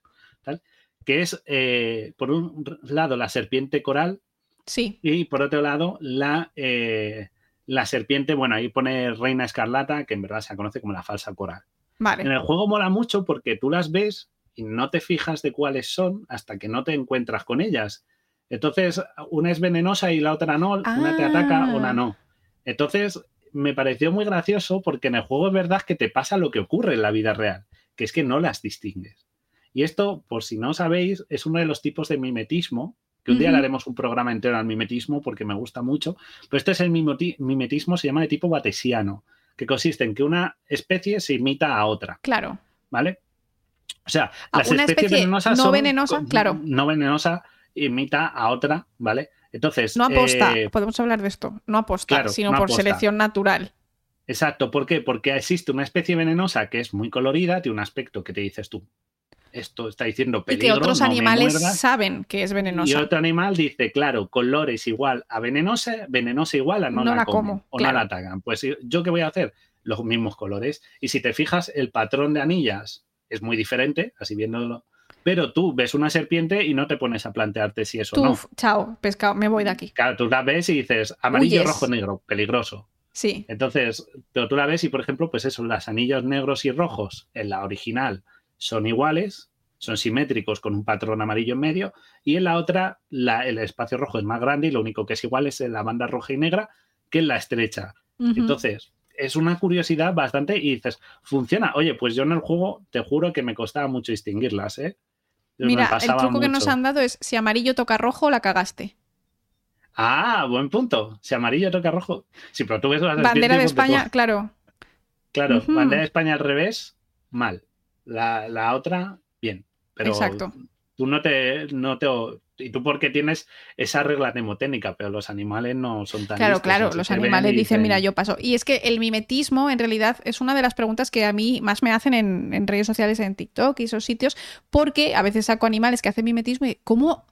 tal. Que es, eh, por un lado, la serpiente coral. Sí. Y por otro lado, la, eh, la serpiente, bueno, ahí pone reina escarlata, que en verdad se conoce como la falsa coral. En el juego mola mucho porque tú las ves y no te fijas de cuáles son hasta que no te encuentras con ellas. Entonces, una es venenosa y la otra no, una te ataca, una ah. no. Entonces, me pareció muy gracioso porque en el juego es verdad que te pasa lo que ocurre en la vida real, que es que no las distingues. Y esto, por si no sabéis, es uno de los tipos de mimetismo, que un día le haremos un programa entero al mimetismo porque me gusta mucho, pero este es el mimetismo, se llama de tipo batesiano, que consiste en que una especie se imita a otra. Claro. ¿Vale? O sea, las una especies especie venenosas no venenosa, claro. No venenosa imita a otra, ¿vale? Entonces. No aposta, eh, podemos hablar de esto. No aposta, sino por selección natural. Exacto, ¿por qué? Porque existe una especie venenosa que es muy colorida, tiene un aspecto que te dices tú. Esto está diciendo peligro. Y que otros animales saben que es venenosa. Y otro animal dice, claro, colores igual a venenosa, venenosa igual a no, la, como, o no la atacan. Pues yo qué voy a hacer? Los mismos colores. Y si te fijas, el patrón de anillas es muy diferente, así viéndolo pero tú ves una serpiente y no te pones a plantearte si eso o no. Chao, pescado, me voy de aquí. Claro, tú la ves y dices amarillo, rojo, negro, peligroso. Sí. Entonces, pero tú la ves y, por ejemplo, pues eso, las anillos negros y rojos en la original son iguales, son simétricos con un patrón amarillo en medio, y en la otra el espacio rojo es más grande y lo único que es igual es la banda roja y negra que en la estrecha. Entonces, es una curiosidad bastante y dices, funciona. Oye, pues yo en el juego te juro que me costaba mucho distinguirlas, ¿eh? Mira, el truco que nos han dado es si amarillo toca rojo, la cagaste. Ah, buen punto. Si amarillo toca rojo. Sí, pero tú ves Bandera de España, claro. Claro, bandera de España al revés, mal. La, otra, bien. Pero Exacto. tú no te, no te. Y tú porque tienes esa regla mnemotécnica, pero los animales no son tan. Claro, claro, los animales dicen, mira, yo paso. Y es que el mimetismo, en realidad, es una de las preguntas que a mí más me hacen en, redes sociales, en TikTok y esos sitios, porque a veces saco animales que hacen mimetismo y ¿cómo,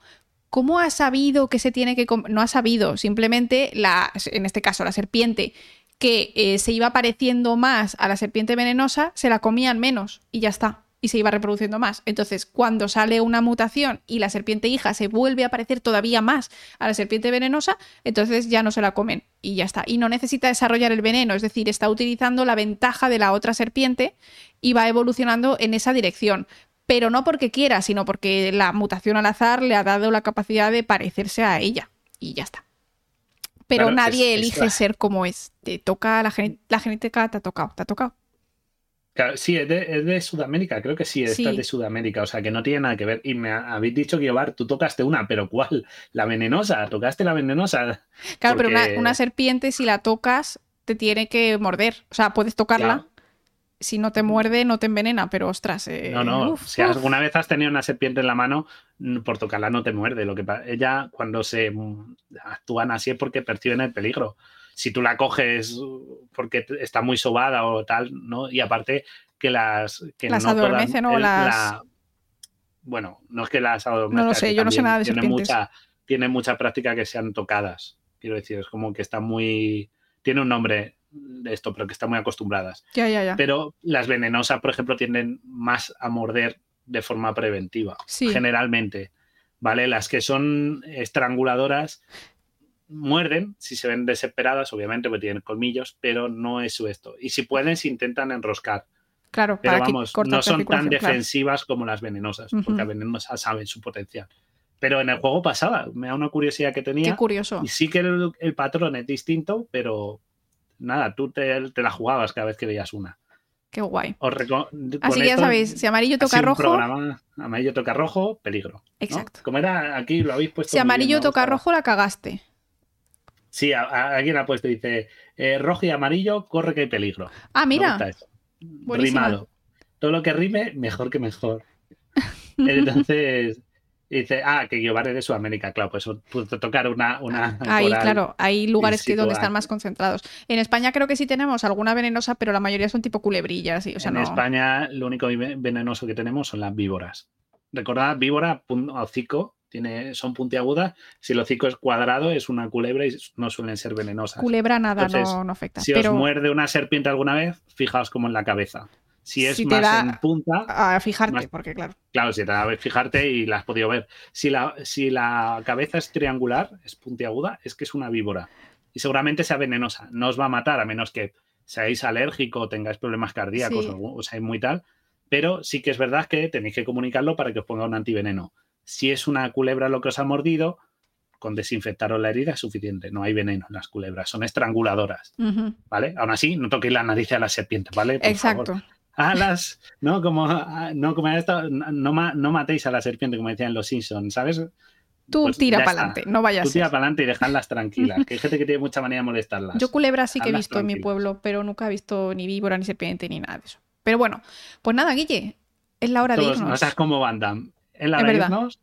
¿Cómo ha sabido que se tiene que.? No ha sabido, simplemente, la, en este caso, la serpiente que eh, se iba pareciendo más a la serpiente venenosa, se la comían menos y ya está y se iba reproduciendo más. Entonces, cuando sale una mutación y la serpiente hija se vuelve a parecer todavía más a la serpiente venenosa, entonces ya no se la comen y ya está. Y no necesita desarrollar el veneno, es decir, está utilizando la ventaja de la otra serpiente y va evolucionando en esa dirección. Pero no porque quiera, sino porque la mutación al azar le ha dado la capacidad de parecerse a ella. Y ya está. Pero nadie elige ser como es. Te toca la, la genética, te ha tocado, te ha tocado sí, es de, Sudamérica, creo que sí, esta es de Sudamérica, o sea que no tiene nada que ver. Y me habéis dicho que, Yobar, tú tocaste una, pero ¿cuál? La venenosa, tocaste la venenosa. Claro, pero una, serpiente, si la tocas, te tiene que morder. O sea, puedes tocarla. Si no te muerde, no te envenena, pero ostras. Eh, no, no. si alguna vez has tenido una serpiente en la mano, por tocarla no te muerde. Lo que ella, cuando se mm, actúan así es porque perciben el peligro si tú la coges porque está muy sobada o tal, ¿no? Y aparte que las... Que las adormecen o las... bueno, no es que las adormecen. No lo sé, yo no sé nada de tiene mucha, tiene mucha práctica que sean tocadas. Quiero decir, es como que está muy... Tiene un nombre de esto, pero que están muy acostumbradas. Ya, ya, ya. Pero las venenosas, por ejemplo, tienden más a morder de forma preventiva, generalmente. ¿vale? Las que son estranguladoras muerden si se ven desesperadas, obviamente, porque tienen colmillos, pero no es esto. Y si pueden, se intentan enroscar. Claro, pero vamos, no son tan defensivas como las venenosas, porque las venenosas saben su potencial. Pero en el juego pasaba, me da una curiosidad que tenía. Qué curioso. Y sí que el, patrón es distinto, pero nada, tú te, la jugabas cada vez que veías una. Qué guay. Así que ya sabéis, si amarillo toca rojo. amarillo toca rojo, peligro. Exacto. Como era aquí, lo habéis puesto. Si amarillo toca rojo, la cagaste. Sí, alguien ha puesto, dice, eh, rojo y amarillo, corre que hay peligro. Ah, mira. Rimado. Todo lo que rime, mejor que mejor. Entonces, dice, ah, que yo de Sudamérica, claro, pues puedo tocar una... una ahí, claro, hay lugares que donde están más concentrados. En España creo que sí tenemos alguna venenosa, pero la mayoría son tipo culebrillas. o sea, en España lo único venenoso que tenemos son las víboras. Recordad, víbora, hocico, tiene, son puntiagudas. Si el hocico es cuadrado, es una culebra y no suelen ser venenosas. Culebra nada, no, afecta. Si os muerde una serpiente alguna vez, fijaos como en la cabeza. Si es más en punta. A fijarte, porque claro. Claro, si te da a fijarte y la has podido ver. Si la, si la cabeza es triangular, es puntiaguda, es que es una víbora. Y seguramente sea venenosa. No os va a matar, a menos que seáis alérgico o tengáis problemas cardíacos o, seáis muy tal. Pero sí que es verdad que tenéis que comunicarlo para que os ponga un antiveneno. Si es una culebra lo que os ha mordido, con desinfectaros la herida es suficiente. No hay veneno en las culebras, son estranguladoras. ¿Vale? Aún así, no toquéis la nariz a la serpiente, ¿vale? Exacto a las, ¿no? Como, no, como esto, no, no matéis a la serpiente, como decían los Simpsons, ¿sabes? Tú pues tira para adelante, no vayas. Tú tira para adelante y dejadlas tranquilas. que hay gente que tiene mucha manía de molestarlas. Yo culebra sí que he visto en mi pueblo, pero nunca he visto ni víbora, ni serpiente, ni nada de eso. Pero bueno, pues nada, Guille, es la hora de irnos. No sabes cómo van, Es la hora de irnos.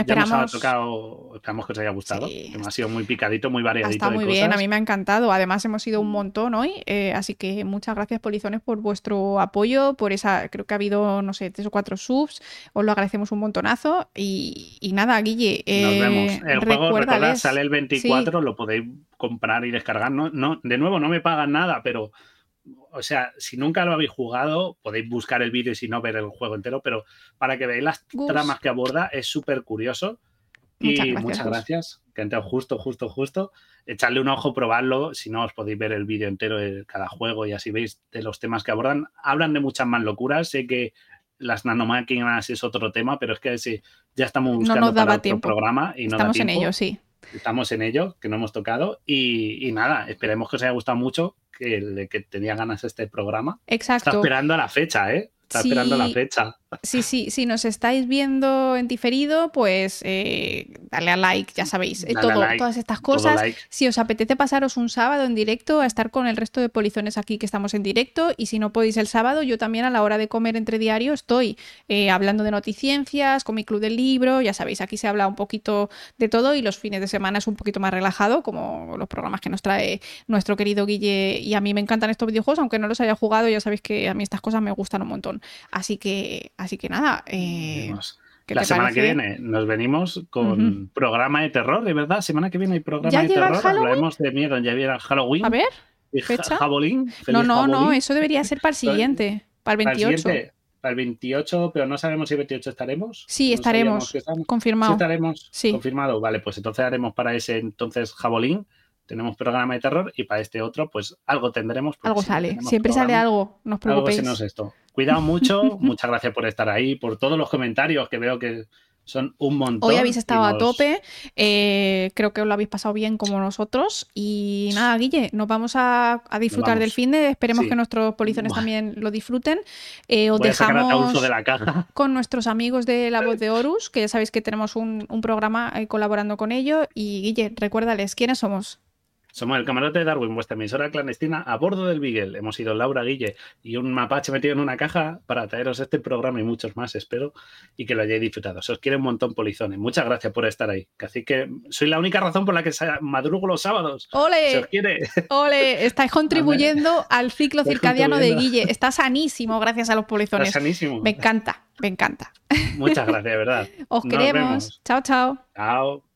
Esperamos. tocado, esperamos que os haya gustado. Ha sido muy picadito, muy variadito. Está muy bien, a mí me ha encantado. Además, hemos ido un montón hoy. Eh, así que muchas gracias, Polizones, por vuestro apoyo, por esa. Creo que ha habido, no sé, tres o cuatro subs. Os lo agradecemos un montonazo. Y, nada, Guille. Nos vemos. Eh, el juego, sale el 24, lo podéis comprar y descargar. No, no, de nuevo, no me pagan nada, pero o sea, si nunca lo habéis jugado, podéis buscar el vídeo y si no ver el juego entero, pero para que veáis las tramas que aborda es súper curioso. y muchas gracias, que entrado justo, justo, justo. Echarle un ojo, probarlo. Si no, os podéis ver el vídeo entero de cada juego y así veis de los temas que abordan. Hablan de muchas más locuras. Sé que las nanomáquinas es otro tema, pero es que ya estamos buscando para otro programa y no Estamos en ello, sí. Estamos en ello, que no hemos tocado. Y, y nada, esperemos que os haya gustado mucho que, tenía ganas este programa. Exacto. Está esperando la fecha, ¿eh? Está esperando la fecha. Sí, sí, si nos estáis viendo en diferido, pues eh, dale a like, ya sabéis, eh, todo, todas estas cosas. Si os apetece pasaros un sábado en directo a estar con el resto de polizones aquí que estamos en directo, y si no podéis el sábado, yo también a la hora de comer entre diario estoy eh, hablando de noticiencias, con mi club del libro, ya sabéis, aquí se habla un poquito de todo y los fines de semana es un poquito más relajado, como los programas que nos trae nuestro querido Guille, y a mí me encantan estos videojuegos, aunque no los haya jugado, ya sabéis que a mí estas cosas me gustan un montón. Así que Así que nada. Eh, la semana que viene nos venimos con programa de terror, de verdad. Semana que viene hay programa de terror. Hablaremos de miedo. Ya viene Halloween. A ver. Fecha. no, no, no. Eso debería ser para el siguiente. Para el 28. Para el, 28, pero no sabemos si el 28 estaremos. Sí, estaremos. Confirmado. Sí, estaremos. Confirmado. Vale, pues entonces haremos para ese entonces Jabolín tenemos programa de terror y para este otro, pues algo tendremos. Algo sale, siempre sale algo, no os preocupéis. Algo esto. Cuidado mucho, muchas gracias por estar ahí, por todos los comentarios que veo que son un montón. Hoy habéis estado a tope, eh, creo que os lo habéis pasado bien como nosotros. Y nada, Guille, nos vamos a, disfrutar del fin de, esperemos que nuestros polizones también lo disfruten. Eh, os dejamos de la caja. con nuestros amigos de La Voz de Horus, que ya sabéis que tenemos un, un programa eh, colaborando con ellos. Y Guille, recuérdales, ¿quiénes somos? Somos el camarote de Darwin, vuestra emisora clandestina a bordo del Beagle. Hemos ido Laura Guille y un mapache metido en una caja para traeros este programa y muchos más, espero, y que lo hayáis disfrutado. Se os quiere un montón, polizones. Muchas gracias por estar ahí. Así que soy la única razón por la que madrugo los sábados. ¡Ole! Se os quiere. ¡Ole! Estáis contribuyendo al ciclo circadiano de Guille. Está sanísimo gracias a los polizones. Está sanísimo. Me encanta, me encanta. Muchas gracias, de verdad. Os queremos. Chao, chao. Chao.